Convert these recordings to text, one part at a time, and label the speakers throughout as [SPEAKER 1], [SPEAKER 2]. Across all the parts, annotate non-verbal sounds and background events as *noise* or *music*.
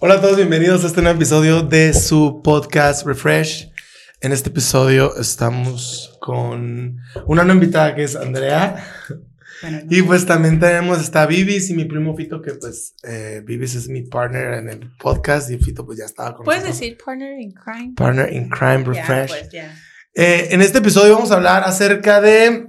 [SPEAKER 1] Hola a todos, bienvenidos a este nuevo episodio de su podcast Refresh. En este episodio estamos con una nueva invitada que es Andrea. y pues también tenemos, está Vivis y mi primo Fito, que pues eh, Vivis es mi partner en el podcast y Fito pues ya estaba con
[SPEAKER 2] ¿Puedes decir partner in crime?
[SPEAKER 1] Partner in crime, Refresh. pues, eh, en este episodio vamos a hablar acerca de,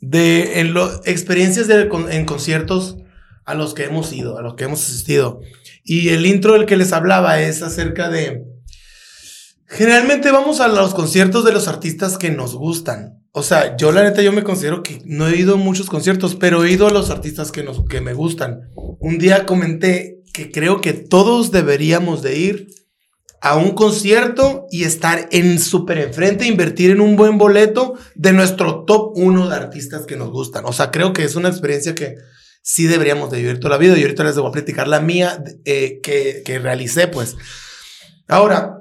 [SPEAKER 1] de en lo, experiencias de, en conciertos a los que hemos ido, a los que hemos asistido. Y el intro del que les hablaba es acerca de... Generalmente vamos a los conciertos de los artistas que nos gustan. O sea, yo la neta yo me considero que no he ido a muchos conciertos, pero he ido a los artistas que, nos, que me gustan. Un día comenté que creo que todos deberíamos de ir a un concierto y estar en súper enfrente, invertir en un buen boleto de nuestro top uno de artistas que nos gustan. O sea, creo que es una experiencia que sí deberíamos de vivir toda la vida. Y ahorita les voy a platicar la mía eh, que, que realicé, pues. Ahora,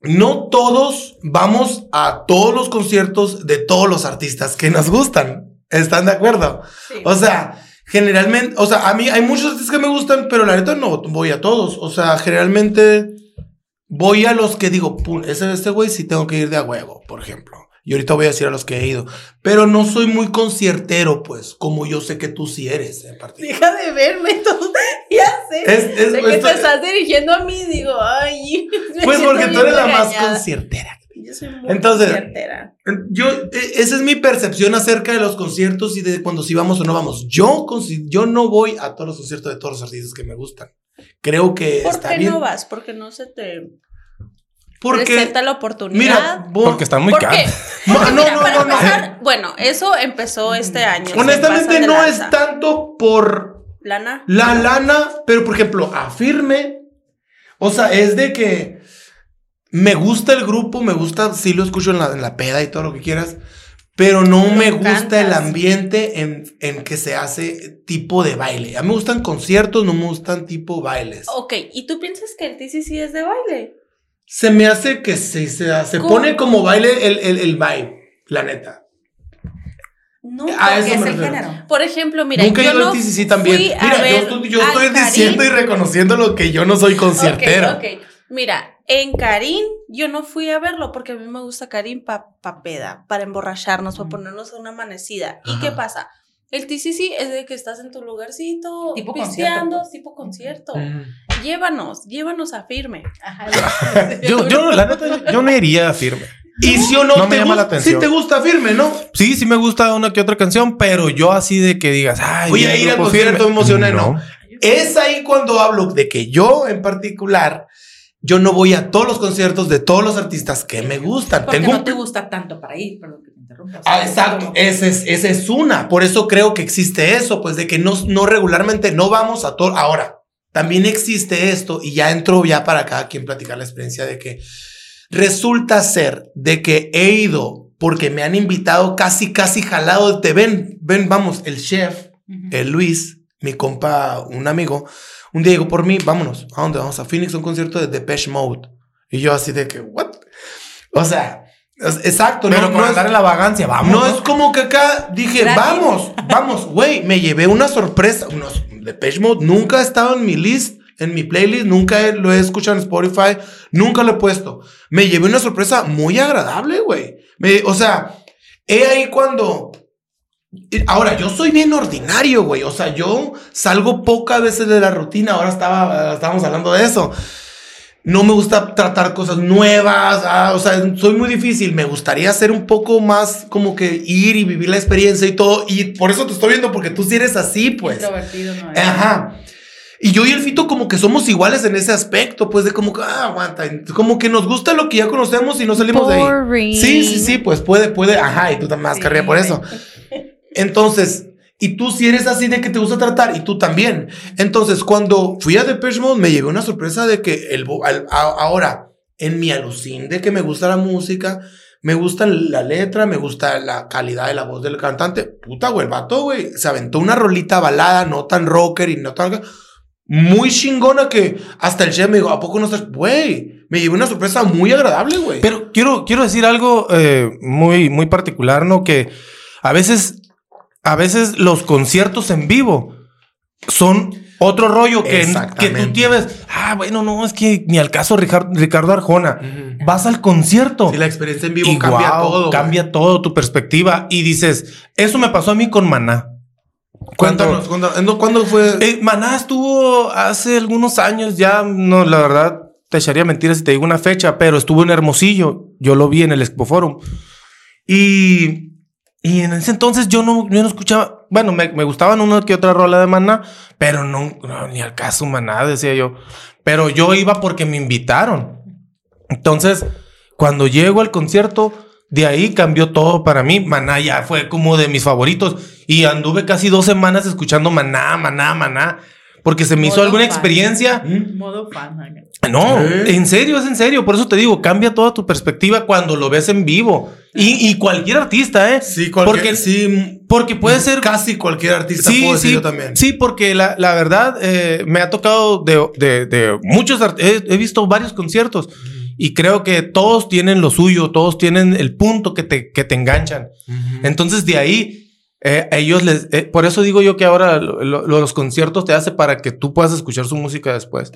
[SPEAKER 1] no todos vamos a todos los conciertos de todos los artistas que nos gustan. ¿Están de acuerdo? O sea, generalmente, o sea, a mí hay muchos artistas que me gustan, pero la neta no voy a todos. O sea, generalmente voy a los que digo, ese, este güey sí tengo que ir de a huevo, por ejemplo. Y ahorita voy a decir a los que he ido. Pero no soy muy conciertero, pues, como yo sé que tú sí eres en.
[SPEAKER 2] Deja de verme *laughs* todo. Ya sé. Es, de que te estás dirigiendo a mí, digo, ay. *laughs*
[SPEAKER 1] Pues porque tú eres la más conciertera.
[SPEAKER 2] Yo soy muy Entonces, conciertera.
[SPEAKER 1] Yo, e, esa es mi percepción acerca de los conciertos y de cuando sí vamos o no vamos. Yo, yo no voy a todos los conciertos de todos los artistas que me gustan. Creo que.
[SPEAKER 2] ¿Por qué no vas? Porque no se te porque, presenta la oportunidad.
[SPEAKER 3] porque están muy caros. *laughs*
[SPEAKER 2] no, no, no, no, Bueno, eso empezó este año.
[SPEAKER 1] Honestamente, no es tanto por
[SPEAKER 2] lana.
[SPEAKER 1] La lana, pero por ejemplo, afirme. O sea, es de que me gusta el grupo, me gusta, sí lo escucho en la, en la peda y todo lo que quieras, pero no me gusta el ambiente en, en, que se hace tipo de baile. A mí me gustan conciertos, no me gustan tipo bailes.
[SPEAKER 2] Ok, ¿y tú piensas que el TCC es de baile?
[SPEAKER 1] Se me hace que se, se, se pone como baile el, el, el vibe, la neta.
[SPEAKER 2] No, a eso es el género. Por ejemplo, mira,
[SPEAKER 1] Nunca yo no sí, también. Mira, yo, yo estoy diciendo y reconociendo lo que yo no soy conciertera.
[SPEAKER 2] Okay, Mira, en Karim yo no fui a verlo porque a mí me gusta Karim para pa peda, para emborracharnos, para ponernos a una amanecida. ¿Y qué pasa? El TCC es de que estás en tu lugarcito, tipo pisteando, concierto. tipo concierto. Llévanos, llévanos a firme. *laughs*
[SPEAKER 3] yo, yo, la neta, yo no iría a firme.
[SPEAKER 1] Y si o no, no me llama la atención. Sí te gusta firme, ¿no?
[SPEAKER 3] Sí, sí me gusta una que otra canción, pero yo así de que digas, ay,
[SPEAKER 1] voy a ir al concierto emocional, no. Es ahí cuando hablo de que yo en particular yo no voy a todos los conciertos de todos los artistas que me gustan.
[SPEAKER 2] Porque no te gusta tanto para ir, perdón que te interrumpa.
[SPEAKER 1] Ah, exacto, esa es, esa es una. Por eso creo que existe eso, pues de que no, no regularmente no vamos a todo. Ahora, también existe esto, y ya entro ya para cada quien platicar la experiencia de que resulta ser de que he ido porque me han invitado casi, casi jalado. Te ven, ven, vamos, el chef, el Luis, mi compa, un amigo un día digo, por mí, vámonos. ¿A dónde vamos? A Phoenix, un concierto de Depeche Mode. Y yo así de que, ¿what? O sea, exacto.
[SPEAKER 3] Pero no, no en la vagancia, vamos.
[SPEAKER 1] No, es como que acá dije, vamos, vamos, güey. Me llevé una sorpresa. Unos Depeche Mode nunca ha estado en mi list, en mi playlist. Nunca lo he escuchado en Spotify. Nunca lo he puesto. Me llevé una sorpresa muy agradable, güey. O sea, he ahí cuando Ahora, yo soy bien ordinario, güey. O sea, yo salgo pocas veces de la rutina. Ahora estaba, estábamos hablando de eso. No me gusta tratar cosas nuevas. Ah, o sea, soy muy difícil. Me gustaría ser un poco más como que ir y vivir la experiencia y todo. Y por eso te estoy viendo, porque tú sí eres así, pues.
[SPEAKER 2] Introvertido, ¿no?
[SPEAKER 1] Ajá. Y yo y el Fito como que somos iguales en ese aspecto, pues de como que, ah, aguanta, como que nos gusta lo que ya conocemos y no salimos de ahí. Sí, sí, sí, pues puede, puede, ajá, y tú también más sí, por eso. *laughs* Entonces, y tú si eres así de que te gusta tratar, y tú también. Entonces, cuando fui a Depeche Mode, me llegó una sorpresa de que el, ahora, en mi alucín de que me gusta la música, me gusta la letra, me gusta la calidad de la voz del cantante. Puta, güey, el vato, güey, se aventó una rolita balada, no tan rocker y no tan... Muy chingona que hasta el chef me dijo, ¿a poco no estás? Güey, me llevó una sorpresa muy agradable, güey.
[SPEAKER 3] Pero quiero, quiero decir algo eh, muy, muy particular, ¿no? Que a veces a veces los conciertos en vivo son otro rollo que, que tú tienes. ah, bueno, no, es que ni al caso Ricardo Arjona. Vas al concierto.
[SPEAKER 1] Y la experiencia en vivo cambia todo.
[SPEAKER 3] Cambia todo tu perspectiva y dices, eso me pasó a mí con Maná.
[SPEAKER 1] Cuéntanos, ¿cuándo, fue?
[SPEAKER 3] Eh, Maná estuvo hace algunos años, ya no, la verdad, te echaría mentiras si te digo una fecha, pero estuvo en Hermosillo. Yo lo vi en el Expo Forum. Y, y en ese entonces yo no, yo no escuchaba, bueno, me, me gustaban una que otra rola de Maná, pero no, ni al caso Maná, decía yo. Pero yo iba porque me invitaron. Entonces, cuando llego al concierto, de ahí cambió todo para mí. Maná ya fue como de mis favoritos. Y anduve casi dos semanas escuchando Maná, Maná, Maná. Porque se me hizo alguna experiencia.
[SPEAKER 2] Modo fan. *laughs*
[SPEAKER 3] No, en serio, es en serio. Por eso te digo, cambia toda tu perspectiva cuando lo ves en vivo. Y, cualquier artista, ¿eh?
[SPEAKER 1] Sí, cualquier, porque, sí,
[SPEAKER 3] porque puede ser.
[SPEAKER 1] Casi cualquier artista sí, puedo sí, yo también.
[SPEAKER 3] Sí, porque la, la verdad eh, me ha tocado de, de, de muchos. He, he visto varios conciertos. Y creo que todos tienen lo suyo, todos tienen el punto que te, que te enganchan. Entonces, de ahí, eh, ellos les. Eh, por eso digo yo que ahora los conciertos te hace para que tú puedas escuchar su música después.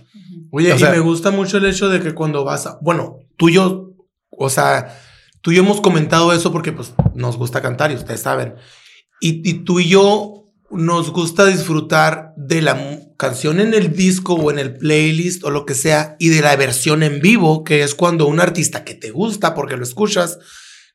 [SPEAKER 1] Oye, y me gusta mucho el hecho de que cuando vas a. Bueno, tú y yo, o sea, tú y yo hemos comentado eso porque pues nos gusta cantar y ustedes saben. Y, y tú y yo nos gusta disfrutar de la canción en el disco o en el playlist o lo que sea y de la versión en vivo, que es cuando un artista que te gusta porque lo escuchas,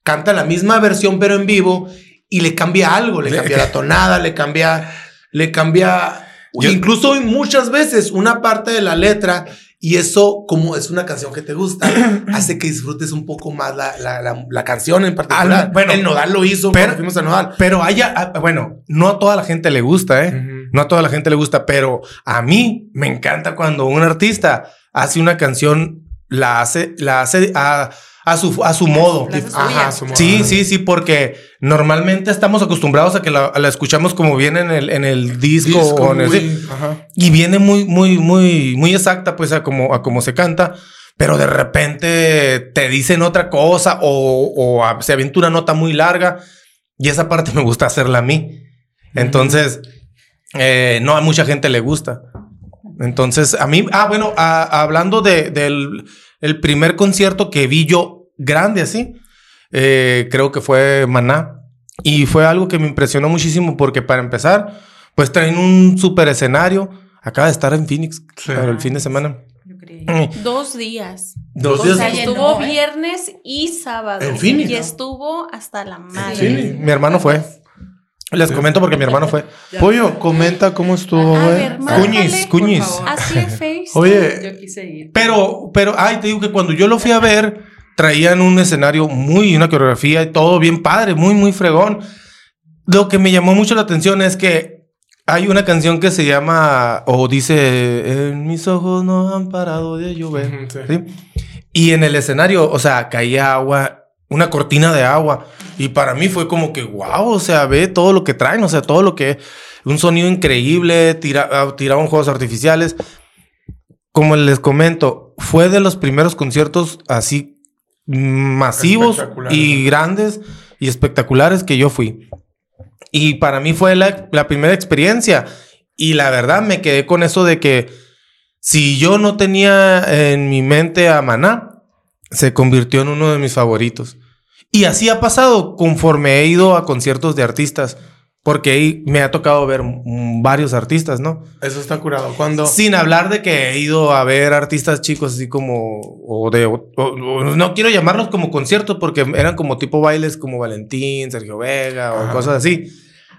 [SPEAKER 1] canta la misma versión pero en vivo y le cambia algo, le cambia la *laughs* tonada, le cambia, le cambia, incluso muchas veces una parte de la letra y eso, como es una canción que te gusta, *clears throat* hace que disfrutes un poco más la, la, la, canción en particular.
[SPEAKER 3] Ah, bueno,
[SPEAKER 1] el Nodal lo hizo
[SPEAKER 3] pero, fuimos a Nodal. Pero haya, ah, bueno, no a toda la gente le gusta, ¿eh? No a toda la gente le gusta, pero a mí me encanta cuando un artista hace una canción, la hace, la hace a a su, a su modo.
[SPEAKER 1] Ajá, su modo.
[SPEAKER 3] Sí, sí, sí, porque normalmente estamos acostumbrados a que la, escuchamos como viene en el, en el disco, o en el, y viene muy, muy, muy, muy exacta, pues a como, a como se canta. Pero de repente te dicen otra cosa o, o se avienta una nota muy larga y esa parte me gusta hacerla a mí. Entonces, eh, no a mucha gente le gusta. Entonces, a mí, ah, bueno, hablando de, del el primer concierto que vi yo grande así, eh, creo que fue Maná. Y fue algo que me impresionó muchísimo porque para empezar, pues traen un super escenario. Acaba de estar en Phoenix el fin de semana.
[SPEAKER 2] Mm. Dos días.
[SPEAKER 1] Dos días.
[SPEAKER 2] estuvo viernes y sábado.
[SPEAKER 1] En Phoenix.
[SPEAKER 2] Y estuvo hasta la madre.
[SPEAKER 3] mi hermano fue. Les comento porque mi hermano fue. *laughs*
[SPEAKER 1] Pollo, comenta cómo estuvo, güey.
[SPEAKER 3] Cuñiz, Cuñiz.
[SPEAKER 2] Así.
[SPEAKER 1] Oye,
[SPEAKER 2] yo quise ir.
[SPEAKER 3] Pero, pero, ay, te digo que cuando yo lo fui a ver, traían un escenario muy, una coreografía y todo bien padre, muy, muy fregón. Lo que me llamó mucho la atención es que hay una canción que se llama, o dice, en mis ojos no han parado de llover. ¿sí? Y en el escenario, o sea, caía agua una cortina de agua. Y para mí fue como que, wow, o sea, ve todo lo que traen, o sea, todo lo que... Un sonido increíble, tira, ah, tiraban juegos artificiales. Como les comento, fue de los primeros conciertos así masivos y grandes y espectaculares que yo fui. Y para mí fue la, la primera experiencia. Y la verdad me quedé con eso de que si yo no tenía en mi mente a Maná, se convirtió en uno de mis favoritos. Y así ha pasado conforme he ido a conciertos de artistas. Porque me ha tocado ver varios artistas, ¿no?
[SPEAKER 1] Eso está curado. Cuando.
[SPEAKER 3] Sin hablar de que he ido a ver artistas chicos así como. O de. no quiero llamarlos como conciertos porque eran como tipo bailes como Valentín, Sergio Vega o cosas así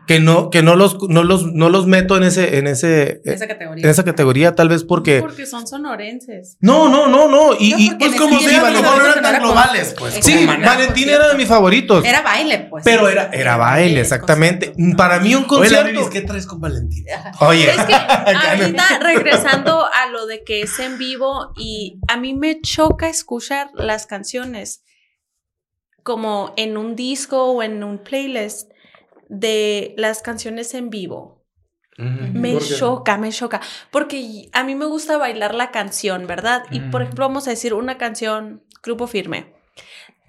[SPEAKER 3] que no, que no los, no los, no los meto en ese, en ese,
[SPEAKER 2] esa categoría.
[SPEAKER 3] En esa categoría, tal vez porque.
[SPEAKER 2] Porque son sonorenses.
[SPEAKER 3] No, no, no, no. Y, y
[SPEAKER 1] pues como sea, a lo mejor no eran tan globales, pues.
[SPEAKER 3] Sí, Valentín era de mis favoritos.
[SPEAKER 2] Era baile, pues.
[SPEAKER 3] Pero era, era baile, exactamente. Para mí un concierto.
[SPEAKER 1] Oye, ¿qué traes con Valentín?
[SPEAKER 3] Oye.
[SPEAKER 2] Es que *laughs* ahorita *laughs* regresando a lo de que es en vivo y a mí me choca escuchar las canciones como en un disco o en un playlist de las canciones en vivo. Me choca, me choca. Porque a mí me gusta bailar la canción, ¿verdad? Y por ejemplo, vamos a decir una canción, Grupo Firme.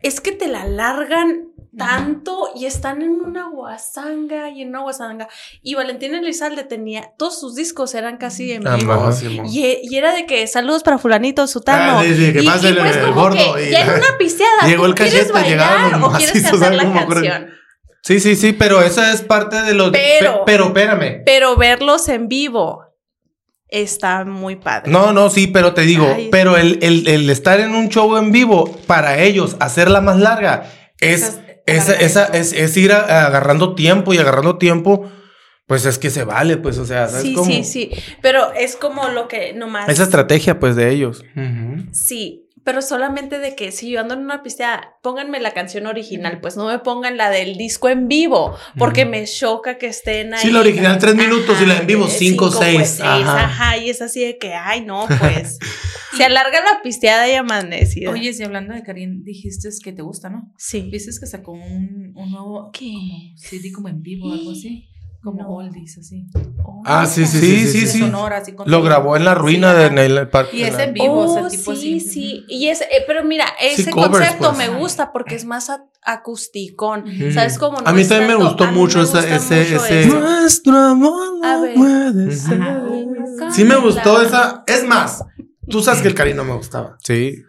[SPEAKER 2] Es que te la largan tanto y están en una guasanga y en una guasanga. Y Valentina Elizalde tenía, todos sus discos eran casi en vivo. y, y, era de que saludos para fulanito, sutano. Ah, sí, sí, que y, el, pues el gordo. Que, ya en una pisteada, *laughs* Llegó el ¿quieres bailar o *laughs* quieres cantar la canción?
[SPEAKER 3] Sí, sí, sí, pero esa es parte de los... Pero, pero espérame.
[SPEAKER 2] Pero verlos en vivo está muy padre.
[SPEAKER 3] No, no, sí, pero te digo, pero el, el, el, estar en un show en vivo, para ellos, hacerla más larga, es esa, esa, es, es, ir agarrando tiempo y agarrando tiempo. Pues es que se vale, pues, o sea,
[SPEAKER 2] ¿sabes Sí, sí, sí. Pero es como lo que nomás.
[SPEAKER 3] Esa estrategia, pues, de ellos.
[SPEAKER 2] Sí pero solamente de que si yo ando en una pista, pónganme la canción original, pues no me pongan la del disco en vivo, porque me choca que estén ahí.
[SPEAKER 3] Sí, la original tres minutos y la en vivo cinco, o seis.
[SPEAKER 2] ajá. y es así de que, ay, no, pues. *laughs* se alarga la pisteada y amanecida.
[SPEAKER 4] Oye, si hablando de Karin, dijiste que te gusta, ¿no?
[SPEAKER 2] Sí.
[SPEAKER 4] ¿Viste que sacó un, un nuevo
[SPEAKER 2] ¿Qué?
[SPEAKER 4] CD como en vivo o algo así? Como no. oldies, así.
[SPEAKER 3] ah, sí, sí, sí, sí, sí. Lo grabó en la ruina de Neil
[SPEAKER 4] Park. Y es en vivo, oh, tipo
[SPEAKER 2] sí, sí. Y es, eh, pero mira, ese concepto pues. me gusta porque es más acusticón. ¿Sabes cómo?
[SPEAKER 3] a mí también me gustó mucho ese, ese, ese. Nuestro amor puede ser. Sí me gustó esa. Es más, tú sabes que el cariño me gustaba. Sí.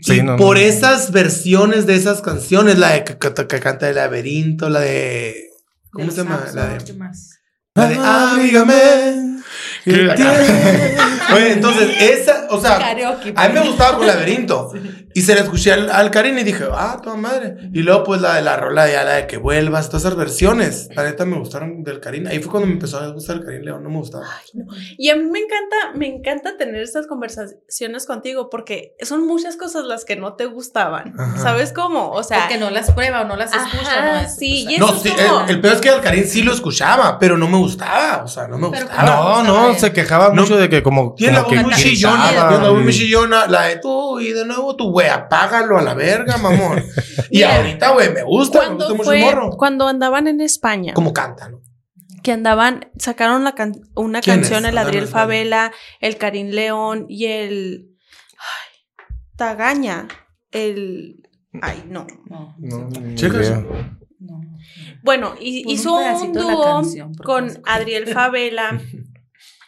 [SPEAKER 3] Sí, y por esas versiones de esas canciones, la de que, que canta el laberinto, la de ¿Cómo se llama? La de. La de. *laughs* Oye, entonces, esa, o sea, a mí me gustaba con Laberinto. *laughs* Y se la escuché al, al Karin y dije, ah, toda madre. Y luego, pues la de la rola, ya la de que vuelvas, todas esas versiones. La neta me gustaron del Karin. Ahí fue cuando me empezó a gustar el Karin León, no me gustaba.
[SPEAKER 2] Y a mí me encanta, me encanta tener estas conversaciones contigo porque son muchas cosas las que no te gustaban. ¿Sabes cómo? O sea,
[SPEAKER 4] que no las prueba o no las escucha.
[SPEAKER 2] no sí,
[SPEAKER 3] y no, sí, el, peor es que al Karin sí lo escuchaba, pero no me gustaba. O sea, no me gustaba. No, no, se quejaba mucho de que como.
[SPEAKER 1] Tiene la voz muy chillona, tiene la voz muy chillona, la de tú y de nuevo tu güey, apágalo a la verga, mamón. *laughs* y ahorita, güey, me gusta, me gusta mucho el morro.
[SPEAKER 2] Cuando andaban en España.
[SPEAKER 1] Como canta, ¿no?
[SPEAKER 2] Que andaban, sacaron la una canción, el Adriel Favela, el Karim León y el. Ay, Tagaña. El. Ay, no. No, no, no. Bueno, y, hizo un dúo con Adriel Favela *laughs*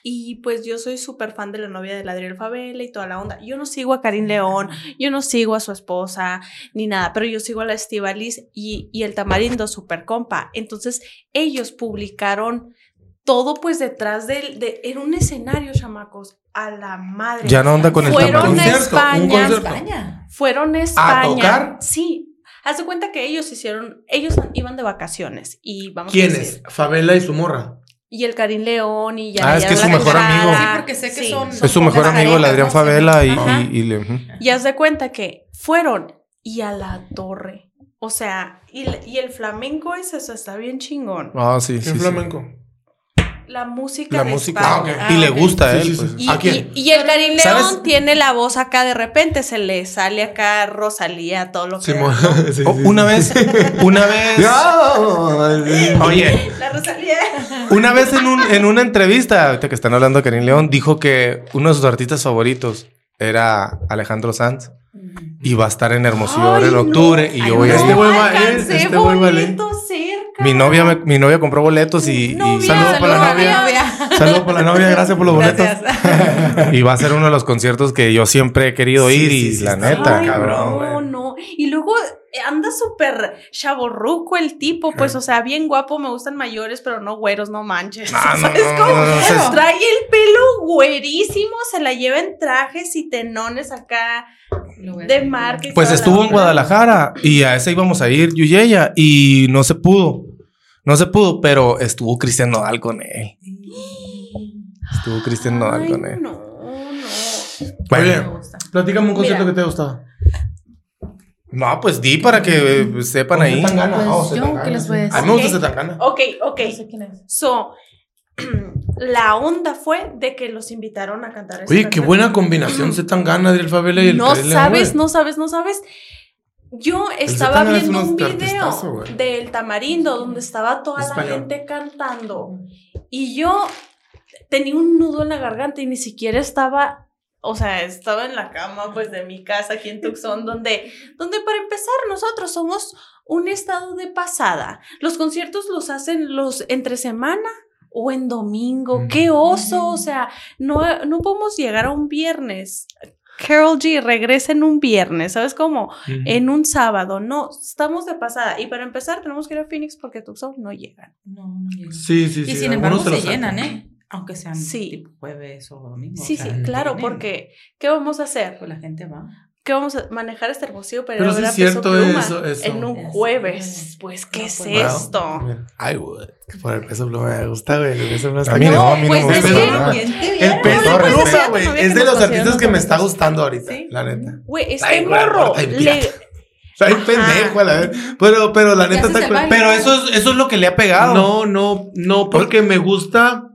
[SPEAKER 2] Y pues yo soy súper fan de la novia de Adriel Favela y toda la onda. Yo no sigo a Karim León, *laughs* yo no sigo a su esposa ni nada, pero yo sigo a la Estivalis y, y el Tamarindo súper compa. Entonces ellos publicaron todo pues detrás de, de en un escenario, chamacos, a la madre.
[SPEAKER 3] Ya no anda con el
[SPEAKER 2] Fueron a España, España. Fueron a España. ¿A tocar? Sí. Haz de cuenta que ellos hicieron, ellos iban de vacaciones y vamos
[SPEAKER 3] ¿Quiénes? Favela y su morra.
[SPEAKER 2] Y el Karim León y ya.
[SPEAKER 3] Ah, es que es su mejor amigo.
[SPEAKER 4] Sí, porque sé que son,
[SPEAKER 3] Es su mejor amigo, el Adrián Favela. Y, y,
[SPEAKER 2] le, y haz de cuenta que fueron y a la torre. O sea, y, y el flamenco es eso, está bien chingón.
[SPEAKER 3] Ah, sí, sí.
[SPEAKER 1] El flamenco.
[SPEAKER 2] La música.
[SPEAKER 3] La música. Ah, y le gusta a él. Pues.
[SPEAKER 2] Y, ¿A quién? Y, el Karim León tiene la voz acá de repente, se le sale acá Rosalía, todo lo que. *laughs*
[SPEAKER 3] Sí, oh, una vez, una vez. *laughs* Oye. La Rosalía. Una vez en, un, en una entrevista, ahorita que están hablando de Karim León, dijo que uno de sus artistas favoritos era Alejandro Sanz. Y va a estar en Hermosillo en octubre. y yo voy a. Este este mi novia, mi novia compró boletos y, saludos para la novia. Saludos para la novia, gracias por los boletos. *laughs* y va a ser uno de los conciertos que yo siempre he querido ir y la neta, cabrón.
[SPEAKER 2] No, no. Y luego anda súper chaborruco el tipo, pues, o sea, bien guapo, me gustan mayores, pero no güeros, no manches. Trae el pelo güerísimo, se la lleva en trajes y tenones acá de marca.
[SPEAKER 3] Pues estuvo en Guadalajara y a ese íbamos a ir yo y ella y no se pudo. No se pudo, pero estuvo Cristian Nodal con él. Estuvo Cristian Nodal con él.
[SPEAKER 2] No, no.
[SPEAKER 1] Bueno, platícame un concierto que te ha gustado.
[SPEAKER 3] No, pues di para que sepan ahí.
[SPEAKER 4] Pues yo, ¿qué les voy a decir?
[SPEAKER 3] A mí me gusta Zetangana.
[SPEAKER 2] Ok, ok. No sé quién es. So, la onda fue de que los invitaron a cantar.
[SPEAKER 3] Oye, qué buena combinación Zetangana, Adriel Favela y el
[SPEAKER 2] No sabes, no sabes, no sabes. Yo estaba viendo un video del Tamarindo donde estaba toda la gente cantando y yo tenía un nudo en la garganta y ni siquiera estaba o sea, estaba en la cama pues de mi casa aquí en Tucson, donde, donde para empezar nosotros somos un estado de pasada. Los conciertos los hacen los entre semana o en domingo. ¡Qué oso! O sea, no, no podemos llegar a un viernes. Carol G regresa en un viernes, ¿sabes cómo? En un sábado, no, estamos de pasada. Y para empezar, tenemos que ir a Phoenix porque Tucson no llegan.
[SPEAKER 4] No, no llegan.
[SPEAKER 1] Sí, sí, sí.
[SPEAKER 4] Y sin embargo se llenan, ¿eh? Aunque sean tipo jueves o domingo.
[SPEAKER 2] Sí, sí, claro, porque ¿qué vamos a hacer?
[SPEAKER 4] Pues la gente va.
[SPEAKER 2] ¿Qué vamos a manejar este hermosillo para
[SPEAKER 1] Pero
[SPEAKER 2] ir a
[SPEAKER 1] sí es cierto
[SPEAKER 2] pluma
[SPEAKER 1] eso, eso.
[SPEAKER 2] en un jueves? Pues, ¿qué es esto?
[SPEAKER 1] Ay, güey, por el peso pluma me gusta, güey. El peso pluma está
[SPEAKER 3] A mí no, a mí no
[SPEAKER 2] pues
[SPEAKER 3] me
[SPEAKER 2] es que-.
[SPEAKER 1] El peso
[SPEAKER 2] No, no,
[SPEAKER 1] pluma,
[SPEAKER 2] no,
[SPEAKER 1] güey,
[SPEAKER 2] no, no,
[SPEAKER 1] es
[SPEAKER 2] no,
[SPEAKER 1] de
[SPEAKER 2] no,
[SPEAKER 1] los
[SPEAKER 2] no,
[SPEAKER 1] artistas
[SPEAKER 2] no,
[SPEAKER 1] que
[SPEAKER 2] no,
[SPEAKER 1] me
[SPEAKER 2] no,
[SPEAKER 1] está
[SPEAKER 2] no,
[SPEAKER 1] gustando ahorita,
[SPEAKER 2] ¿Sí?
[SPEAKER 1] la neta.
[SPEAKER 2] Güey, este morro.
[SPEAKER 1] Está *laughs* bien pendejo, a la vez. Pero, pero la neta está.
[SPEAKER 3] Pero eso es, eso es lo que le ha pegado.
[SPEAKER 1] No, no, no, porque me gusta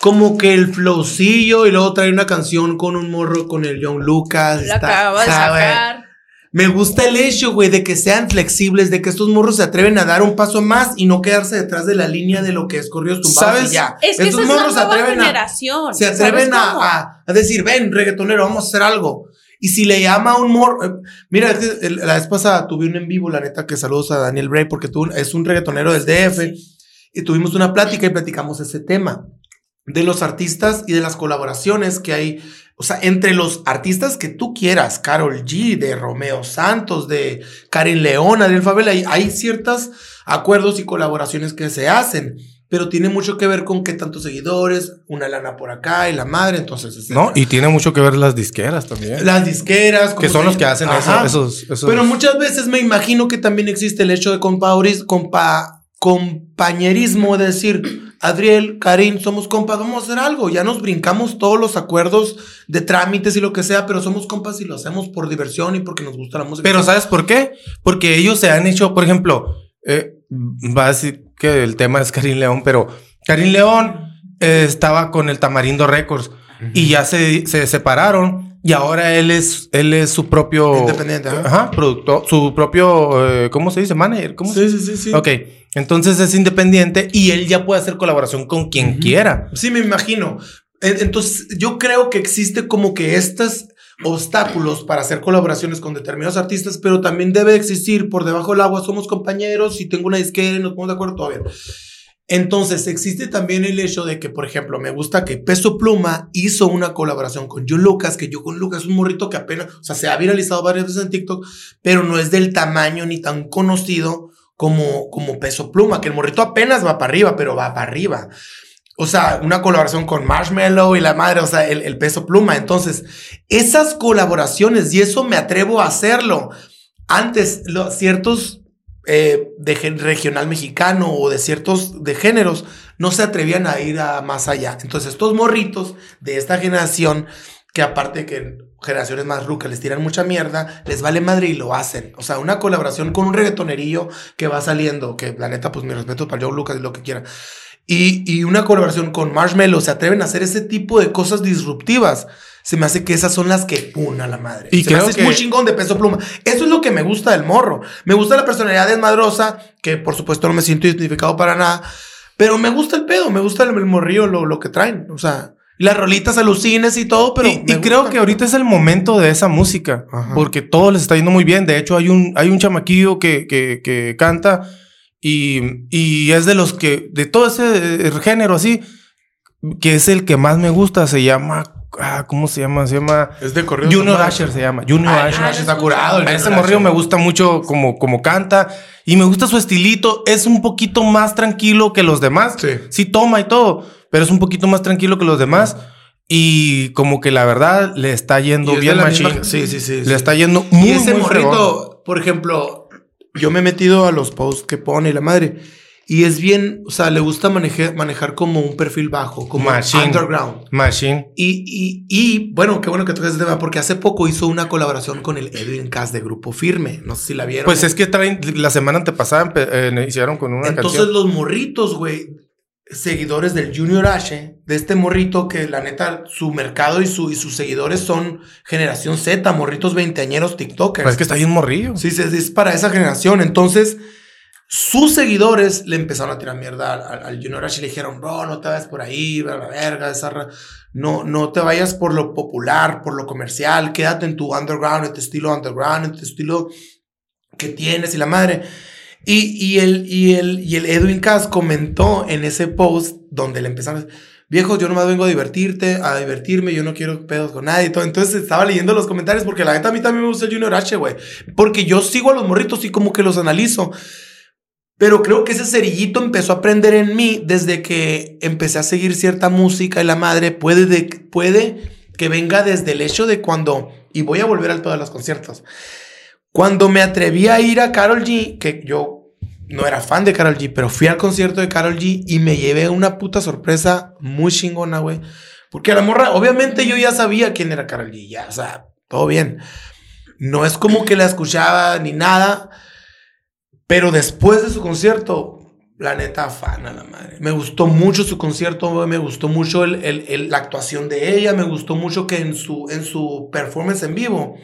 [SPEAKER 1] como que el flowcillo y luego trae una canción con un morro con el John Lucas. Está-
[SPEAKER 2] acaba de sacar.
[SPEAKER 1] Me gusta el hecho, güey, de que sean flexibles, de que estos morros se atreven a dar un paso más y no quedarse detrás de la línea de lo que es corridos tumbados
[SPEAKER 3] ¿Sabes?
[SPEAKER 1] y ya.
[SPEAKER 2] Es que
[SPEAKER 1] estos
[SPEAKER 2] esa es
[SPEAKER 1] morros
[SPEAKER 2] la
[SPEAKER 1] se
[SPEAKER 2] nueva
[SPEAKER 1] atreven a,
[SPEAKER 2] generación.
[SPEAKER 1] se
[SPEAKER 2] ¿sabes
[SPEAKER 1] atreven a, a- a decir, ven, reggaetonero, vamos a hacer algo. Y si le llama a un morro, eh, mira, el- la vez pasada tuve un en vivo, la neta, que saludos a Daniel Bray, porque tú, es un reggaetonero del DF, y tuvimos una plática y platicamos ese tema de los artistas y de las colaboraciones que hay, o sea, entre los artistas que tú quieras, Carol G, de Romeo Santos, de Karen León, Adriel Favela, hay, hay ciertos acuerdos y colaboraciones que se hacen, pero tiene mucho que ver con qué tantos seguidores, una lana por acá y la madre, entonces... es-
[SPEAKER 3] No, y tiene mucho que ver las disqueras también.
[SPEAKER 1] Las disqueras.
[SPEAKER 3] que son los que hacen eso-
[SPEAKER 1] Ajá.
[SPEAKER 3] esos, esos-
[SPEAKER 1] Pero muchas veces me imagino que también existe el hecho de compauris- compa, compañerismo, de decir, Adriel, Karim, somos compas, vamos a hacer algo. Ya nos brincamos todos los acuerdos de trámites y lo que sea, pero somos compas y lo hacemos por diversión y porque nos gusta la música.
[SPEAKER 3] Pero ¿sabes por qué? Porque ellos se han hecho, por ejemplo, eh, va a decir que el tema es Karim León, pero Karim León eh, estaba con el Tamarindo Records y ya se, se separaron y ahora él es, él es su propio...
[SPEAKER 1] Independiente, ajá.
[SPEAKER 3] Ajá, productor, su propio, eh, ¿cómo se dice? Manager, ¿cómo se
[SPEAKER 1] Sí, sí, sí, sí.
[SPEAKER 3] Ok, entonces es independiente y él ya puede hacer colaboración con quien quiera.
[SPEAKER 1] Sí, me imagino. En- Entonces, yo creo que existe como que estos obstáculos para hacer colaboraciones con determinados artistas, pero también debe existir por debajo del agua, somos compañeros, y tengo una disquera y nos ponemos de acuerdo, todo bien. Entonces, existe también el hecho de que, por ejemplo, me gusta que Peso Pluma hizo una colaboración con John Lucas, que yo Lucas es un morrito que apenas, o sea, se ha viralizado varias veces en TikTok, pero no es del tamaño ni tan conocido como, como Peso Pluma, que el morrito apenas va para arriba, pero va para arriba. O sea, una colaboración con Marshmallow y la madre, o sea, el, peso pluma. Entonces, esas colaboraciones, y eso me atrevo a hacerlo. Antes, ciertos eh, de regional mexicano o de ciertos de géneros no se atrevían a ir a más allá. Entonces, estos morritos de esta generación, que aparte que generaciones más rucas les tiran mucha mierda, les vale madre y lo hacen. O sea, una colaboración con un reggaetonerillo que va saliendo, que la neta, pues mi respeto para Joe Lucas y lo que quiera. Y, y una colaboración con Marshmello, se atreven a hacer ese tipo de cosas disruptivas. Se me hace que esas son las que puna la madre.
[SPEAKER 3] Y
[SPEAKER 1] se me
[SPEAKER 3] creo
[SPEAKER 1] hace
[SPEAKER 3] que-
[SPEAKER 1] muy chingón de peso pluma. Eso es lo que me gusta del morro. Me gusta la personalidad desmadrosa, que por supuesto no me siento identificado para nada. Pero me gusta el pedo, me gusta el, el morrillo, lo, lo que traen. O sea, las rolitas alucines y todo, pero.
[SPEAKER 3] y
[SPEAKER 1] me
[SPEAKER 3] y creo que ahorita es el momento de esa música,
[SPEAKER 1] Ajá.
[SPEAKER 3] porque todo les está yendo muy bien. De hecho, hay un, hay un chamaquillo que, que, que canta y, y es de los que, de todo ese eh, género así, que es el que más me gusta, se llama, ah, ¿cómo se llama? Se llama
[SPEAKER 1] Es de corrido.
[SPEAKER 3] Junior Asher, se llama, Junior
[SPEAKER 1] Ah,
[SPEAKER 3] Asher.
[SPEAKER 1] Asher está curado. el
[SPEAKER 3] A ese morrillo me gusta mucho como, como canta y me gusta su estilito. Es un poquito más tranquilo que los demás.
[SPEAKER 1] Sí.
[SPEAKER 3] Sí toma y todo, pero es un poquito más tranquilo que los demás. Y como que la verdad le está yendo
[SPEAKER 1] es
[SPEAKER 3] bien
[SPEAKER 1] la
[SPEAKER 3] machín.
[SPEAKER 1] misma- Sí, sí, sí.
[SPEAKER 3] Le
[SPEAKER 1] sí.
[SPEAKER 3] está yendo muy,
[SPEAKER 1] y ese
[SPEAKER 3] muy fregón.
[SPEAKER 1] morrito, por ejemplo, yo me he metido a los posts que pone la madre. Y es bien, o sea, le gusta manejar, manejar como un perfil bajo, como
[SPEAKER 3] Machine.
[SPEAKER 1] underground.
[SPEAKER 3] Machine.
[SPEAKER 1] Y, y, y bueno, qué bueno que tocas ese tema, porque hace poco hizo una colaboración con el Edwin Cass de Grupo Firme. No sé si la vieron.
[SPEAKER 3] Pues es que traen, la semana antepasada eh, hicieron con una
[SPEAKER 1] Entonces
[SPEAKER 3] canción.
[SPEAKER 1] los morritos, güey, seguidores del Junior H, de este morrito que la neta, su mercado y, su, y sus seguidores son generación Z, morritos veinteañeros TikTokers.
[SPEAKER 3] Pues es que está bien morrillo.
[SPEAKER 1] Sí, sí, es para esa generación. Entonces, sus seguidores le empezaron a tirar mierda al, Junior H y le dijeron, bro, no te vayas por ahí, a la verga, esa no, no te vayas por lo popular, por lo comercial, quédate en tu underground, en tu estilo underground, en tu estilo que tienes y la madre. Y, y, el, y, el, y el Edwin Cass comentó en ese post donde le empezaron a decir, viejo, yo nomás vengo a divertirte, a divertirme, yo no quiero pedos con nadie y todo. Entonces estaba leyendo los comentarios porque la neta a mí también me gusta el Junior H, güey. Porque yo sigo a los morritos y como que los analizo. Pero creo que ese cerillito empezó a aprender en mí desde que empecé a seguir cierta música y la madre puede, de, puede que venga desde el hecho de cuando, y voy a volver a todos los conciertos, cuando me atreví a ir a Carol G, que yo no era fan de Carol G, pero fui al concierto de Carol G y me llevé una puta sorpresa muy chingona, güey. Porque a la morra, obviamente yo ya sabía quién era Carol G, ya, o sea, todo bien. No es como que la escuchaba ni nada, pero después de su concierto, la neta, fan la madre. Me gustó mucho su concierto, me gustó mucho la actuación de ella, me gustó mucho que en su, en su performance en vivo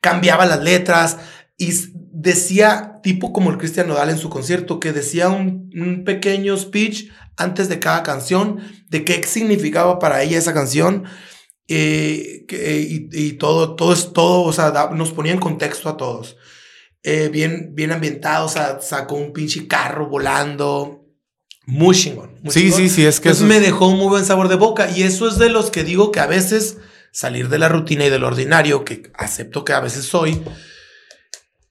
[SPEAKER 1] cambiaba las letras y decía, tipo como el Cristian Nodal en su concierto, que decía un, pequeño speech antes de cada canción de qué significaba para ella esa canción. Eh, y, todo, todo es todo, o sea, nos ponía en contexto a todos. Eh, bien, bien ambientado, o sea, sacó un pinche carro volando. Muy chingón.
[SPEAKER 3] sí, sí, sí, es que
[SPEAKER 1] eso me dejó un muy buen sabor de boca. Y eso es de los que digo que a veces salir de la rutina y del ordinario, que acepto que a veces soy,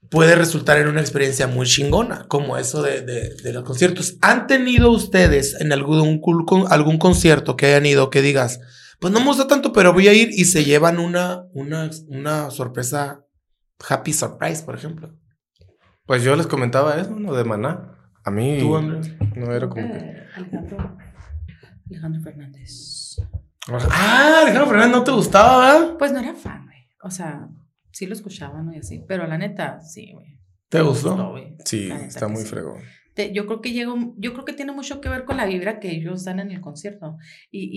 [SPEAKER 1] puede resultar en una experiencia muy chingona, como eso de, de, los conciertos. ¿Han tenido ustedes en algún, algún concierto que hayan ido que digas, pues no me gusta tanto, pero voy a ir y se llevan una, una, una sorpresa, happy surprise, por ejemplo?
[SPEAKER 3] Pues yo les comentaba eso, ¿no? De Maná. A mí no era como que...
[SPEAKER 4] Alejandro, Alejandro Fernández.
[SPEAKER 1] Ah, Alejandro Fernández no te gustaba, ¿verdad?
[SPEAKER 4] Pues no era fan, güey. O sea, sí lo escuchaba, ¿no? Y así. Pero la neta, sí, güey.
[SPEAKER 1] ¿Te gustó?
[SPEAKER 3] sí, está muy fregón.
[SPEAKER 4] Yo creo que llegó, yo creo que tiene mucho que ver con la vibra que ellos dan en el concierto. Y,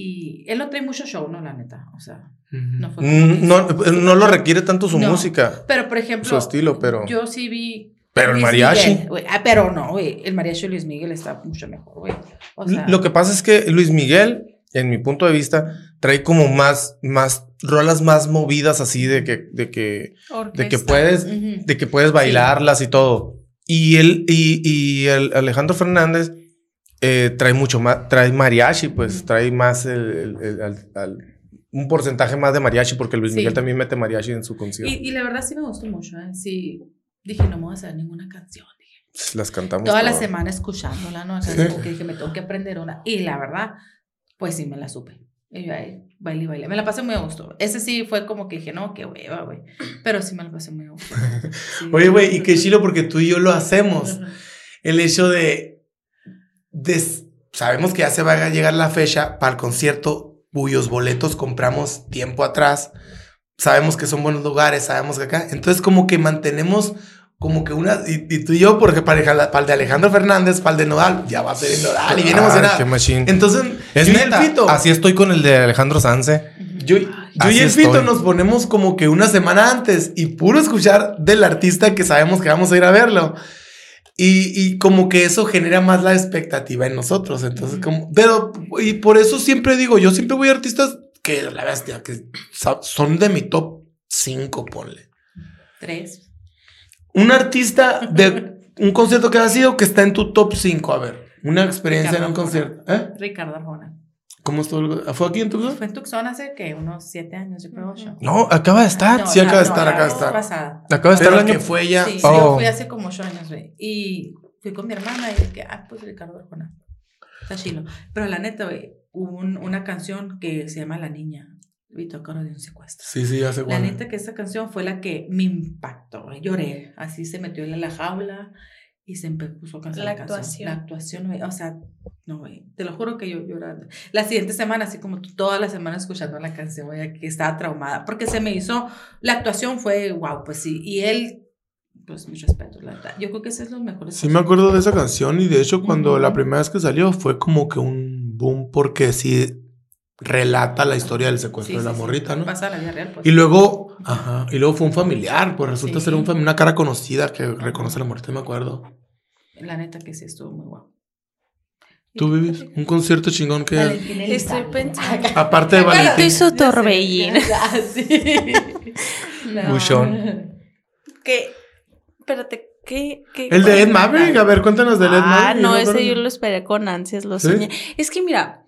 [SPEAKER 4] y él no trae mucho show, ¿no? La neta. O sea, no fue.
[SPEAKER 3] Mm, no, no, lo requiere tanto su música.
[SPEAKER 4] Pero, por ejemplo.
[SPEAKER 3] Su estilo, pero.
[SPEAKER 4] Yo sí vi.
[SPEAKER 3] Pero el mariachi.
[SPEAKER 4] ah, pero no, güey. El mariachi de Luis Miguel está mucho mejor, güey.
[SPEAKER 3] O sea, lo que pasa es que Luis Miguel, en mi punto de vista, trae como más, más rolas más movidas así de que, de que, de que puedes, de que puedes bailarlas y todo. Y él, y, y el Alejandro Fernández eh, trae mucho más, trae mariachi, pues trae más el, un porcentaje más de mariachi, porque Luis Miguel también mete mariachi en su concierto.
[SPEAKER 4] Y, la verdad sí me gustó mucho, ¿eh? Sí, dije, no me voy a hacer ninguna canción. Dije.
[SPEAKER 3] Las cantamos.
[SPEAKER 4] Toda la semana escuchándola, ¿no? como que dije, me tengo que aprender una. Y la verdad, pues sí me la supe. Y yo ahí, baile, baile. Me la pasé muy a gusto. Ese sí fue como que dije, no, qué hueva, güey. Pero sí me la pasé muy a gusto. *laughs*
[SPEAKER 1] Oye, güey, y qué chilo porque tú y yo lo hacemos. El hecho de, de, Sabemos que ya se va a llegar la fecha para el concierto cuyos boletos compramos tiempo atrás. Sabemos que son buenos lugares, sabemos que acá. Entonces, como que mantenemos como que una, y, tú y yo, porque para, el de Alejandro Fernández, para el de Nodal, ya va a ser el Nodal y bien emocionado. Qué machine. Entonces,
[SPEAKER 3] es yo neta, Fito, así estoy con el de Alejandro Sanse.
[SPEAKER 1] Yo, yo y el Fito nos ponemos como que una semana antes y puro escuchar del artista que sabemos que vamos a ir a verlo. Y, y como que eso genera más la expectativa en nosotros. Entonces, como, pero, y por eso siempre digo, yo siempre voy a artistas que la bestia, que son de mi top 5, ponle.
[SPEAKER 4] Tres
[SPEAKER 1] un artista de un concierto que ha sido que está en tu top 5. A ver, una experiencia en un concierto. ¿Eh?
[SPEAKER 4] Ricardo Arjona.
[SPEAKER 1] ¿Cómo estuvo? ¿Fue aquí en Tucson?
[SPEAKER 4] Fue en Tucson hace que unos siete años, yo creo.
[SPEAKER 3] No, acaba de estar.
[SPEAKER 1] sí, acaba de estar, acaba de estar.
[SPEAKER 4] Pasada.
[SPEAKER 3] Acaba de estar
[SPEAKER 1] el año que fue ella.
[SPEAKER 4] Sí, sí, yo oh. fui hace como ocho años, güey. Y fui con mi hermana y dije, ah, pues Ricardo Arjona. Está chilo. Pero la neta, güey, hubo una canción que se llama La Niña. Vito Coro de un secuestro.
[SPEAKER 1] Sí, sí, ya sé
[SPEAKER 4] La neta que esa canción fue la que me impactó. Lloré. Así se metió en la jaula y se empezó a cantar
[SPEAKER 2] la, actuación.
[SPEAKER 4] La actuación, o sea, no, güey. Te lo juro que yo llorando. La siguiente semana, así como toda la semana escuchando la canción, güey, que estaba traumada. Porque se me hizo. La actuación fue, wow, pues sí. Y él pues mis respetos, la verdad. Yo creo que ese es lo mejor.
[SPEAKER 1] Sí, me acuerdo de esa canción y de hecho cuando la primera vez que salió fue como que un boom porque sí relata la historia del secuestro de la morrita, ¿no?
[SPEAKER 4] Pasa la vida real, pues.
[SPEAKER 1] Y luego, ajá, y luego fue un familiar, pues resulta ser un, una cara conocida que reconoce a la morrita, me acuerdo.
[SPEAKER 4] la neta que sí estuvo muy guapo.
[SPEAKER 1] ¿Tú vives un concierto chingón que
[SPEAKER 2] Estoy pensando. *laughs*
[SPEAKER 1] Aparte de Valentín.
[SPEAKER 2] hizo Torbellín.
[SPEAKER 4] Ah, sí. *laughs*
[SPEAKER 3] Buchón.
[SPEAKER 2] Que, espérate, ¿qué? qué
[SPEAKER 1] El de Ed Maverick, a ver, cuéntanos del Ed
[SPEAKER 2] Ah,
[SPEAKER 1] Maverick.
[SPEAKER 2] no,
[SPEAKER 1] me
[SPEAKER 2] ese yo lo esperé con ansias, lo
[SPEAKER 1] ¿Sí?
[SPEAKER 2] soñé. Es que mira,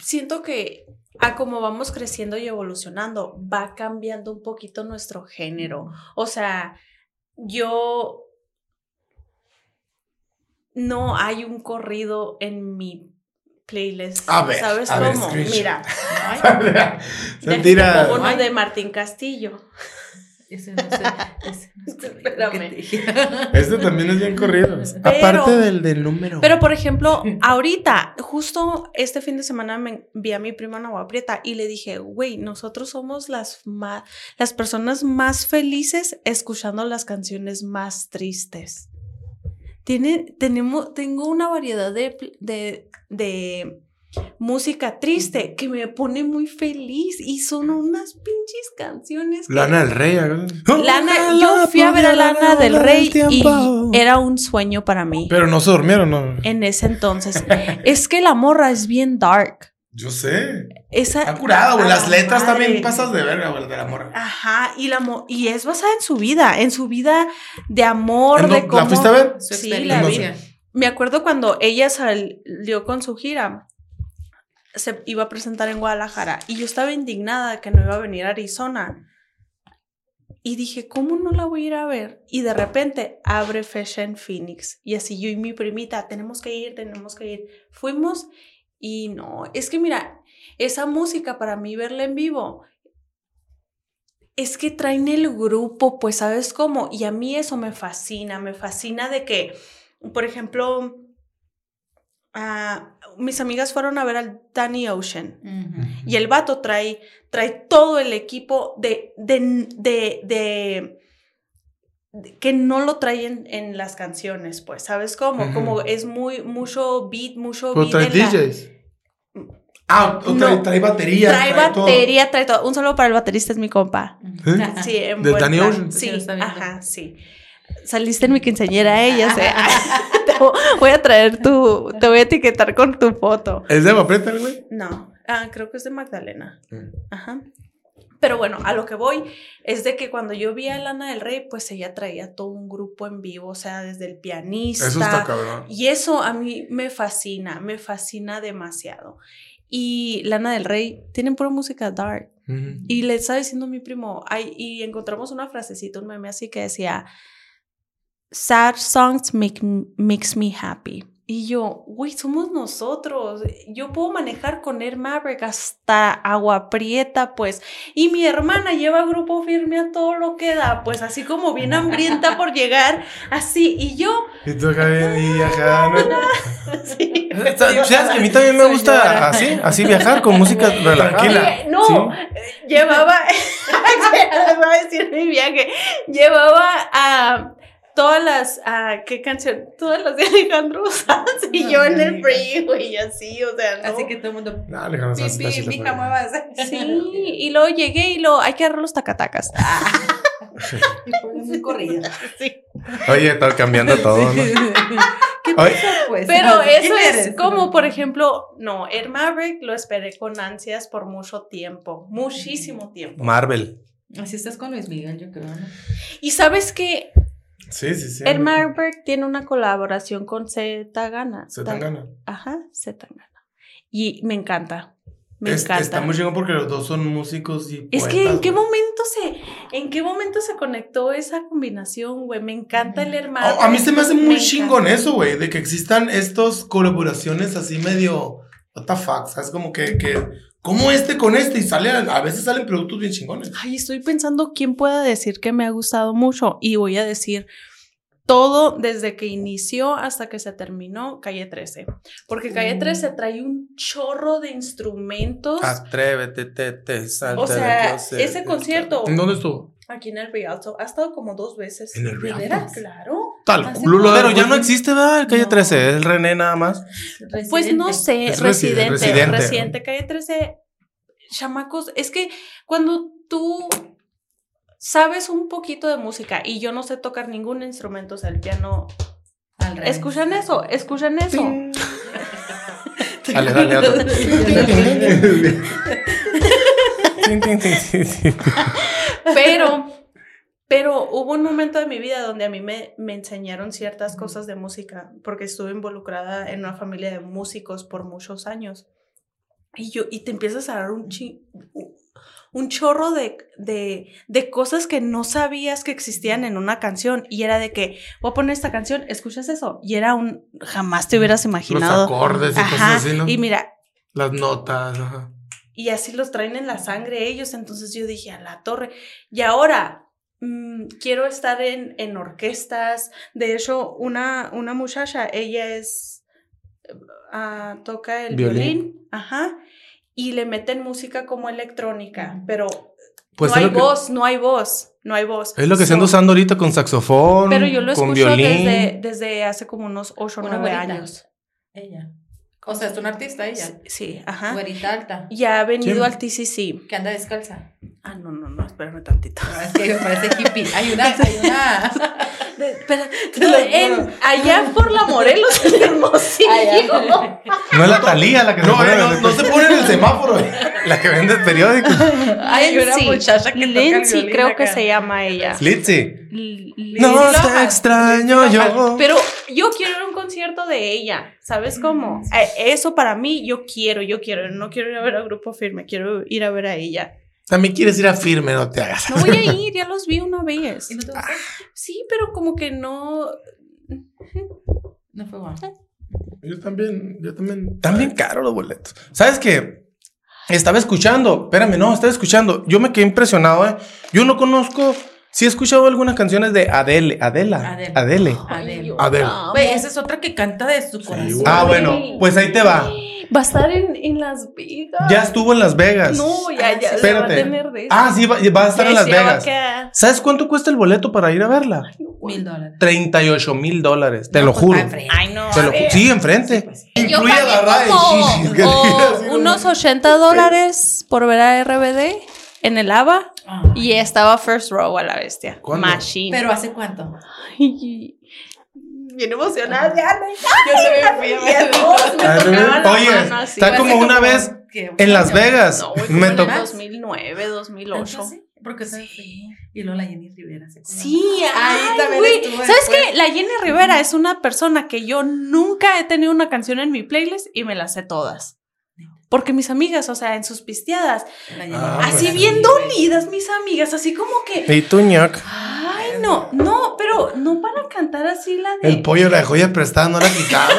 [SPEAKER 2] siento que a como vamos creciendo y evolucionando, va cambiando un poquito nuestro género. O sea, yo no hay un corrido en mi playlist.
[SPEAKER 1] A ver,
[SPEAKER 2] ¿Sabes
[SPEAKER 1] a ver,
[SPEAKER 2] cómo? Mira, *laughs*
[SPEAKER 1] Mentira.
[SPEAKER 2] uno de Martín Castillo.
[SPEAKER 4] Ese no sé. Ese no *laughs* dije. *laughs*
[SPEAKER 1] Este también es bien corrido. Aparte del, del número.
[SPEAKER 2] Pero, por ejemplo, ahorita, justo este fin de semana me vi a mi prima en Agua Prieta y le dije, güey, nosotros somos las, ma- las personas más felices escuchando las canciones más tristes. Tiene, tenemos, tengo una variedad de, de, de música triste que me pone muy feliz y son unas pinches canciones. que-
[SPEAKER 1] Lana del Rey. ¿verdad?
[SPEAKER 2] Lana, yo fui a ver a Lana del Rey y era un sueño para mí
[SPEAKER 1] Pero no se durmieron, ¿no?
[SPEAKER 2] en ese entonces. *laughs* es que la morra es bien dark.
[SPEAKER 1] Yo sé.
[SPEAKER 2] Esa,
[SPEAKER 1] Está curada, güey. Las
[SPEAKER 2] la
[SPEAKER 1] letras
[SPEAKER 2] madre.
[SPEAKER 1] también pasas de verga, güey, de la morra.
[SPEAKER 2] Ajá, y, la mo- y es basada en su vida, en su vida de amor,
[SPEAKER 1] ¿En
[SPEAKER 2] de cómo...
[SPEAKER 1] ¿La fuiste a ver?
[SPEAKER 2] Sí, la vi. Me acuerdo cuando ella salió con su gira, se iba a presentar en Guadalajara y yo estaba indignada de que no iba a venir a Arizona. Y dije, ¿cómo no la voy a ir a ver? Y de repente abre Fashion Phoenix. Y así yo y mi primita, tenemos que ir, tenemos que ir. Fuimos y no, es que mira, esa música para mí verla en vivo es que traen el grupo, pues sabes cómo, y a mí eso me fascina, me fascina de que, por ejemplo, ah, mis amigas fueron a ver al Danny Ocean y el vato trae, trae todo el equipo de, de, de, de- de- que no lo traen en las canciones, pues, ¿sabes cómo?
[SPEAKER 1] Ujú.
[SPEAKER 2] Como es muy, mucho beat, mucho beat
[SPEAKER 1] trae
[SPEAKER 2] la-
[SPEAKER 1] DJs. Ah, o trae,
[SPEAKER 2] No.
[SPEAKER 1] trae batería.
[SPEAKER 2] Trae batería, trae todo. Un saludo para el baterista, es mi compa.
[SPEAKER 1] ¿Eh? *laughs*
[SPEAKER 2] Sí, en
[SPEAKER 1] ¿Del
[SPEAKER 2] buen
[SPEAKER 1] Danny. Ocean?
[SPEAKER 2] Sí,
[SPEAKER 4] Sí,
[SPEAKER 2] ajá, sí. Saliste en mi quinceañera, ella, sé. *laughs* *laughs* Voy a traer tu, te voy a etiquetar con tu foto.
[SPEAKER 1] ¿Es de Vapreta, el güey?
[SPEAKER 2] No, ah, creo que es de Magdalena.
[SPEAKER 1] Mm.
[SPEAKER 2] Ajá. Pero bueno, a lo que voy es de que cuando yo vi a Lana del Rey, pues ella traía todo un grupo en vivo, o sea, desde el pianista.
[SPEAKER 1] Eso está cabrón.
[SPEAKER 2] Y eso a mí me fascina, me fascina demasiado. Y Lana del Rey tienen pura música dark. Y le estaba diciendo a mi primo, ay, y encontramos una frasecita, un meme así que decía, sad songs make, makes me happy. Y yo, güey, somos nosotros. Yo puedo manejar con Air Maverick hasta Agua Prieta, pues. Y mi hermana lleva grupo firme a todo lo que da, pues así como bien hambrienta por llegar, así. Y yo,
[SPEAKER 1] Y tú acá bien y ajá, ¿no? *laughs*
[SPEAKER 2] sí.
[SPEAKER 3] ¿Sabes que a mí también me gusta así, así viajar con música relajada?
[SPEAKER 2] Oye, no,
[SPEAKER 3] Sí.
[SPEAKER 2] llevaba, *laughs* les voy a decir mi viaje, llevaba a todas las, a, ¿qué canción? Todas las de Alejandro Sanz y
[SPEAKER 4] No,
[SPEAKER 2] yo en el freeway y así, o sea, ¿no?
[SPEAKER 4] Así que todo el mundo.
[SPEAKER 1] No, Alejandro Sanz
[SPEAKER 4] Pipi, mija.
[SPEAKER 2] Sí, *laughs* y luego llegué y lo hay que agarrar los tacatacas. *laughs*
[SPEAKER 4] Y corrida.
[SPEAKER 2] Sí.
[SPEAKER 3] Oye, está cambiando todo, ¿no? *laughs*
[SPEAKER 4] ¿Qué pasa, pues?
[SPEAKER 2] Pero
[SPEAKER 4] ¿Quién
[SPEAKER 2] eso es
[SPEAKER 4] eres?
[SPEAKER 2] como, por ejemplo, no, Air Maverick lo esperé con ansias por mucho tiempo, muchísimo tiempo.
[SPEAKER 3] Marvel.
[SPEAKER 4] Así estás con Luis Miguel, yo creo, ¿no?
[SPEAKER 2] Y sabes que
[SPEAKER 1] Sí, sí, sí.
[SPEAKER 2] Air Maverick tiene una colaboración con Z Tangana.
[SPEAKER 1] Se tan gana.
[SPEAKER 2] Ajá, Z Tangana. Y me encanta. Me
[SPEAKER 1] Es-
[SPEAKER 2] encanta.
[SPEAKER 1] Está muy chingón porque los dos son músicos y
[SPEAKER 2] Es que en qué
[SPEAKER 1] güey.
[SPEAKER 2] momento se, en qué momento se conectó esa combinación, güey. Me encanta el hermano.
[SPEAKER 1] A, a mí se me hace muy
[SPEAKER 2] Me
[SPEAKER 1] chingón
[SPEAKER 2] encanta.
[SPEAKER 1] eso, güey, de que existan estos colaboraciones así medio, what the fuck, ¿sabes? Como que, que, como este con este y sale, a veces salen productos bien chingones.
[SPEAKER 2] Ay, estoy pensando quién pueda decir que me ha gustado mucho y voy a decir todo desde que inició hasta que se terminó Calle 13. Porque Calle
[SPEAKER 4] Mm.
[SPEAKER 2] 13 trae un chorro de instrumentos.
[SPEAKER 3] Atrévete, te, te, salte
[SPEAKER 2] o sea, ese concierto
[SPEAKER 1] ¿En dónde estuvo?
[SPEAKER 2] Aquí en el Rialto ha estado como dos veces.
[SPEAKER 1] ¿En el
[SPEAKER 2] ¿De
[SPEAKER 1] Rialto?
[SPEAKER 2] veras? Claro.
[SPEAKER 1] Tal
[SPEAKER 4] Hace
[SPEAKER 1] culo lo
[SPEAKER 3] Pero
[SPEAKER 1] de-
[SPEAKER 3] ya no existe, ¿verdad? El calle
[SPEAKER 2] No.
[SPEAKER 3] 13, es el René nada más.
[SPEAKER 2] Pues no sé,
[SPEAKER 1] Es
[SPEAKER 2] residente,
[SPEAKER 1] residente,
[SPEAKER 2] residente, calle 13, chamacos, es que cuando tú sabes un poquito de música y yo no sé tocar ningún instrumento, o sea, el piano Escuchan eso, escuchan eso.
[SPEAKER 3] dale, dale, *laughs* *laughs* *laughs*
[SPEAKER 2] Pero pero hubo un momento de mi vida donde a mí me, me, enseñaron ciertas cosas de música, porque estuve involucrada en una familia de músicos por muchos años. Y, yo, y te empiezas a dar un, un chorro de, de, de, cosas que no sabías que existían en una canción. Y era de que, voy a poner esta canción, escuchas eso. Y era un, jamás te hubieras imaginado.
[SPEAKER 1] Los acordes y cosas así, ¿no?
[SPEAKER 2] Y mira.
[SPEAKER 1] Las notas, ajá.
[SPEAKER 2] Y así los traen en la sangre ellos. Entonces yo dije, a la torre. Y ahora, Mm, quiero estar en, en, orquestas. De hecho, una, una muchacha, ella es, uh, toca el violín. ajá, y le meten música como electrónica, pero pues no hay voz, no hay voz, no hay voz.
[SPEAKER 3] Es lo que se anda usando ahorita con saxofón,
[SPEAKER 2] Pero yo lo escucho desde, desde hace como unos 8 o 9 años.
[SPEAKER 4] Ella. O sea, es una artista ella.
[SPEAKER 2] Sí, ajá.
[SPEAKER 4] Güerita alta.
[SPEAKER 2] Ya ha venido al TCC.
[SPEAKER 4] Que anda descalza.
[SPEAKER 2] Ah, no, no, no, espérame tantito.
[SPEAKER 4] No, es que me parece hippie. Hay una, *laughs* hay una.
[SPEAKER 2] espera, *laughs* en, allá por la Morelos, el *laughs* Hermosillo.
[SPEAKER 3] No es la Talía la que
[SPEAKER 1] no, se no, no, se pone en el semáforo.
[SPEAKER 3] la que vende el periódico.
[SPEAKER 2] Hay una muchacha que Lindsay, creo que se llama ella.
[SPEAKER 3] Lindsay. No te extraño yo.
[SPEAKER 2] Pero yo quiero ir a un concierto de ella. ¿Sabes cómo? Eh, eso para mí, yo quiero, yo quiero. No quiero ir a ver a Grupo Firme, quiero ir a ver a ella.
[SPEAKER 1] También quieres ir a Firme, no te hagas.
[SPEAKER 2] No voy a *laughs* ir, ya los vi una vez. ¿Y no te ah, sí, pero como que no.
[SPEAKER 4] No fue bueno.
[SPEAKER 1] Yo también, yo también.
[SPEAKER 3] También caro los boletos. ¿Sabes qué? Estaba escuchando, espérame, no, estaba escuchando. Yo me quedé impresionado, ¿eh? Yo no conozco Sí he escuchado algunas canciones de Adele, Adela, Adele. Adele.
[SPEAKER 2] Adele.
[SPEAKER 4] Adele. esa es otra que canta de su corazón.
[SPEAKER 3] ah, bueno, pues ahí te va.
[SPEAKER 2] Va a estar en, en, Las Vegas.
[SPEAKER 3] Ya estuvo en Las Vegas.
[SPEAKER 2] No, ya, ya.
[SPEAKER 3] Espérate. Va a tener de ah, sí, va, va, a estar en Las Vegas. ¿Sabes cuánto cuesta el boleto para ir a verla?
[SPEAKER 4] Mil dólares.
[SPEAKER 3] 38 mil dólares, te lo pues, juro.
[SPEAKER 2] Ay, no.
[SPEAKER 3] Te lo, sí, enfrente.
[SPEAKER 2] Pues, Incluye la como *laughs* unos 80 dólares por ver a RBD en el ABA y estaba first row a la bestia. Machine.
[SPEAKER 4] ¿Pero hace cuánto?
[SPEAKER 2] bien emocionada. Ya,
[SPEAKER 4] yo me fui
[SPEAKER 3] Oye, está como una vez en Las Vegas.
[SPEAKER 2] me tocó. 2009, 2008.
[SPEAKER 4] Porque sí. Y luego la Jenny Rivera se
[SPEAKER 2] Sí, ahí también ¿Sabes qué? La Jenny Rivera es una persona que yo nunca he tenido una canción en mi playlist y me las sé todas. Porque mis amigas, o sea, en sus pisteadas, ah, así bien dolidas, mis amigas, así como que.
[SPEAKER 3] ¿Y tú, ñac?
[SPEAKER 2] Ay, no, no, pero no para cantar así la de.
[SPEAKER 1] El pollo, la joya prestada, no la quitaba,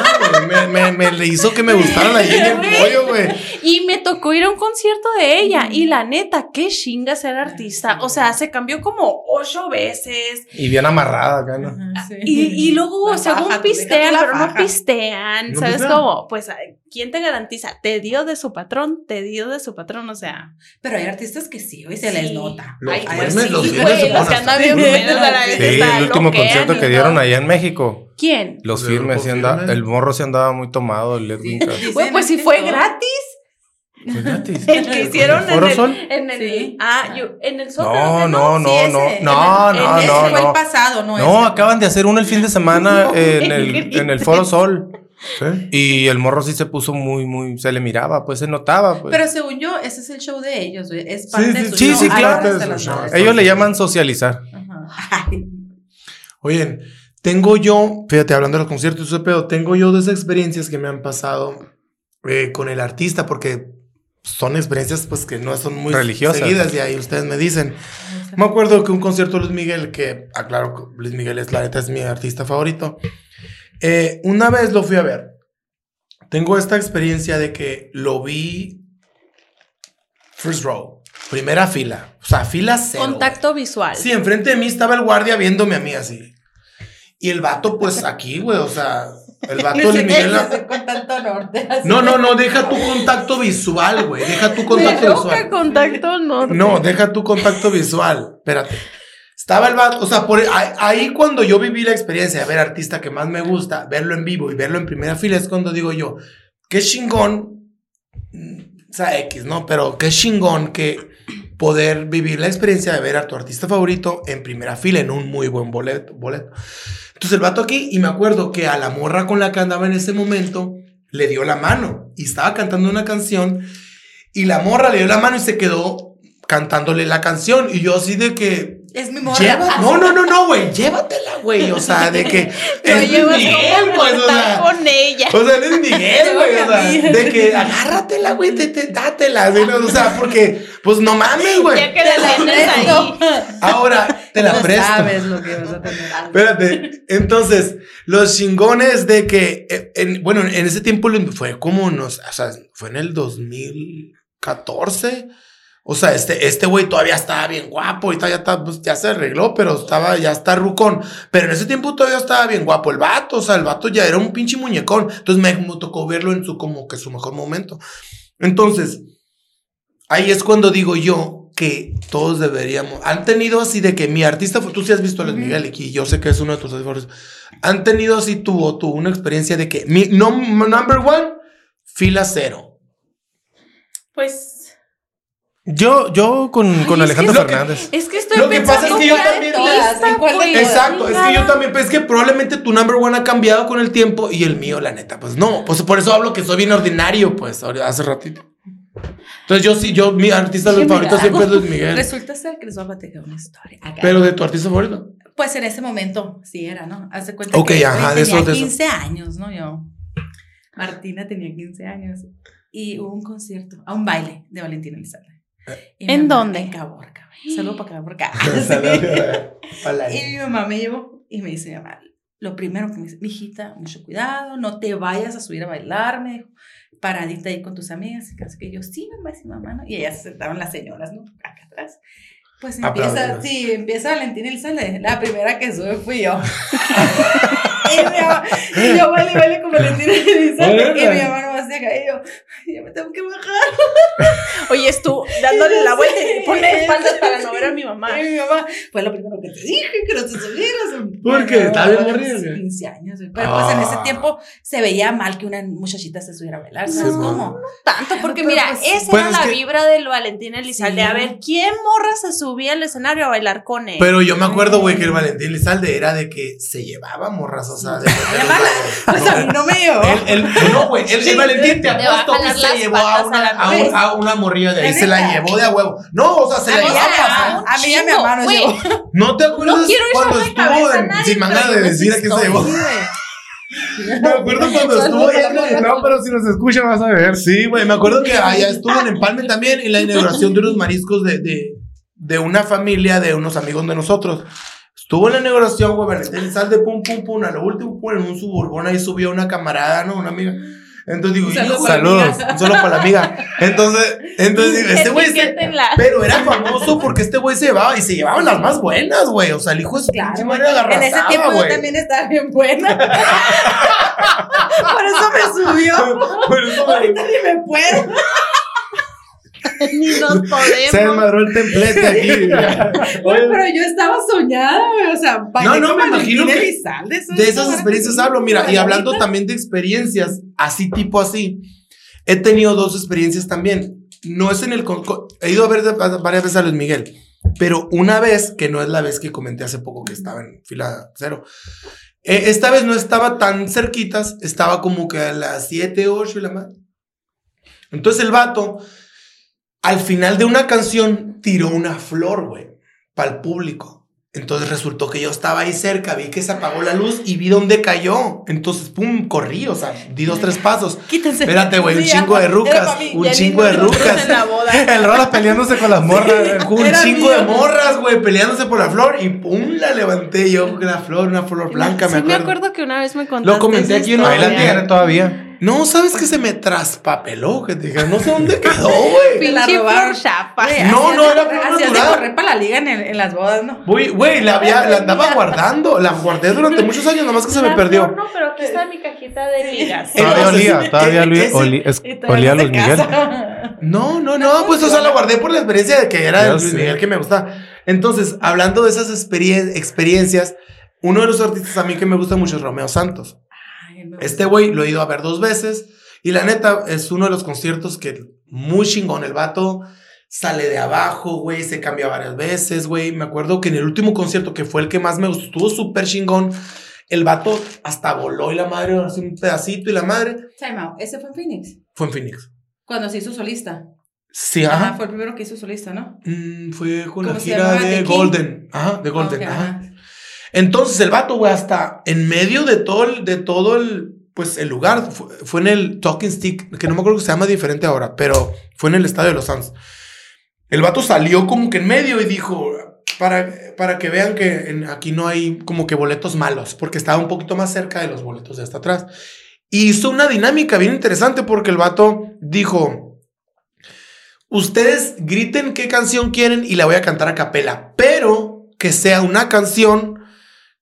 [SPEAKER 1] me, me, me, le hizo que me gustara la Jenny el pollo, güey.
[SPEAKER 2] Y me tocó ir a un concierto de ella, y la neta, qué chinga ser artista. O sea, se cambió como ocho veces.
[SPEAKER 3] Y bien amarrada acá, ¿no?
[SPEAKER 2] y, y, luego, según pistean, pero no pistean, ¿sabes cómo? Pues ¿quién te garantiza? Te dio de su patrón, te dio de su patrón, o sea.
[SPEAKER 4] Pero hay artistas que sí, hoy se les nota.
[SPEAKER 1] Los
[SPEAKER 2] Ay,
[SPEAKER 1] viernes,
[SPEAKER 2] pues sí,
[SPEAKER 1] los
[SPEAKER 2] viernes los que andan bien
[SPEAKER 3] Sí, el último concierto que dieron allá en México.
[SPEAKER 2] ¿Quién?
[SPEAKER 3] Los firmes, el morro se andaba muy tomado, el Edwin
[SPEAKER 2] Bueno, pues si fue gratis.
[SPEAKER 3] Fue gratis. *laughs*
[SPEAKER 2] El que hicieron en el,
[SPEAKER 3] Sol?
[SPEAKER 2] en el, ah, yo, en el Sol.
[SPEAKER 3] No, no, no, no, no, no, no,
[SPEAKER 4] fue el pasado, no.
[SPEAKER 3] No, acaban de hacer uno el fin de *laughs* semana en el, en el Foro Sol. Y el morro sí se puso muy, muy, se le miraba, pues se notaba. Pues.
[SPEAKER 4] Pero según yo, ese es el show de ellos, es parte de su
[SPEAKER 3] sí, show. Sí, claro. Ellos le llaman socializar.
[SPEAKER 1] Oye, tengo yo, fíjate, hablando de los conciertos, pero tengo yo dos experiencias que me han pasado eh, con el artista, porque son experiencias pues que no son muy
[SPEAKER 3] religiosas.
[SPEAKER 1] seguidas y ahí ustedes me dicen. Me acuerdo que un concierto de Luis Miguel, que aclaro, Luis Miguel es la neta, es mi artista favorito. Eh, una vez lo fui a ver. Tengo esta experiencia de que lo vi first row, primera fila, o sea, fila cero.
[SPEAKER 2] Contacto visual.
[SPEAKER 1] Sí, enfrente de mí estaba el guardia viéndome a mí así. Y el vato, pues aquí, güey, o sea, el *laughs* vato de Miguel. No, no, no, deja tu contacto visual, güey. Deja tu *laughs* contacto visual.
[SPEAKER 2] contacto norte.
[SPEAKER 1] No, deja tu contacto visual. Espérate. Estaba el vato, o sea, por, ahí, cuando yo viví la experiencia de ver artista que más me gusta, verlo en vivo y verlo en primera fila, es cuando digo yo, qué chingón, mm, o sea, X, ¿no? Pero qué chingón que poder vivir la experiencia de ver a tu artista favorito en primera fila, en un muy buen boleto. boleto. Entonces el vato aquí, y me acuerdo que a la morra con la que andaba en ese momento, le dio la mano y estaba cantando una canción y la morra le dio la mano y se quedó cantándole la canción y yo así de que
[SPEAKER 4] es mi morra.
[SPEAKER 1] no, no, no, no, güey, llévatela, güey, o sea, de que *laughs*
[SPEAKER 2] es Miguel, pues, o sea, con ella.
[SPEAKER 1] O sea, es *laughs* Miguel, güey, o sea, de que agárratela, güey, te, te, dátela, o sea, porque pues no mames, güey.
[SPEAKER 2] Ya que la tienes ahí.
[SPEAKER 1] Ahora te la
[SPEAKER 4] no
[SPEAKER 1] presto.
[SPEAKER 4] sabes lo que vas a tener.
[SPEAKER 1] Espérate, entonces, los chingones de que, eh, en, bueno, en ese tiempo fue como nos, o sea, fue en el 2014. O sea, este, este güey todavía estaba bien guapo y ya, está, pues, ya se arregló, pero estaba, ya está rucón. Pero en ese tiempo todavía estaba bien guapo el vato, o sea, el vato ya era un pinche muñecón. Entonces me, me tocó verlo en su, como que su mejor momento. Entonces, ahí es cuando digo yo que todos deberíamos, han tenido así de que mi artista, tú sí has visto a Luis Miguel y yo sé que es uno de tus favoritos, han tenido así tú tú una experiencia de que mi no, number one, fila cero.
[SPEAKER 2] Pues
[SPEAKER 3] yo, yo con, con Alejandro Fernández.
[SPEAKER 2] es que estoy
[SPEAKER 1] Lo que pasa es que yo también. exacto, es que yo también. Pues es que probablemente tu number one ha cambiado con el tiempo y el mío, la neta, pues no. Pues por eso hablo que soy bien ordinario, pues, hace ratito. Entonces yo sí, yo, mi artista favorito siempre es Luis *laughs* Miguel.
[SPEAKER 4] Resulta ser que les voy a platicar una historia.
[SPEAKER 1] Pero de tu artista favorito.
[SPEAKER 4] Pues en ese momento sí era, ¿no? Hace cuenta
[SPEAKER 1] Ok,
[SPEAKER 4] que
[SPEAKER 1] ajá,
[SPEAKER 4] de
[SPEAKER 1] eso, de
[SPEAKER 4] 15 años, ¿no? Yo. Martina tenía 15 años y hubo un concierto, a un baile de Valentina Elizalde.
[SPEAKER 2] ¿En dónde?
[SPEAKER 4] En Caborca. Saludos para Caborca. *laughs* *laughs* *laughs* y mi mamá me llevó y me dice, mamá, lo primero que me dice, hijita, mucho cuidado, no te vayas a subir a bailar, me dijo, paradita ahí con tus amigas. Y casi que yo, sí, mamá, sí, mamá, ¿no? Y ellas se sentaban las señoras, ¿no? Acá atrás. Pues empieza, sí, empieza Valentina Elizalde. La primera que sube fui yo. y, y, yo vale, vale con Valentina Elizalde. Y mi mamá no caer. Y yo, ya me tengo que bajar.
[SPEAKER 2] Oye, tú dándole *laughs* la vuelta y pone espaldas para no ver a mi mamá.
[SPEAKER 4] Y mi mamá, fue lo primero que te dije, que no te subieras.
[SPEAKER 1] ¿Por qué? ¿Estaba bien morrido?
[SPEAKER 4] 15 años. Pero pues en ese ah. tiempo se veía mal que una muchachita se subiera a bailar. ¿Sabes cómo?
[SPEAKER 2] No tanto, porque mira, pues, esa pues era la vibra del Valentín Elizalde. A ver, ¿quién morra se subía al escenario a bailar con él.
[SPEAKER 1] Pero yo me acuerdo, güey, que el Valentín Lizalde era de que se llevaba morras, o sea, de, *laughs*
[SPEAKER 4] pues a mí no me llevó.
[SPEAKER 1] El, no, güey, el, Valentín te apuesto que se llevó a una, a, una morrilla de ahí, se la llevó de a huevo. No, o sea, se la llevó
[SPEAKER 4] a A mí ya mi mamá nos llevó.
[SPEAKER 1] ¿No te acuerdas cuando estuvo en, sin manera de decir a qué se llevó? *laughs* Me acuerdo cuando estuvo No, pero si nos escucha vas a ver. Sí, güey. Me acuerdo que allá estuvo en Empalme también en la inauguración de unos mariscos de, de, de una familia de unos amigos de nosotros. Estuvo en la inauguración, güey, sal de pum, pum, pum, a lo último, pum, en un suburbón ahí subió una camarada, ¿no? Una amiga. Entonces digo, saludos. saludos. Solo para la amiga. Entonces, entonces digo, *laughs* este güey. Pero era famoso porque este güey se llevaba y se llevaban las más buenas, güey. O sea, el hijo de su
[SPEAKER 4] claro, En ese tiempo yo también estaba bien buena. *laughs* Por eso me subió. Por eso me... Ahorita ni me puedo. *laughs* *laughs*
[SPEAKER 2] Ni nos *laughs* podemos.
[SPEAKER 1] Se desmadró el templete aquí. *laughs*
[SPEAKER 4] pero yo estaba soñada, O sea,
[SPEAKER 1] no, no, me imagino que de esas experiencias hablo. Mira, y hablando también de experiencias, así tipo así, he tenido dos experiencias también. No es en el. He ido a ver varias veces a Luis Miguel, pero una vez, que no es la vez que comenté hace poco que estaba en fila cero. E, esta vez no estaba tan cerquitas, estaba como que a las 7, 8 y la madre. Entonces el vato al final de una canción tiró una flor, güey, para el público. Entonces resultó que yo estaba ahí cerca, vi que se apagó la luz y vi dónde cayó. Entonces, pum, corrí, o sea, di dos, tres pasos.
[SPEAKER 2] Quítense.
[SPEAKER 1] Espérate, güey, un chingo de rucas. Un chingo de rucas. *laughs* El Rola peleándose con las morras. un chingo de morras, güey, peleándose por la flor. Y pum, la levanté yo, la flor, una flor blanca, me acuerdo.
[SPEAKER 2] me acuerdo que una vez me contaste.
[SPEAKER 1] Lo comenté aquí en
[SPEAKER 3] la tiene todavía.
[SPEAKER 1] No, ¿sabes que se me traspapeló? Que dije, no sé dónde quedó, *laughs* güey.
[SPEAKER 2] Pinche flor chapa.
[SPEAKER 1] No, no, era flor
[SPEAKER 4] natural. de correr para la liga en, en las bodas, ¿no?
[SPEAKER 1] Güey, güey, la, había, la andaba guardando. La guardé durante muchos años, nomás que se me perdió.
[SPEAKER 2] No, pero aquí está mi cajita de ligas.
[SPEAKER 3] Todavía olía, todavía olía, Luis Miguel.
[SPEAKER 1] No, no, no, pues o sea, la guardé por la experiencia de que era de Luis Miguel que me gusta. Entonces, hablando de esas experiencias, uno de los artistas a mí que me gusta mucho es Romeo Santos. Este güey lo he ido a ver dos veces. Y la neta, es uno de los conciertos que muy chingón. El vato sale de abajo, güey, se cambia varias veces, güey. Me acuerdo que en el último concierto, que fue el que más me gustó, estuvo súper chingón. El vato hasta voló y la madre hace un pedacito y la madre.
[SPEAKER 4] Time ¿Ese fue en Phoenix?
[SPEAKER 1] Fue en Phoenix.
[SPEAKER 4] Cuando se hizo solista.
[SPEAKER 1] Sí, ajá.
[SPEAKER 4] fue el primero que hizo solista, ¿no?
[SPEAKER 1] Mm, fue con la gira de Golden. Ajá, de Golden. ajá. Entonces el vato, güey, hasta en medio de todo el, de todo el, pues el lugar, fue, en el Talking Stick, que no me acuerdo que se llama diferente ahora, pero fue en el estadio de los Suns. El vato salió como que en medio y dijo, para, para que vean que aquí no hay como que boletos malos, porque estaba un poquito más cerca de los boletos de hasta atrás. Hizo una dinámica bien interesante porque el vato dijo, ustedes griten qué canción quieren y la voy a cantar a capela, pero que sea una canción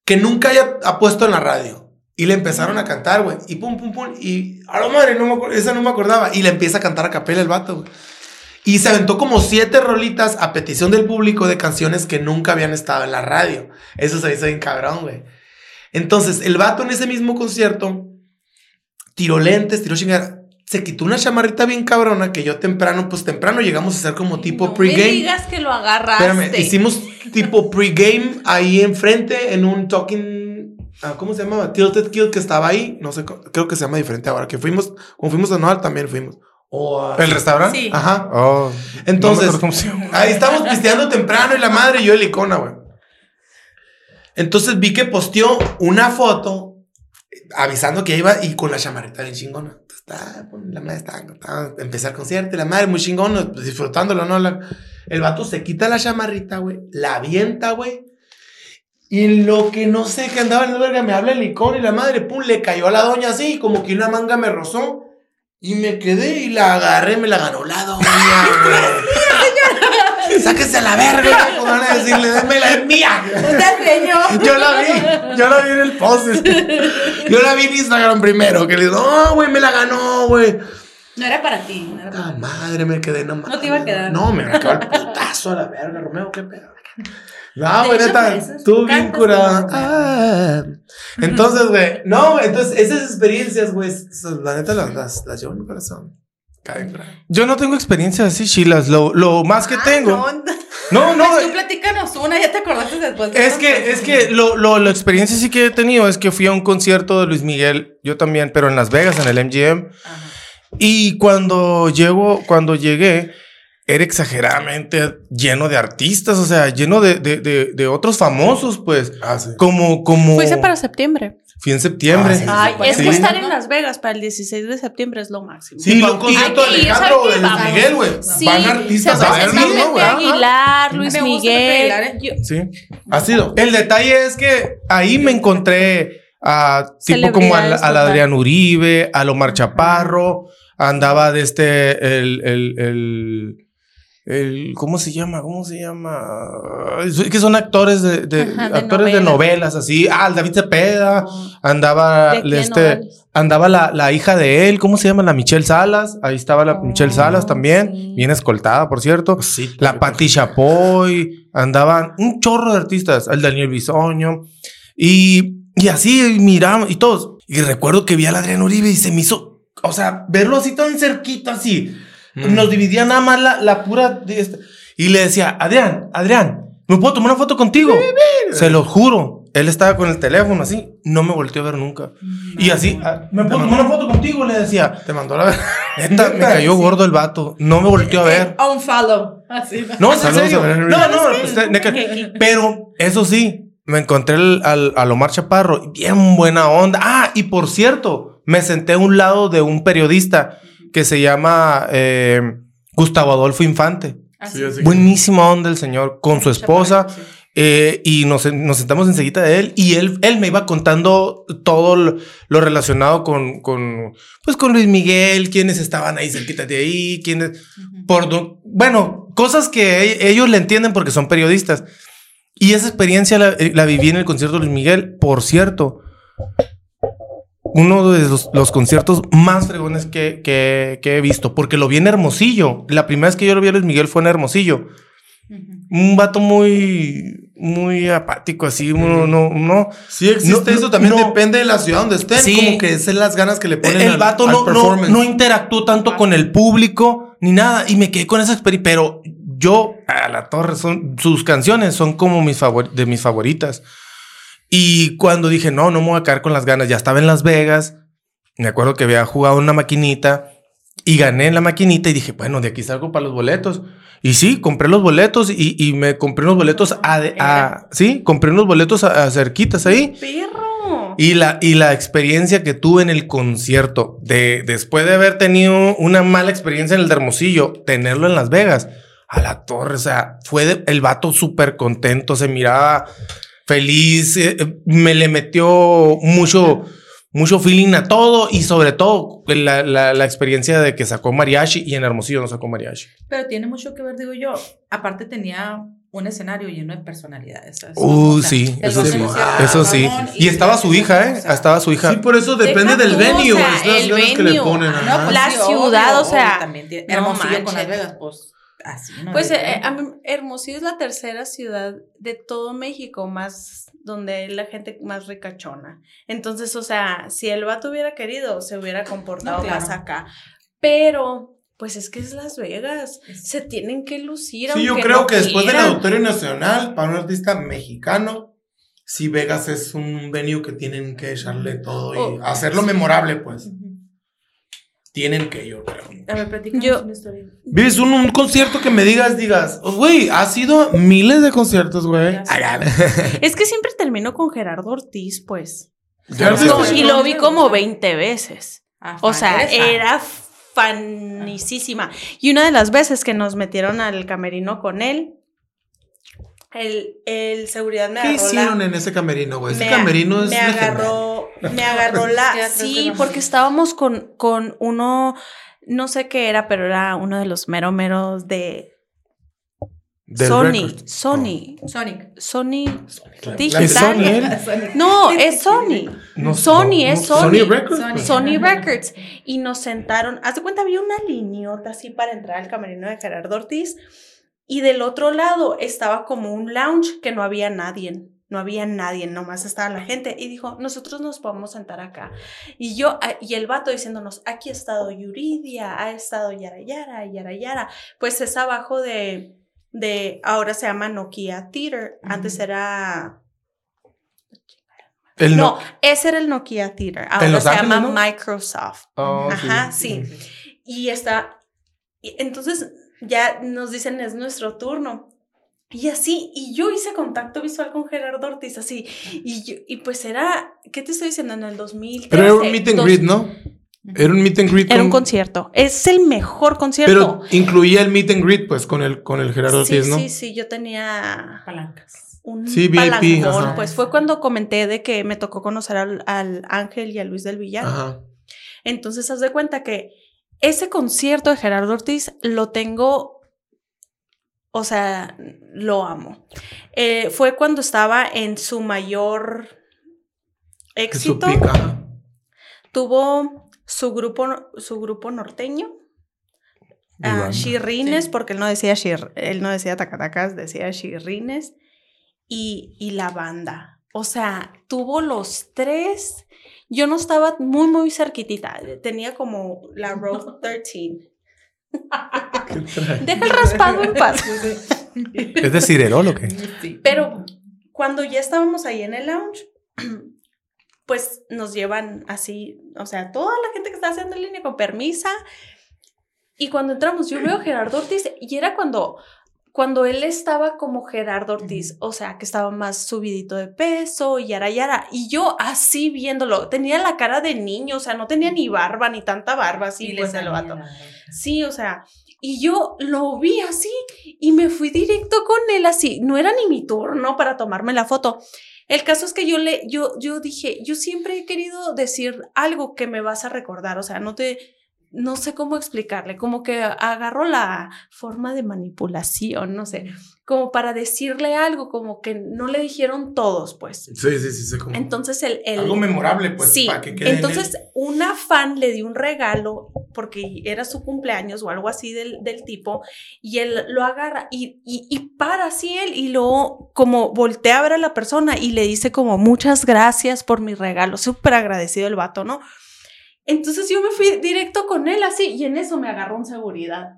[SPEAKER 1] que nunca haya puesto en la radio. Y le empezaron a cantar, güey. Y pum, pum, pum. Y a la madre, no me, esa no me acordaba. Y le empieza a cantar a capela el vato, güey. Y se aventó como siete rolitas a petición del público de canciones que nunca habían estado en la radio. Eso se hizo bien cabrón, güey. Entonces, el vato en ese mismo concierto tiró lentes, tiró chingada se quitó una chamarrita bien cabrona que yo temprano, pues temprano llegamos a hacer como tipo
[SPEAKER 2] no
[SPEAKER 1] pregame.
[SPEAKER 2] Me digas que lo agarraste. Espérame,
[SPEAKER 1] hicimos tipo pregame ahí enfrente en un talking. Ah, ¿Cómo se llamaba? Tilted Kill que estaba ahí. No sé, creo que se llama diferente ahora. Que fuimos, como fuimos a Noal también fuimos.
[SPEAKER 3] ¿El restaurante?
[SPEAKER 1] Sí. Ajá. Oh, Entonces, ahí estamos pisteando temprano y la madre y yo el icona, güey. Entonces vi que posteó una foto avisando que iba y con la chamarrita bien chingona está, pues, la madre está, está, empezar el concierto la madre muy chingón, pues, disfrutándolo, ¿no? el vato se quita la chamarrita, güey, la avienta, güey. Y lo que no sé que andaba en la verga, me habla el icón y la madre, pum, le cayó a la doña así, como que una manga me rozó. Y me quedé y la agarré, me la ganó la doña, *laughs* güey. *laughs* Sáquese a la verga, *laughs* como van a decirle, démela, es mía. Yo la vi, yo la vi en el post. Yo la vi en Instagram primero, que le digo, no, güey, me la ganó, güey.
[SPEAKER 4] No era para ti. No
[SPEAKER 1] era madre, me quedé nomás.
[SPEAKER 4] No te iba a quedar.
[SPEAKER 1] No, me quedó el putazo a la verga, Romeo, qué pedo. No, güey, neta, tú bien curada. Ah. Entonces, güey, no, entonces esas experiencias, güey, la neta las, las, las llevo en mi corazón.
[SPEAKER 3] Yo no tengo experiencias así, chilas. Lo, lo más que ah, tengo.
[SPEAKER 4] No, no. Pues tú platícanos una, ya te acordaste después.
[SPEAKER 3] es que, es que lo, lo, la experiencia sí que he tenido es que fui a un concierto de Luis Miguel, yo también, pero en Las Vegas, en el MGM. Y cuando llego, cuando llegué, era exageradamente lleno de artistas, o sea, lleno de, de, de, otros famosos, pues. Ah, sí. Como, como.
[SPEAKER 2] Fuiste para septiembre.
[SPEAKER 3] Fui en septiembre.
[SPEAKER 2] Ay, es que estar en Las Vegas para el 16 de septiembre es lo máximo.
[SPEAKER 1] Sí, lo concierto de Alejandro de Luis Miguel, güey. Sí, Van artistas a verlo,
[SPEAKER 2] ¿no? Aguilar, Luis Miguel.
[SPEAKER 3] ¿eh? Sí. Ha sido. El detalle es que ahí me encontré a tipo como al, al Adrián Uribe, a Omar Chaparro, andaba de este, el, el, el el, ¿cómo se llama? ¿Cómo se llama? Es que son actores de, de, actores de novelas así. Ah, David Cepeda, andaba este, andaba la, la, hija de él, ¿cómo se llama? La Michelle Salas, ahí estaba la Michelle Salas oh, también, bien escoltada, por cierto. Sí, la Patti Chapoy, andaban un chorro de artistas, el Daniel Bisoño y y así miramos y todos. Y recuerdo que vi a Adrián Uribe y se me hizo, o sea, verlo así tan cerquito así nos dividía nada más la, la pura. De esta. Y le decía, Adrián, Adrián, ¿me puedo tomar una foto contigo? Se lo juro. Él estaba con el teléfono así, no me volteó a ver nunca. y así, ah, ¿me puedo tomar una foto contigo? Le decía.
[SPEAKER 1] Te mandó la *laughs*
[SPEAKER 3] Neta, me cayó gordo el vato. No me volteó a ver.
[SPEAKER 4] Un follow. Así.
[SPEAKER 3] No, en serio. No, no, pues, *laughs* pero eso sí, me encontré al, al, Omar Chaparro, bien buena onda. Ah, y por cierto, me senté a un lado de un periodista que se llama eh, Gustavo Adolfo Infante. Ah, Buenísima onda el señor con su esposa. Eh, y nos, sentamos enseguida de él y él, él me iba contando todo lo, relacionado con, con, pues con Luis Miguel, quienes estaban ahí cerquita de ahí, quienes, por, bueno, cosas que ellos le entienden porque son periodistas. Y esa experiencia la, la viví en el concierto de Luis Miguel, por cierto uno de los, conciertos más fregones que, he visto, porque lo vi en Hermosillo. La primera vez que yo lo vi a Luis Miguel fue en Hermosillo. Un vato muy, muy apático, así, uno no, no.
[SPEAKER 1] Sí existe eso, también depende de la ciudad donde estén, como que es las ganas que le ponen
[SPEAKER 3] El vato no, no, interactuó tanto con el público, ni nada, y me quedé con esa experiencia, pero yo, a la torre, son, sus canciones son como mis de mis favoritas. Y cuando dije, no, no me voy a caer con las ganas, ya estaba en Las Vegas. Me acuerdo que había jugado una maquinita y gané en la maquinita y dije, bueno, de aquí salgo para los boletos. Y sí, compré los boletos y, me compré unos boletos a, sí, compré unos boletos a, cerquitas ahí.
[SPEAKER 2] Perro.
[SPEAKER 3] Y la, y la experiencia que tuve en el concierto, de después de haber tenido una mala experiencia en el de Hermosillo, tenerlo en Las Vegas, a la torre, o sea, fue el vato súper contento, se miraba feliz, eh, me le metió mucho mucho feeling a todo y sobre todo la, la, experiencia de que sacó mariachi y en Hermosillo no sacó mariachi.
[SPEAKER 4] Pero tiene mucho que ver, digo yo. Aparte tenía un escenario lleno de personalidades.
[SPEAKER 3] Uh, sí, eso sí. eso sí. Y, estaba su hija, ¿eh? estaba su hija.
[SPEAKER 1] Sí, por eso depende del venue. es las que le ponen.
[SPEAKER 2] Pues la ciudad, o sea. También
[SPEAKER 4] Hermosillo con Las Vegas, pues
[SPEAKER 2] pues eh, Hermosillo es la tercera ciudad de todo México más donde la gente más ricachona. Entonces, o sea, si el vato hubiera querido, se hubiera comportado más acá. Pero pues es que es Las Vegas. Se tienen que lucir.
[SPEAKER 1] Sí, yo creo que después del Auditorio Nacional, para un artista mexicano, sí, Vegas es un venue que tienen que echarle todo y oh, hacerlo memorable, pues tienen que, yo creo.
[SPEAKER 2] A ver, yo, una historia.
[SPEAKER 1] Vives un, concierto que me digas, digas, güey, ha sido miles de conciertos, güey. *laughs*
[SPEAKER 2] es que siempre termino con Gerardo Ortiz, pues. y lo vi como 20 veces. Ah, o sea, era fanicísima. Y una de las veces que nos metieron al camerino con él, el, el seguridad me
[SPEAKER 1] agarró. ¿Qué hicieron en ese camerino, güey? Ese camerino es.
[SPEAKER 2] Me agarró, me *laughs* agarró la. sí, porque estábamos con, con uno, no sé qué era, pero era uno de los mero meros de. Sony, Sony,
[SPEAKER 4] oh. Sonic,
[SPEAKER 2] Sony, *laughs* Sony, No, es Sony. Sony es Sony. Sony Records. Sony Records. Y nos sentaron. Haz de cuenta, había una lineota así para entrar al camerino de Gerardo Ortiz. Y del otro lado estaba como un lounge que no había nadie. No había nadie, nomás estaba la gente. Y dijo, nosotros nos podemos sentar acá. Y yo, y el vato diciéndonos, aquí ha estado Yuridia, ha estado Yara Yara, Yara Yara. Pues es abajo de, de ahora se llama Nokia Theater. Antes era... no, ese era el Nokia Theater. Ahora se llama Microsoft. Oh, Ajá, sí. Y está... Entonces ya nos dicen es nuestro turno. Y así, y yo hice contacto visual con Gerardo Ortiz, así, y, y pues era, ¿qué te estoy diciendo? En el 2013.
[SPEAKER 1] Pero era un meet and greet, ¿no? Era un meet and greet.
[SPEAKER 2] Era un concierto. Es el mejor concierto.
[SPEAKER 1] Pero incluía el meet and greet, pues, con el, con el Gerardo Ortiz, ¿no?
[SPEAKER 2] Sí, sí, yo tenía...
[SPEAKER 4] Palancas.
[SPEAKER 2] Un sí, VIP. Pues fue cuando comenté de que me tocó conocer al, al Ángel y a Luis del Villar. Ajá. Entonces, haz de cuenta que ese concierto de Gerardo Ortiz lo tengo, o sea, lo amo. Eh, fue cuando estaba en su mayor éxito. Tuvo su grupo, su grupo norteño. Uh, Shirrines, porque él no decía Shir, él no decía Tacatacas, decía Shirrines. Y, y la banda. O sea, tuvo los tres yo no estaba muy, muy cerquitita. Tenía como la row 13. *laughs* Deja el raspado en paz.
[SPEAKER 3] ¿Es de Cirerol o qué?
[SPEAKER 2] Pero cuando ya estábamos ahí en el lounge, *clears throat* pues nos llevan así, o sea, toda la gente que está haciendo en línea con permisa. Y cuando entramos, yo veo a Gerardo Ortiz y era cuando cuando él estaba como Gerardo Ortiz, o sea, que estaba más subidito de peso, y yara yara, y yo así viéndolo, tenía la cara de niño, o sea, no tenía ni barba, ni tanta barba, así pues el vato. Sí, o sea, y yo lo vi así y me fui directo con él así, no era ni mi turno para tomarme la foto. El caso es que yo le, yo, yo dije, yo siempre he querido decir algo que me vas a recordar, o sea, no te, no sé cómo explicarle, como que agarro la forma de manipulación, no sé, como para decirle algo, como que no le dijeron todos, pues.
[SPEAKER 1] Sí, sí, sí, sí
[SPEAKER 2] Entonces el,
[SPEAKER 1] Algo memorable, pues,
[SPEAKER 2] sí, para que quede Entonces una fan le dio un regalo porque era su cumpleaños o algo así del, del tipo y él lo agarra y, y, y, para así él y luego como voltea a ver a la persona y le dice como muchas gracias por mi regalo, súper agradecido el vato, ¿no? Entonces yo me fui directo con él así y en eso me agarró un seguridad.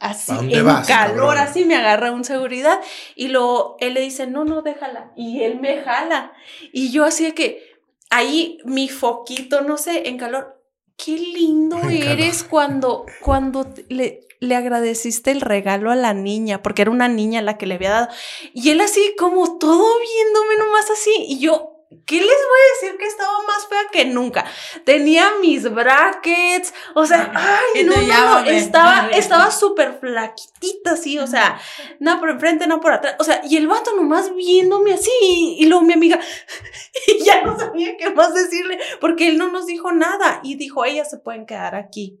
[SPEAKER 2] así en calor, así me agarra un seguridad y luego él le dice, no, no, déjala. Y él me jala. Y yo así de que ahí mi foquito, no sé, en calor. Qué lindo *laughs* eres cuando, cuando le, le agradeciste el regalo a la niña, porque era una niña la que le había dado. Y él así como todo viéndome nomás así. Y yo, ¿Qué les voy a decir que estaba más fea que nunca? Tenía mis brackets, o sea, ay, no, no, estaba, estaba súper flaquitita, así, o sea, no por enfrente, no por atrás, o sea, y el vato nomás viéndome así, y, luego mi amiga, *laughs* y ya no sabía qué más decirle, porque él no nos dijo nada, y dijo, ellas se pueden quedar aquí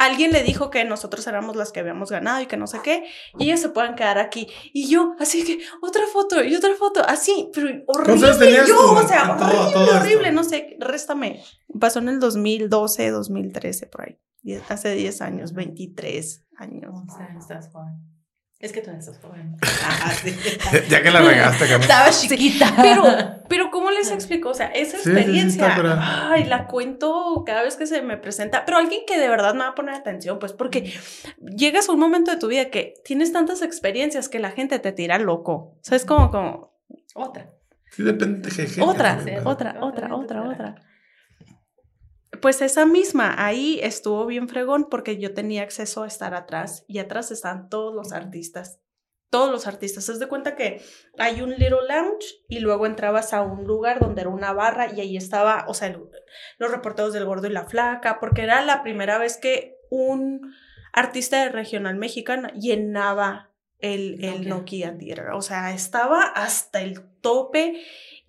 [SPEAKER 2] alguien le dijo que nosotros éramos las que habíamos ganado y que no sé qué, y ellas se pueden quedar aquí. Y yo, así que, otra foto y otra foto, así, pero horrible. Yo, o sea, horrible, horrible, no sé, réstame. Pasó en el 2012, 2013, por ahí. Hace 10 años, 23 años.
[SPEAKER 4] O sea, estás joven. Es que tú estás joven. *laughs* *laughs*
[SPEAKER 3] ya que la regaste,
[SPEAKER 4] Camila. Estaba chiquita.
[SPEAKER 2] Pero, pero ¿cómo les explico? O sea, esa experiencia, ay, la cuento cada vez que se me presenta, pero alguien que de verdad me va a poner atención, pues porque llegas a un momento de tu vida que tienes tantas experiencias que la gente te tira loco. O sea, es como, como, otra.
[SPEAKER 1] Sí, depende de
[SPEAKER 2] gente. Otra, otra, otra, otra, otra. Pues esa misma, ahí estuvo bien fregón porque yo tenía acceso a estar atrás y atrás están todos los artistas. Todos los artistas. Es de cuenta que hay un little lounge y luego entrabas a un lugar donde era una barra y ahí estaba, o sea, los reporteros del gordo y la flaca, porque era la primera vez que un artista de regional mexicana llenaba el, el Nokia Theater. O sea, estaba hasta el tope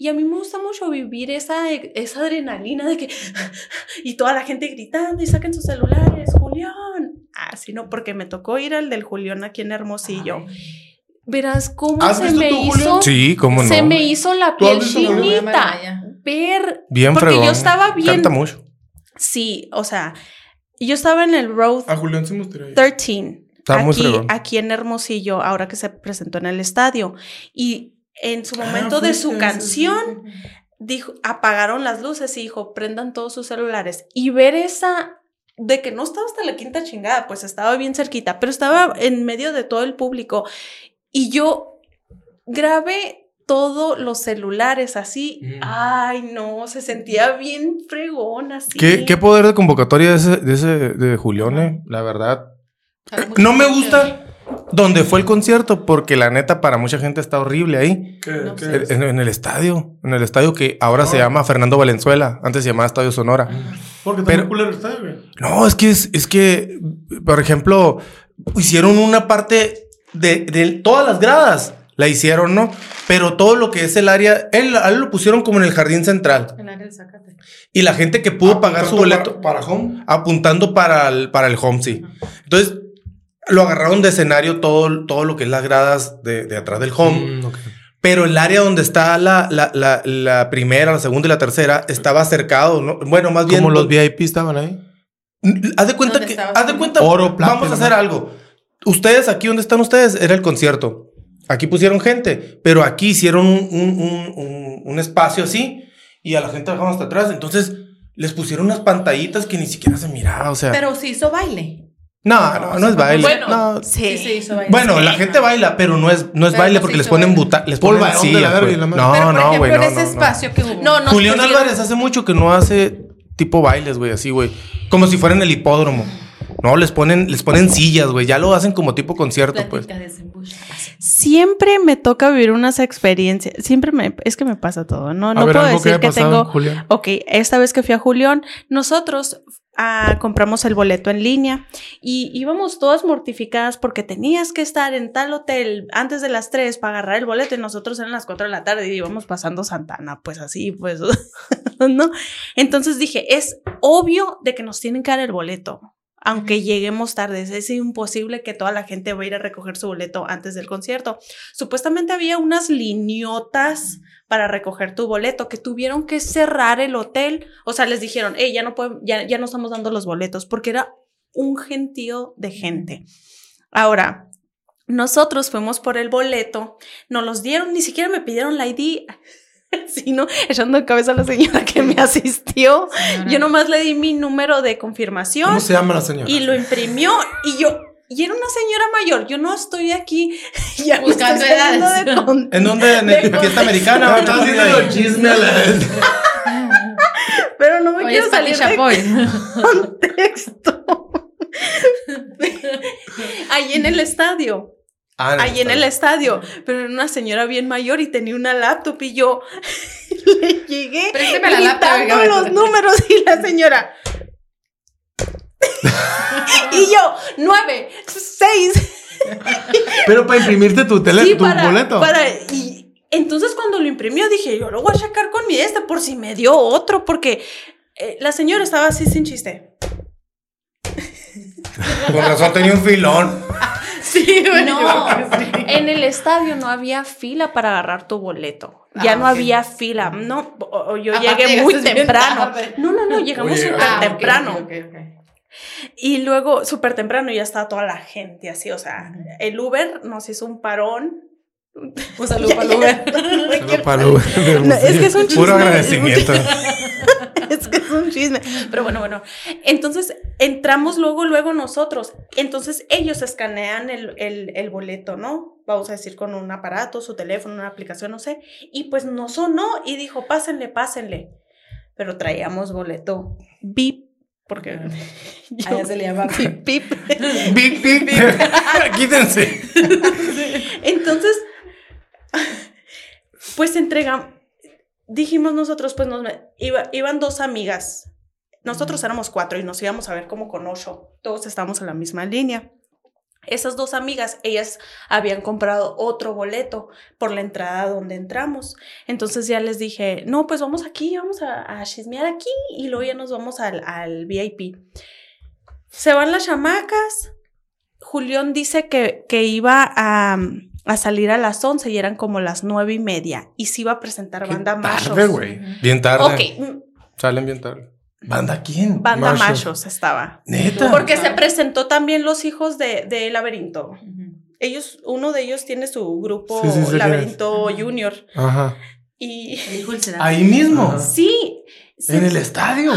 [SPEAKER 2] y a mí me gusta mucho vivir esa, esa adrenalina de que... *laughs* y toda la gente gritando y saquen sus celulares, Julián. Así no, porque me tocó ir al del Julián aquí en Hermosillo. Verás cómo se me hizo...
[SPEAKER 3] Sí, cómo no.
[SPEAKER 2] Se me hizo la piel chinita. Ver...
[SPEAKER 3] Bien
[SPEAKER 2] Porque yo estaba bien...
[SPEAKER 3] Canta mucho.
[SPEAKER 2] Sí, o sea, yo estaba en el Road...
[SPEAKER 1] A Julián se
[SPEAKER 2] 13. aquí, aquí en Hermosillo, ahora que se presentó en el estadio. Y en su ah, momento de su canción, dijo, apagaron las luces y dijo, prendan todos sus celulares. Y ver esa, de que no estaba hasta la quinta chingada, pues estaba bien cerquita, pero estaba en medio de todo el público. Y yo grabé todos los celulares así. Mm. Ay, no, se sentía bien fregón así.
[SPEAKER 3] ¿Qué, poder de convocatoria de ese, de, ese, de Julione, la verdad. No me gusta donde fue el concierto, porque la neta para mucha gente está horrible ahí. ¿Qué, en, el estadio, en el estadio que ahora se ah. llama Fernando Valenzuela, antes se llamaba Estadio Sonora.
[SPEAKER 1] Porque Pero, el estadio, güey.
[SPEAKER 3] No, es que es, que, por ejemplo, hicieron una parte de, todas las gradas. La hicieron, ¿no? Pero todo lo que es el área, él, lo pusieron como en el jardín central.
[SPEAKER 4] El área del Zacate.
[SPEAKER 3] Y la gente que pudo pagar su boleto.
[SPEAKER 1] Para, home.
[SPEAKER 3] Apuntando para el, para el home, sí. Entonces, lo agarraron de escenario todo, todo lo que es las gradas de, de atrás del home. Mm, Pero el área donde está la, la, la, la, primera, la segunda y la tercera estaba cercado, ¿no? Bueno, más bien.
[SPEAKER 1] ¿Como los VIP estaban ahí?
[SPEAKER 3] Haz de cuenta que. Haz de cuenta. Oro, Vamos a hacer algo. Ustedes, aquí donde están ustedes, era el concierto. Aquí pusieron gente, pero aquí hicieron un, un, un, un espacio así y a la gente dejamos hasta atrás. Entonces les pusieron unas pantallitas que ni siquiera se miraba, o sea.
[SPEAKER 4] Pero se hizo baile.
[SPEAKER 3] No, no, no es baile.
[SPEAKER 2] Bueno,
[SPEAKER 3] no.
[SPEAKER 2] sí. sí
[SPEAKER 3] hizo baile. Bueno, la gente baila, pero no es, no es baile porque les ponen buta, les ponen sillas. Pues. No, no, güey. No,
[SPEAKER 4] ese espacio que hubo.
[SPEAKER 3] No, no. Julián Álvarez hace mucho que no hace tipo bailes, güey, así, güey. Como si fuera en el hipódromo. No, les ponen, les ponen sillas, güey. Ya lo hacen como tipo concierto, pues.
[SPEAKER 2] Siempre me toca vivir unas experiencias. Siempre me, es que me pasa todo. No, no puedo decir que, tengo. Julián? Ok, esta vez que fui a Julián, nosotros Ah, compramos el boleto en línea y íbamos todas mortificadas porque tenías que estar en tal hotel antes de las 3 para agarrar el boleto y nosotros eran las 4 de la tarde y íbamos pasando Santana, pues así, pues, *laughs* ¿no? Entonces dije, es obvio de que nos tienen que dar el boleto aunque lleguemos tarde. Es imposible que toda la gente vaya a ir a recoger su boleto antes del concierto. Supuestamente había unas liniotas para recoger tu boleto que tuvieron que cerrar el hotel. O sea, les dijeron, hey, ya no ya, ya no estamos dando los boletos porque era un gentío de gente. Ahora, nosotros fuimos por el boleto, nos los dieron, ni siquiera me pidieron la ID. *laughs* sino echando de cabeza a la señora que me asistió. Yo nomás le di mi número de confirmación.
[SPEAKER 1] ¿Cómo se llama la señora?
[SPEAKER 2] Y lo imprimió y yo, Y era una señora mayor. Yo no estoy aquí *laughs* ya
[SPEAKER 4] buscando edades.
[SPEAKER 3] ¿En dónde? ¿En el fiesta americana?
[SPEAKER 1] Estás haciendo el chisme a la *laughs*
[SPEAKER 2] Pero no me
[SPEAKER 4] Oye,
[SPEAKER 2] quiero salir de
[SPEAKER 4] Chapoy.
[SPEAKER 2] contexto. Ahí en el estadio.
[SPEAKER 3] Ah,
[SPEAKER 2] ahí en el estadio, pero era una señora bien mayor y tenía una laptop y yo *laughs* le llegué
[SPEAKER 4] Présteme la laptop,
[SPEAKER 2] los números y la señora *laughs* y yo nueve, seis,
[SPEAKER 1] Pero para imprimirte tu
[SPEAKER 2] sí,
[SPEAKER 1] tu
[SPEAKER 2] para,
[SPEAKER 1] boleto.
[SPEAKER 2] para y entonces cuando lo imprimió dije yo lo voy a checar con mi este por si me dio otro porque eh, la señora estaba así sin chiste.
[SPEAKER 3] Con razón tenía un filón.
[SPEAKER 4] Sí, *laughs* güey.
[SPEAKER 2] No, en el estadio no había fila para agarrar tu boleto. Ya
[SPEAKER 4] Ah,
[SPEAKER 2] no había fila. No, o- o yo
[SPEAKER 4] Aparte,
[SPEAKER 2] llegué muy temprano. No, no, no, llegamos súper
[SPEAKER 4] Ah,
[SPEAKER 2] temprano. Y luego, súper temprano, ya estaba toda la gente así. O sea, el Uber nos hizo un parón.
[SPEAKER 4] Un saludo *laughs* para el Uber. *laughs*
[SPEAKER 3] Solo para el-
[SPEAKER 2] No, es que es un chisme.
[SPEAKER 3] Puro agradecimiento. *laughs*
[SPEAKER 2] un chisme. Pero bueno, bueno. Entonces, entramos luego, luego nosotros. Entonces, ellos escanean el, el, el boleto, ¿no? Vamos a decir con un aparato, su teléfono, una aplicación, no sé. Y pues no sonó y dijo, pásenle, pásenle. Pero traíamos boleto VIP, porque... *laughs*
[SPEAKER 4] Allá se le llama.
[SPEAKER 2] VIP, VIP.
[SPEAKER 3] Big, big, Quítense. *laughs*
[SPEAKER 2] Entonces, pues entregamos, dijimos nosotros, pues nos, iba- iban dos amigas. Nosotros éramos cuatro y nos íbamos a ver como con ocho. Todos estábamos en la misma línea. Esas dos amigas, ellas habían comprado otro boleto por la entrada donde entramos. Entonces ya les dije, no, pues vamos aquí, vamos a, a chismear aquí y luego ya nos vamos al, al VIP. Se van las chamacas. Julián dice que, que iba a, a salir a las 11 y eran como las nueve y media y se iba a presentar
[SPEAKER 1] Qué
[SPEAKER 2] banda machos.
[SPEAKER 1] tarde, güey.
[SPEAKER 3] Bien tarde.
[SPEAKER 2] Ok, mm,
[SPEAKER 3] Salen bien tarde.
[SPEAKER 1] ¿Banda quién?
[SPEAKER 2] banda
[SPEAKER 3] Machos.
[SPEAKER 2] machos estaba.
[SPEAKER 1] Neta.
[SPEAKER 2] Porque se presentó también los hijos de, de Laberinto. Ellos, uno de ellos tiene su grupo
[SPEAKER 1] Sí, sí, sí,
[SPEAKER 2] Laberinto
[SPEAKER 4] es.
[SPEAKER 2] Junior.
[SPEAKER 3] Ajá.
[SPEAKER 2] Y
[SPEAKER 4] el.
[SPEAKER 1] Ahí mismo.
[SPEAKER 3] Ajá.
[SPEAKER 2] sí. sí.
[SPEAKER 1] En el estadio.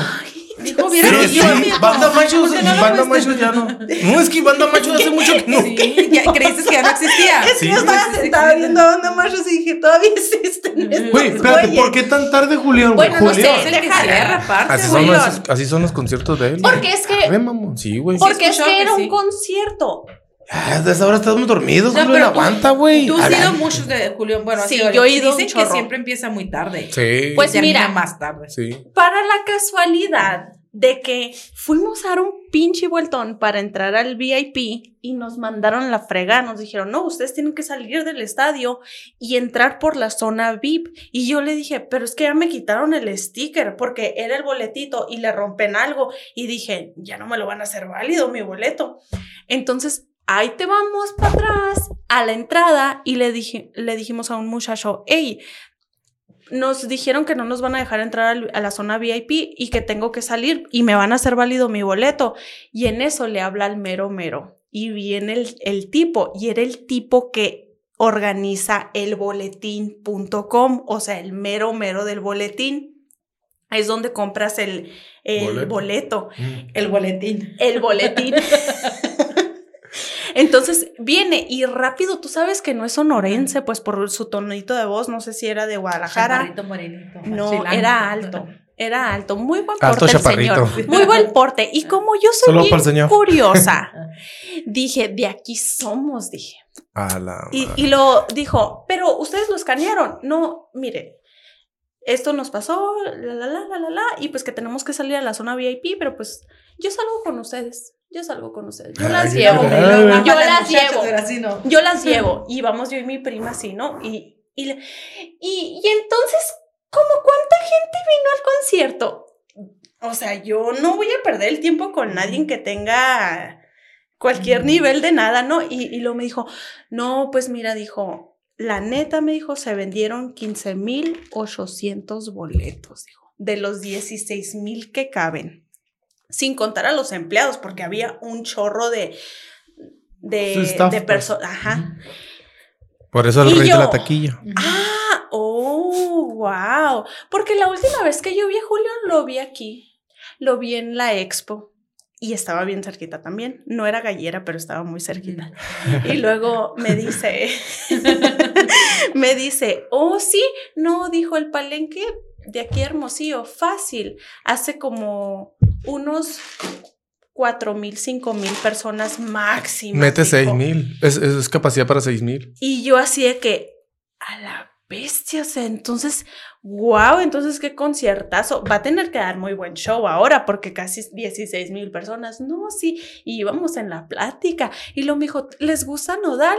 [SPEAKER 4] Dijo,
[SPEAKER 1] Sí, sí, banda machos,
[SPEAKER 4] ¿Por qué no
[SPEAKER 1] banda
[SPEAKER 4] pusiste?
[SPEAKER 1] machos ya no.
[SPEAKER 3] No, es que banda macho hace mucho que no. *laughs*
[SPEAKER 4] Sí, ya creíste que ya no existía.
[SPEAKER 2] Es que
[SPEAKER 3] Sí,
[SPEAKER 2] yo estaba sentada viendo banda machos y dije, todavía existen estos
[SPEAKER 1] Güey, espérate,
[SPEAKER 2] güeyes.
[SPEAKER 1] ¿por qué tan tarde, Julián?
[SPEAKER 2] Bueno, no sé.
[SPEAKER 4] Es el que cierra aparte,
[SPEAKER 3] Así son, los, así son los conciertos de él.
[SPEAKER 2] Porque es que,
[SPEAKER 3] Ve, mamón. Sí, güey.
[SPEAKER 2] porque es que
[SPEAKER 4] que
[SPEAKER 2] era
[SPEAKER 4] sí.
[SPEAKER 2] un concierto.
[SPEAKER 1] Ah, desde esa hora estamos dormidos,
[SPEAKER 4] No, tú-
[SPEAKER 1] Aguanta, güey.
[SPEAKER 4] Tú has ido muchos de Julio. Bueno,
[SPEAKER 2] Sí, yo he ido
[SPEAKER 4] Dicen que siempre empieza muy tarde.
[SPEAKER 3] Sí.
[SPEAKER 2] Pues mira.
[SPEAKER 4] más tarde.
[SPEAKER 3] Sí.
[SPEAKER 2] Para la casualidad de que fuimos a dar un pinche vueltón para entrar al VIP y nos mandaron la frega, nos dijeron, no, ustedes tienen que salir del estadio y entrar por la zona VIP. Y yo le dije, pero es que ya me quitaron el sticker porque era el boletito y le rompen algo. Y dije, ya no me lo van a hacer válido mi boleto. Entonces, ahí te vamos para atrás a la entrada y le, dije, le dijimos a un muchacho, hey, nos dijeron que no nos van a dejar entrar a la zona VIP y que tengo que salir y me van a hacer válido mi boleto. Y en eso le habla al mero mero. Y viene el, el tipo, y era el tipo que organiza el boletín.com, o sea, el mero mero del boletín. Es donde compras el, el
[SPEAKER 3] Boleto.
[SPEAKER 2] boleto.
[SPEAKER 3] Mm.
[SPEAKER 4] El boletín.
[SPEAKER 2] El boletín. *laughs* Entonces viene y rápido, tú sabes que no es sonorense, pues por su tonito de voz, no sé si era de Guadalajara.
[SPEAKER 4] Chaparrito morenito.
[SPEAKER 2] No,
[SPEAKER 4] chilango.
[SPEAKER 2] era alto. Era alto, muy buen porte
[SPEAKER 3] Alto
[SPEAKER 2] el
[SPEAKER 3] chaparrito.
[SPEAKER 2] señor. Muy buen porte. Y como yo soy
[SPEAKER 1] Solo
[SPEAKER 2] bien curiosa, *laughs* dije, de aquí somos, dije.
[SPEAKER 3] A la
[SPEAKER 2] Y,
[SPEAKER 3] madre.
[SPEAKER 2] y lo dijo, pero ustedes lo escanearon. No, mire, esto nos pasó, la, la, la, la, la, la, y pues que tenemos que salir a la zona VIP, pero pues yo salgo con ustedes. Yo salgo con ustedes. Yo las llevo. Yo las llevo.
[SPEAKER 4] Pero así no.
[SPEAKER 2] Yo las llevo y vamos yo y mi prima así, ¿no? Y, y, y entonces, ¿cómo cuánta gente vino al concierto? O sea, yo no voy a perder el tiempo con nadie que tenga cualquier nivel de nada, ¿no? Y, y luego me dijo, no, pues mira, dijo, la neta me dijo, se vendieron 15,800 boletos, dijo, de los 16,000 que caben. Sin contar a los empleados, porque había un chorro de, de, de
[SPEAKER 1] pues.
[SPEAKER 2] personas. Ajá.
[SPEAKER 3] Por eso el
[SPEAKER 2] Y
[SPEAKER 3] rey de la taquilla.
[SPEAKER 2] Ah, oh, wow. Porque la última vez que yo vi a Julio lo vi aquí. Lo vi en la expo. y estaba bien cerquita también. No era gallera, pero estaba muy cerquita. Y luego me dice, *laughs* me dice, oh, sí, no, dijo el palenque de aquí Hermosillo, fácil. Hace como unos cuatro mil, cinco mil personas máximo.
[SPEAKER 3] Mete seis mil. Es, es, capacidad para seis mil.
[SPEAKER 2] Y yo así de que, a la bestia, o sea, entonces, wow, entonces qué conciertazo. Va a tener que dar muy buen show ahora porque casi 16 mil personas. No, sí, y íbamos en la plática. Y lo me dijo, ¿les gusta Nodal?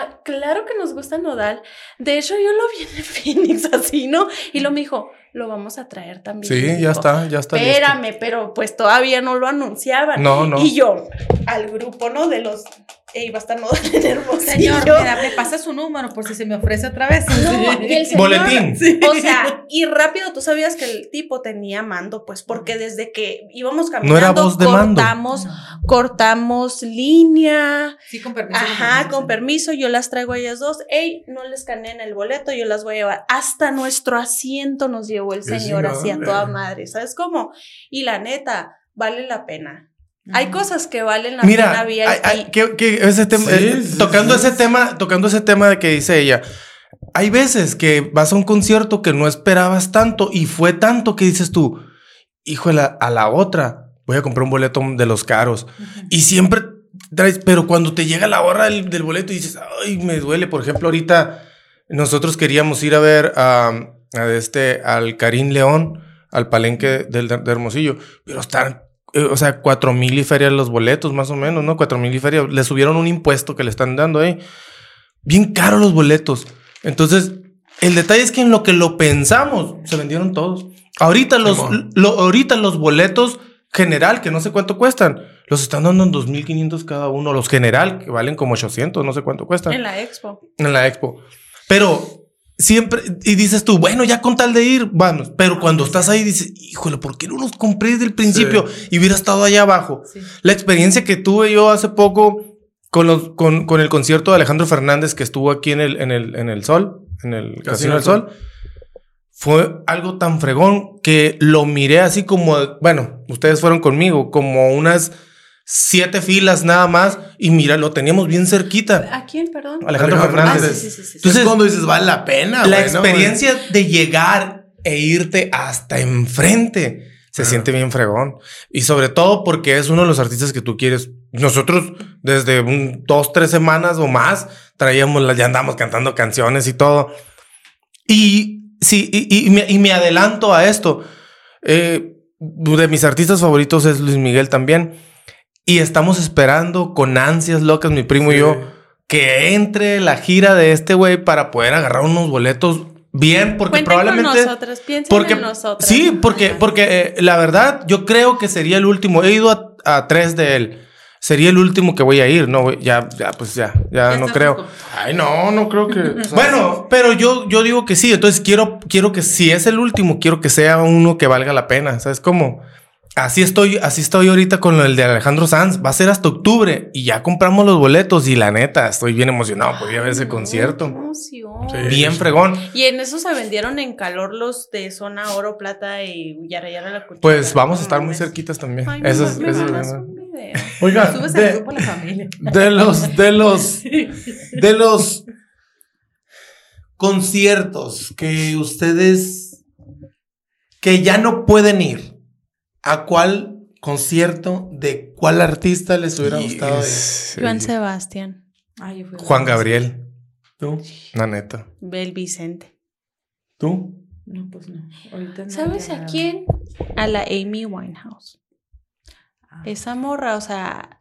[SPEAKER 2] Ah, claro que nos gusta Nodal. De hecho, yo lo vi en *laughs* Phoenix así, ¿no? Y lo me dijo, lo vamos a traer también.
[SPEAKER 3] Sí, ya está, ya está.
[SPEAKER 2] Espérame, pero pues todavía no lo anunciaban.
[SPEAKER 3] No, no.
[SPEAKER 2] Y yo, al grupo, ¿no? De los Ey, va a estar Nodal *laughs* en Hermosillo.
[SPEAKER 4] Señor, mira, me pasa su número por si se me ofrece otra vez.
[SPEAKER 2] No, y el *laughs*
[SPEAKER 3] señor, Boletín. *laughs*
[SPEAKER 2] O sea, y rápido, tú sabías que el tipo tenía mando, pues, porque desde que íbamos caminando,
[SPEAKER 3] no era voz de
[SPEAKER 2] cortamos,
[SPEAKER 3] mando.
[SPEAKER 2] cortamos línea.
[SPEAKER 4] Sí, con permiso.
[SPEAKER 2] Ajá, con permiso, yo las traigo a ellas dos. Ey, no les en el boleto, yo las voy a llevar. Hasta nuestro asiento nos llevó el señor, así a toda madre. ¿Sabes cómo? Y la neta, vale la pena. Hay cosas que valen la
[SPEAKER 3] pena VIP. que, ese tema, eh, tocando ese tema, tocando ese tema de que dice ella. Hay veces que vas a un concierto que no esperabas tanto y fue tanto que dices tú, hijo, a la otra voy a comprar un boleto de los caros. Y siempre traes, pero cuando te llega la hora del, boleto y dices, ay, me duele. Por ejemplo, ahorita nosotros queríamos ir a ver a, este, al Karim León, al palenque del, de Hermosillo, pero están o sea, cuatro mil y feria los boletos, más o menos, ¿no? Cuatro mil y feria. Le subieron un impuesto que le están dando ahí. Bien caros los boletos. Entonces, el detalle es que en lo que lo pensamos, se vendieron todos. Ahorita los, ahorita los boletos general, que no sé cuánto cuestan, los están dando en 2.500 cada uno. Los general, que valen como 800, no sé cuánto cuestan.
[SPEAKER 2] En la expo.
[SPEAKER 3] En la expo. Pero siempre, y dices tú, bueno, ya con tal de ir, vamos, pero cuando estás ahí dices, híjole, ¿por qué no los compré desde el principio y hubiera estado allá abajo? La experiencia que tuve yo hace poco con, los, con, con, el concierto de Alejandro Fernández que estuvo aquí en el, en el, en el Sol, en el Casino del Sol, fue algo tan fregón que lo miré así como, bueno, ustedes fueron conmigo, como unas siete filas nada más y mira, lo teníamos bien cerquita.
[SPEAKER 2] ¿A quién, perdón?
[SPEAKER 3] Alejandro, Fernández. Ah, sí,
[SPEAKER 1] sí, sí, Entonces, cuando dices, vale la pena.
[SPEAKER 3] La experiencia de llegar e irte hasta enfrente se siente bien fregón. Y sobre todo porque es uno de los artistas que tú quieres. Nosotros desde un, dos, tres semanas o más traíamos, ya andamos cantando canciones y todo. Y sí, y, me, adelanto a esto. Eh, de mis artistas favoritos es Luis Miguel también. Y estamos esperando con ansias locas, mi primo y yo, que entre la gira de este güey para poder agarrar unos boletos bien, porque probablemente.
[SPEAKER 2] Con nosotros, porque, en nosotros.
[SPEAKER 3] Sí, porque, porque eh, la verdad, yo creo que sería el último. He ido a, tres de él. Sería el último que voy a ir, ¿no? Ya, ya, pues ya, ya, no creo.
[SPEAKER 1] Ay, no, no creo que.
[SPEAKER 3] bueno, pero yo, yo digo que sí. Entonces quiero, quiero que si es el último, quiero que sea uno que valga la pena. ¿Sabes cómo? Así estoy, así estoy ahorita con el de Alejandro Sanz. Va a ser hasta octubre y ya compramos los boletos y la neta, estoy bien emocionado por ir a ver ese concierto. Bien fregón.
[SPEAKER 2] Y en eso se vendieron en calor los de zona oro, plata y yara yara la cultura.
[SPEAKER 3] Pues vamos a estar muy cerquitas también. eso es,
[SPEAKER 1] Oiga, de, la familia. de los, de *laughs* los, de los conciertos que ustedes que ya no pueden ir ¿A cuál concierto de cuál artista les hubiera gustado ir?
[SPEAKER 2] Juan Sebastián.
[SPEAKER 3] Juan Gabriel.
[SPEAKER 1] ¿Tú?
[SPEAKER 3] La neta.
[SPEAKER 2] Bel Vicente.
[SPEAKER 1] ¿Tú?
[SPEAKER 4] No, pues no.
[SPEAKER 2] ¿Sabes a quién? A la Amy Winehouse. Ah. Esa morra, o sea,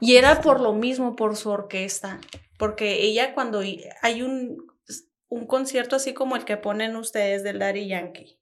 [SPEAKER 2] y era por lo mismo, por su orquesta, porque ella cuando hay un, un concierto así como el que ponen ustedes del Daddy Yankee,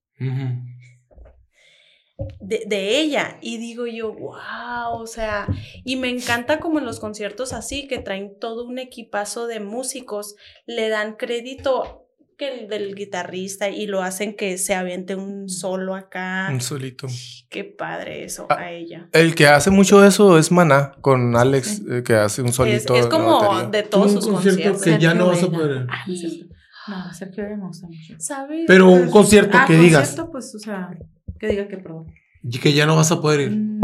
[SPEAKER 2] de, ella. Y digo yo, wow, o sea, y me encanta como en los conciertos así, que traen todo un equipazo de músicos, le dan crédito que el del guitarrista y lo hacen que se aviente un solo acá.
[SPEAKER 3] Un solito.
[SPEAKER 2] Qué padre eso ah, a ella.
[SPEAKER 3] El que hace mucho eso es Maná con Alex, eh, que hace un solito.
[SPEAKER 2] Es, como de todos sus conciertos.
[SPEAKER 1] Que ya no vas a poder.
[SPEAKER 4] no, Sergio me gusta mucho.
[SPEAKER 1] Pero un concierto
[SPEAKER 4] ah,
[SPEAKER 1] que digas.
[SPEAKER 4] Concierto, pues, o sea, que diga que perdón.
[SPEAKER 1] Y que ya no vas a poder ir. Mm,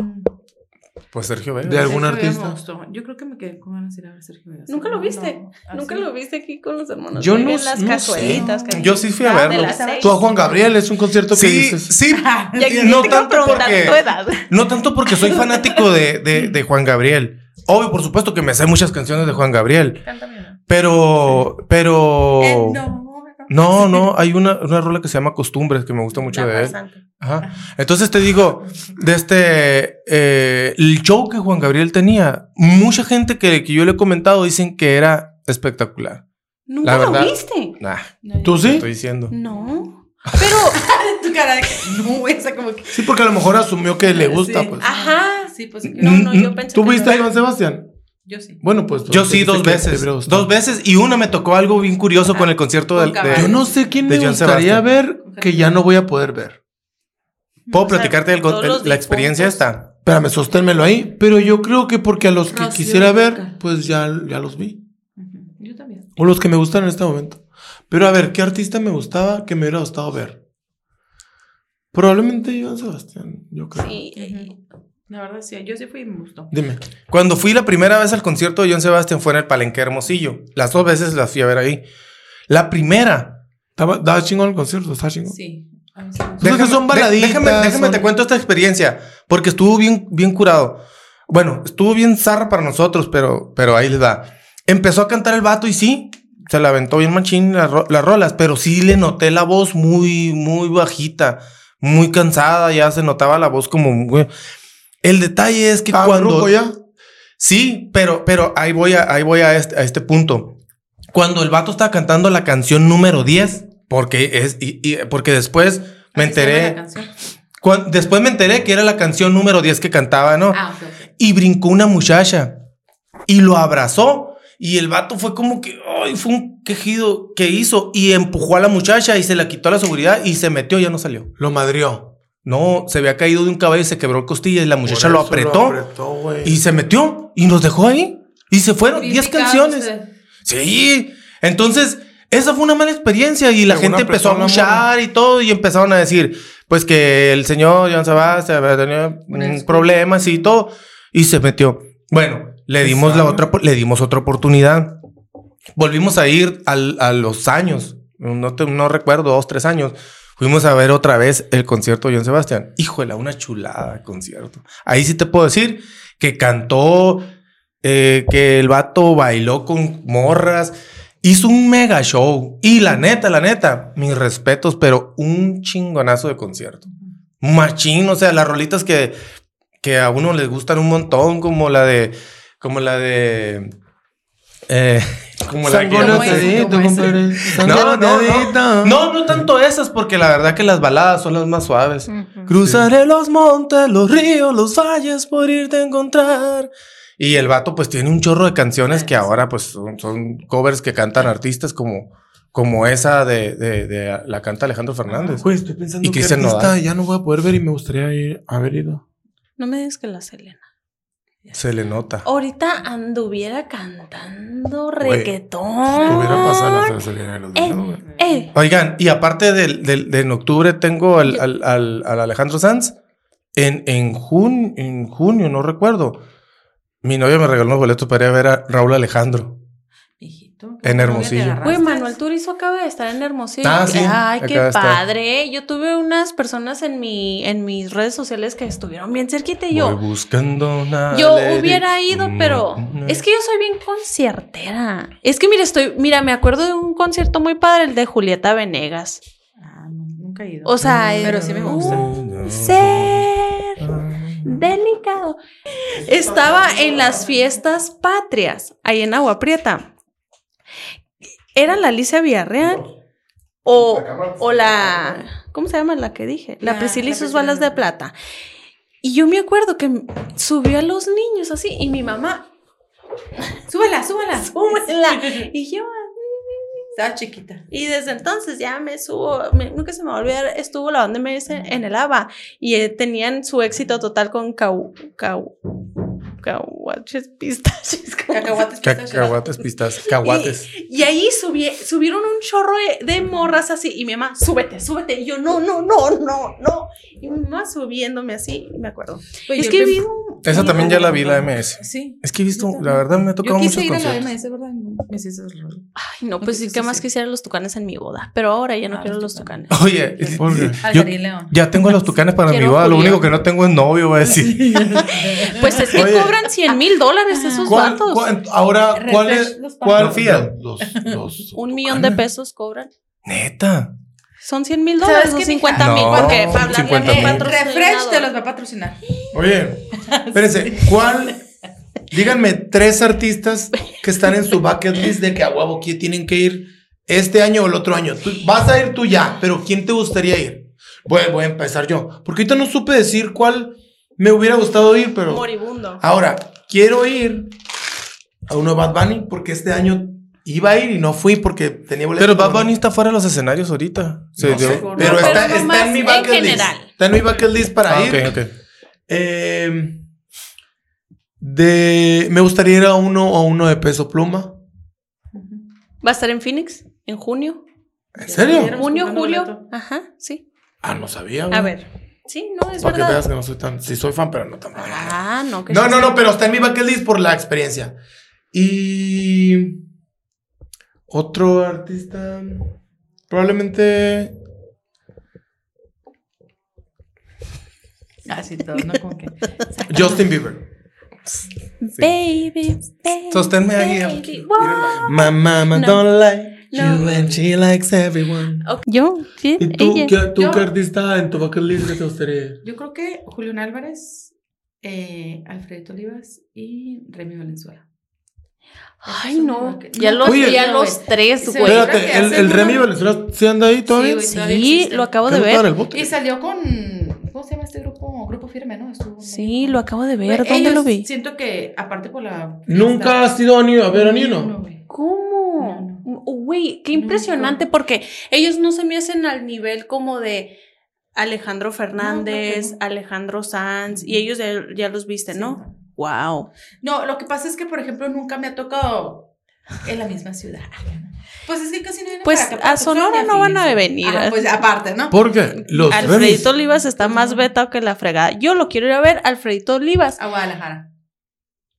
[SPEAKER 3] Pues Sergio Vega.
[SPEAKER 1] ¿De algún artista?
[SPEAKER 4] Yo creo que me quedé con ganas de ir a ver Sergio Vega.
[SPEAKER 2] ¿Nunca lo viste? ¿Nunca lo viste aquí con los hermanos?
[SPEAKER 1] Yo no,
[SPEAKER 2] en las
[SPEAKER 1] no
[SPEAKER 2] cazuelitas.
[SPEAKER 1] sé.
[SPEAKER 2] que-
[SPEAKER 3] Yo sí fui a
[SPEAKER 2] Ah,
[SPEAKER 3] verlo.
[SPEAKER 1] Tú a Juan Gabriel es un concierto que
[SPEAKER 3] Sí,
[SPEAKER 1] dices.
[SPEAKER 3] sí. *laughs*
[SPEAKER 2] Y aquí
[SPEAKER 3] no tanto porque-
[SPEAKER 2] tu edad.
[SPEAKER 3] No tanto porque soy fanático de, de, *laughs* de Juan Gabriel. Obvio, por supuesto que me sé muchas canciones de Juan Gabriel.
[SPEAKER 2] Cántame una.
[SPEAKER 3] Pero, pero.
[SPEAKER 4] Eh, no.
[SPEAKER 3] No, *laughs* no, hay una, una rola que se llama Costumbres que me gusta mucho
[SPEAKER 2] La
[SPEAKER 3] de él. Ajá. Entonces te digo, de este, eh, el show que Juan Gabriel tenía, mucha gente que, que yo le he comentado dicen que era espectacular.
[SPEAKER 2] ¿Nunca
[SPEAKER 3] La
[SPEAKER 2] lo viste?
[SPEAKER 3] Nah,
[SPEAKER 1] ¿Tú
[SPEAKER 3] te
[SPEAKER 1] sí?
[SPEAKER 3] estoy diciendo.
[SPEAKER 2] No. *laughs* Pero, *laughs*
[SPEAKER 4] tu cara de que no, esa como que.
[SPEAKER 1] Sí, porque a lo mejor asumió que le gusta,
[SPEAKER 4] Sí.
[SPEAKER 1] pues.
[SPEAKER 2] ajá.
[SPEAKER 4] Sí, pues
[SPEAKER 2] No, no, yo pensé
[SPEAKER 1] ¿Tú
[SPEAKER 2] que
[SPEAKER 1] viste
[SPEAKER 2] no.
[SPEAKER 1] a Iván Sebastián?
[SPEAKER 4] Yo sí.
[SPEAKER 1] Bueno, pues.
[SPEAKER 3] Yo sí, dos veces. Dos veces. Y una me tocó algo bien curioso con el concierto del. De-.
[SPEAKER 1] Yo no sé quién
[SPEAKER 3] De
[SPEAKER 1] me gustaría
[SPEAKER 3] Sebastián.
[SPEAKER 1] ver que ya no voy a poder ver.
[SPEAKER 3] ¿Puedo
[SPEAKER 2] O sea,
[SPEAKER 3] platicarte el- la experiencia esta?
[SPEAKER 1] Espérame, sosténmelo ahí. Pero yo creo que porque a los que
[SPEAKER 4] Rocío
[SPEAKER 1] quisiera ver, pues ya, ya los vi.
[SPEAKER 4] Yo también.
[SPEAKER 1] O los que me gustan en este momento. Pero a ver, ¿qué artista me gustaba que me hubiera gustado ver? Probablemente Iván Sebastián, yo creo.
[SPEAKER 2] Sí. eh,
[SPEAKER 4] La verdad, sí. Yo sí fui y me gustó.
[SPEAKER 1] Dime.
[SPEAKER 3] Cuando fui la primera vez al concierto de John Sebastián fue en el Palenque Hermosillo. Las dos veces las fui a ver ahí. La primera.
[SPEAKER 1] Estaba, daba chingón el concierto, estaba chingón.
[SPEAKER 4] Sí. A mí sí me gustó.
[SPEAKER 1] Es que son baladitas,
[SPEAKER 3] Déjame, déjame
[SPEAKER 1] son-
[SPEAKER 3] te cuento esta experiencia. Porque estuvo bien, bien curado. Bueno, estuvo bien zarra para nosotros, pero, pero ahí les va. Empezó a cantar el vato y sí, se la aventó bien machín las, ro- las rolas, pero sí le noté la voz muy, muy bajita, muy cansada, ya se notaba la voz como... muy- El detalle es que
[SPEAKER 1] ¿Estaba
[SPEAKER 3] cuando...
[SPEAKER 1] ya?
[SPEAKER 3] Sí, pero, pero ahí voy, a, ahí voy a, este, a este punto. Cuando el vato estaba cantando la canción número 10, porque es, y- y- porque después me enteré, después me enteré que era la canción número 10 que cantaba, ¿no?
[SPEAKER 4] Ah.
[SPEAKER 3] Y brincó una muchacha y lo abrazó. Y el vato fue como que, ay, fue un quejido que hizo y empujó a la muchacha y se la quitó la seguridad y se metió, ya no salió.
[SPEAKER 1] Lo madrió.
[SPEAKER 3] No, se había caído de un caballo y se quebró el costilla y la muchacha lo apretó
[SPEAKER 1] apretó, güey.
[SPEAKER 3] y se metió y nos dejó ahí. Y se fueron 10
[SPEAKER 4] Criticado
[SPEAKER 3] canciones.
[SPEAKER 4] usted.
[SPEAKER 3] Sí. Entonces, esa fue una mala experiencia y la gente empezó a luchar y todo y empezaron a decir, pues que el señor Joan Sebastián había tenido
[SPEAKER 4] Una
[SPEAKER 3] mm, problemas y todo y se metió. Bueno, le dimos la otra, le dimos otra oportunidad. Volvimos a ir al- a los años, no, te- no recuerdo, dos, tres años. Fuimos a ver otra vez el concierto de Joan Sebastián. Híjole, una chulada concierto. Ahí sí te puedo decir que cantó, eh, que el vato bailó con morras, hizo un mega show. Y la neta, la neta, mis respetos, pero un chingonazo de concierto. Machín, o sea, las rolitas que, que a uno les gustan un montón, como la de, como la de, eh, como la que- no, no, no, no, no tanto esas, porque la verdad que las baladas son las más suaves. Cruzaré los montes, los ríos, los valles por irte a encontrar. Y el vato pues tiene un chorro de canciones que ahora pues son, son covers que cantan artistas como, como esa de, de- de la canta Alejandro Fernández.
[SPEAKER 1] Güey, estoy pensando
[SPEAKER 3] Y
[SPEAKER 1] que
[SPEAKER 3] Cristian
[SPEAKER 1] artista
[SPEAKER 3] Nodal.
[SPEAKER 1] ya no voy a poder ver y me gustaría ir, haber ido.
[SPEAKER 2] No me digas que la Selena.
[SPEAKER 3] Se le nota.
[SPEAKER 2] Ahorita anduviera cantando reggaetón.
[SPEAKER 1] Los
[SPEAKER 2] Eh. Eh,
[SPEAKER 3] Oigan, y aparte del, del- de en octubre tengo al, al- al- al Alejandro Sanz. En, en, jun- en junio, no recuerdo. Mi novia me regaló unos boletos para ir a ver a Raúl Alejandro. En
[SPEAKER 4] ¿qué
[SPEAKER 3] Hermosillo.
[SPEAKER 2] Güey? Manuel Turizo acaba de estar en Hermosillo.
[SPEAKER 3] Ah, sí,
[SPEAKER 2] Ay, qué padre. Yo tuve unas personas en mi, en mis redes sociales que estuvieron bien cerquita y
[SPEAKER 3] Voy
[SPEAKER 2] yo.
[SPEAKER 3] buscando una
[SPEAKER 2] Yo
[SPEAKER 3] lady.
[SPEAKER 2] hubiera ido, pero
[SPEAKER 3] Mm,
[SPEAKER 2] es que yo soy bien conciertera. Es que mira, estoy, mira, me acuerdo de un concierto muy padre, el de Julieta Venegas.
[SPEAKER 4] Ah, no, nunca he ido.
[SPEAKER 2] O sea,
[SPEAKER 4] Pero
[SPEAKER 2] es
[SPEAKER 4] sí me gusta.
[SPEAKER 2] un ser delicado. Estaba en las fiestas patrias, ahí en Agua Prieta. ¿Era la Alicia Villarreal? O, o la. ¿Cómo se llama la que dije? La,
[SPEAKER 4] La-
[SPEAKER 2] Priscila y
[SPEAKER 4] la
[SPEAKER 2] sus
[SPEAKER 4] Priscila.
[SPEAKER 2] balas de plata. Y yo me acuerdo que subió a los niños así y mi mamá,
[SPEAKER 4] Súbela, súbela.
[SPEAKER 2] súbela. Y yo,
[SPEAKER 4] Estaba chiquita.
[SPEAKER 2] y desde entonces ya me subo, me- nunca se me va a olvidar, estuvo la banda MS en el ABA y eh, tenían su éxito total con Cau, Cau, cacahuates *laughs* pistaches.
[SPEAKER 1] Cacahuates pistaches. Cacahuates pistaches. Cacahuates.
[SPEAKER 2] Y, ahí subí, subieron un chorro de, morras así. Y mi mamá, súbete, súbete. Y yo, no, no, no, no, no. Y mi mamá subiéndome así, me acuerdo. es que vi un,
[SPEAKER 1] Esa también ya la vi, la MS. Sí. Es que he visto, la verdad me ha tocado mucho.
[SPEAKER 4] Yo quise ir a la MS, ¿verdad?
[SPEAKER 2] Ay, no, pues sí, que más quisiera los tucanes en mi boda. Pero ahora ya no ah, quiero los tucanes.
[SPEAKER 1] Oye, yo, ya tengo los tucanes para mi boda. Lo único que no tengo es novio, va a decir. *laughs*
[SPEAKER 2] pues es que cobran 100 mil dólares esos vatos.
[SPEAKER 1] ahora, ¿cuál es? ¿Cuál fía? *laughs*
[SPEAKER 2] Un millón de pesos cobran.
[SPEAKER 1] Neta.
[SPEAKER 2] Son 100 mil dólares o 50 mil. porque para
[SPEAKER 4] hablarle Refresh te los va a patrocinar.
[SPEAKER 1] Oye, espérense, *laughs* ¿cuál? Díganme tres artistas que están en su bucket list de que a huevo tienen que ir este año o el otro año. vas a ir tú ya, pero ¿quién te gustaría ir? Voy, voy a empezar yo. Porque ahorita no supe decir cuál me hubiera gustado ir, pero.
[SPEAKER 2] Moribundo.
[SPEAKER 1] Ahora, quiero ir a uno de Bad Bunny porque este año iba a ir y no fui porque tenía boleto. Pero Bad Bunny está fuera de los escenarios ahorita. pero, está, en mi bucket list. Está en mi bucket list para ah, ir. Ok, ok. Eh, de, me gustaría ir a uno o uno de peso pluma.
[SPEAKER 2] ¿Va a estar en Phoenix en junio?
[SPEAKER 1] ¿En serio?
[SPEAKER 2] Junio, julio. Ajá, sí.
[SPEAKER 1] Ah, no sabía.
[SPEAKER 2] A ver. Sí, no, es
[SPEAKER 1] Para
[SPEAKER 2] verdad.
[SPEAKER 1] que veas que no soy tan. Sí, soy fan, pero no tan.
[SPEAKER 2] Ah, no.
[SPEAKER 1] Que no, no, no, pero está en mi bucket list por la experiencia. Y. Otro artista. Probablemente.
[SPEAKER 4] Así todo, ¿no? Como que.
[SPEAKER 1] Justin Bieber.
[SPEAKER 2] Baby, baby.
[SPEAKER 1] Sosténme ahí. My mama don't like You and she likes everyone.
[SPEAKER 2] Yo, sí.
[SPEAKER 1] ¿Y tú, ¿qué, tú qué artista en tu bucket list te gustaría?
[SPEAKER 4] Yo creo que Julián Álvarez, eh, Alfredito Olivas y Remy Valenzuela.
[SPEAKER 2] Ay, no. Ya los vi a los tres,
[SPEAKER 1] güey. Espérate, ¿el, el Remy Valenzuela se anda ahí todavía?
[SPEAKER 2] Sí, sí lo acabo de ver.
[SPEAKER 4] Y salió con. ¿Cómo se llama este grupo? Grupo Firme, ¿no? Estuvo
[SPEAKER 2] sí, lo acabo de ver. ¿Dónde lo vi?
[SPEAKER 4] Siento que, aparte por la.
[SPEAKER 1] ¿Nunca has ido a, a ver a Nino?
[SPEAKER 2] ¿Cómo? Uy, qué impresionante, porque ellos no se me hacen al nivel como de Alejandro Fernández, Alejandro Sanz, y ellos ya, los viste, ¿no? Wow.
[SPEAKER 4] No, lo que pasa es que, por ejemplo, nunca me ha tocado en la misma ciudad. Pues es que casi no vienen
[SPEAKER 2] Pues a pues, Sonora no van a venir.
[SPEAKER 4] pues aparte, ¿no?
[SPEAKER 1] Porque
[SPEAKER 2] los Alfredito Olivas está más vetado que la fregada. Yo lo quiero ir a ver, Alfredito Olivas.
[SPEAKER 4] A Guadalajara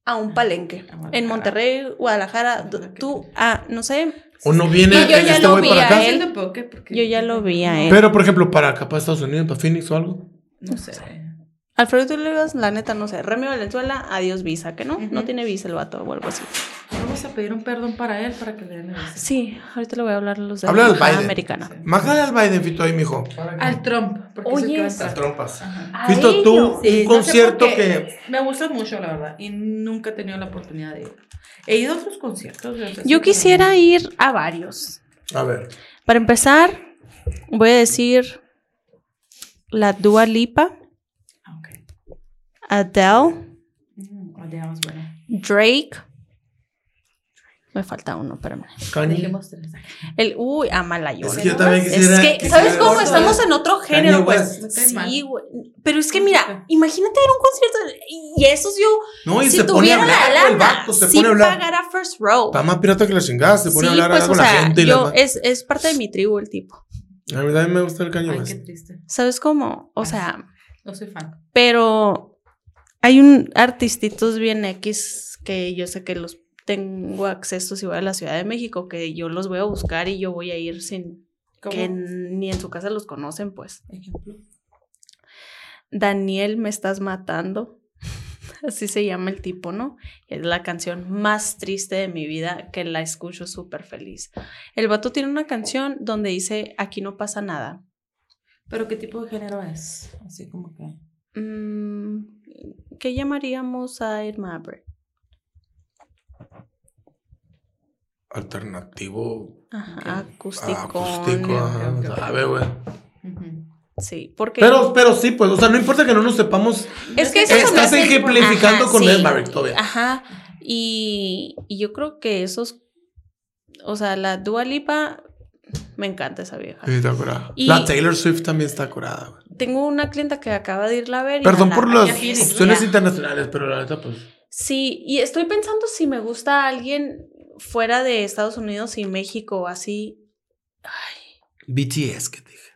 [SPEAKER 2] a un palenque. En Monterrey, Guadalajara, tú, ah, no sé.
[SPEAKER 1] O no viene
[SPEAKER 2] yo ya este lo vi para a él. Yo ya lo vi a él.
[SPEAKER 1] Pero, por ejemplo, para acá, para Estados Unidos, para Phoenix o algo.
[SPEAKER 4] No sé.
[SPEAKER 2] Alfredo Olivas, la neta, no sé. Remy Valenzuela, adiós visa, que no, no tiene visa el vato o algo así.
[SPEAKER 4] Vamos a pedir un perdón para él para que le den visa.
[SPEAKER 2] Sí, ahorita le voy a hablar a los
[SPEAKER 1] de la
[SPEAKER 2] Biden. americana.
[SPEAKER 1] Májale al Biden, Fito, ahí, mijo.
[SPEAKER 4] Al Trump.
[SPEAKER 2] Porque Oye,
[SPEAKER 1] al Trumpas. Fito, tú, un concierto que...
[SPEAKER 4] Me gusta mucho, la verdad, y nunca he tenido la oportunidad de ir. He ido a otros conciertos.
[SPEAKER 2] Yo quisiera ir a varios.
[SPEAKER 1] A ver.
[SPEAKER 2] Para empezar, voy a decir la Dua Lipa. Adele. Drake. Me falta uno, espérame. El, uy, Amalayo.
[SPEAKER 1] Es que yo también quisiera.
[SPEAKER 2] Es que, ¿sabes cómo? Estamos en otro género, pues. Sí, güey. Pero es que mira, imagínate ir a un concierto y esos yo.
[SPEAKER 1] No, y si se pone a hablar, la el vato, se pone a hablar.
[SPEAKER 2] pagar a first row.
[SPEAKER 1] Está más pirata que la chingada, se pone a hablar
[SPEAKER 2] pues,
[SPEAKER 1] con la gente.
[SPEAKER 2] Yo, es, es parte de mi tribu el tipo.
[SPEAKER 1] A mí también me gusta el cañón.
[SPEAKER 4] Ay, qué triste.
[SPEAKER 2] ¿Sabes cómo? O sea.
[SPEAKER 4] No soy fan.
[SPEAKER 2] Pero hay un artistitos bien X que yo sé que los tengo acceso si voy a la Ciudad de México, que yo los voy a buscar y yo voy a ir sin que ni en su casa los conocen, pues. Ejemplo. Daniel, me estás matando. *laughs* Así se llama el tipo, ¿no? Es la canción más triste de mi vida que la escucho súper feliz. El vato tiene una canción donde dice, aquí no pasa nada.
[SPEAKER 4] ¿Pero qué tipo de género es? Así como que...
[SPEAKER 2] Mm, ¿Qué llamaríamos a Air Maverick?
[SPEAKER 1] Alternativo.
[SPEAKER 2] Ajá, acústico.
[SPEAKER 1] Acústico, ajá. A ver, güey.
[SPEAKER 2] Sí, porque.
[SPEAKER 1] Pero, pero sí, pues, o sea, no importa que no nos sepamos.
[SPEAKER 2] Es que eso
[SPEAKER 1] Estás ejemplificando con Air Maverick todavía.
[SPEAKER 2] Ajá. Y, y, yo creo que esos. O sea, la Dua Lipa. Me encanta esa vieja.
[SPEAKER 1] Sí, está curada. la Taylor Swift también está curada, güey
[SPEAKER 2] tengo una clienta que acaba de irla a ver.
[SPEAKER 1] Perdón por las opciones internacionales, pero la neta, pues.
[SPEAKER 2] Sí, y estoy pensando si me gusta alguien fuera de Estados Unidos y México, así. Ay.
[SPEAKER 1] BTS, que te dije.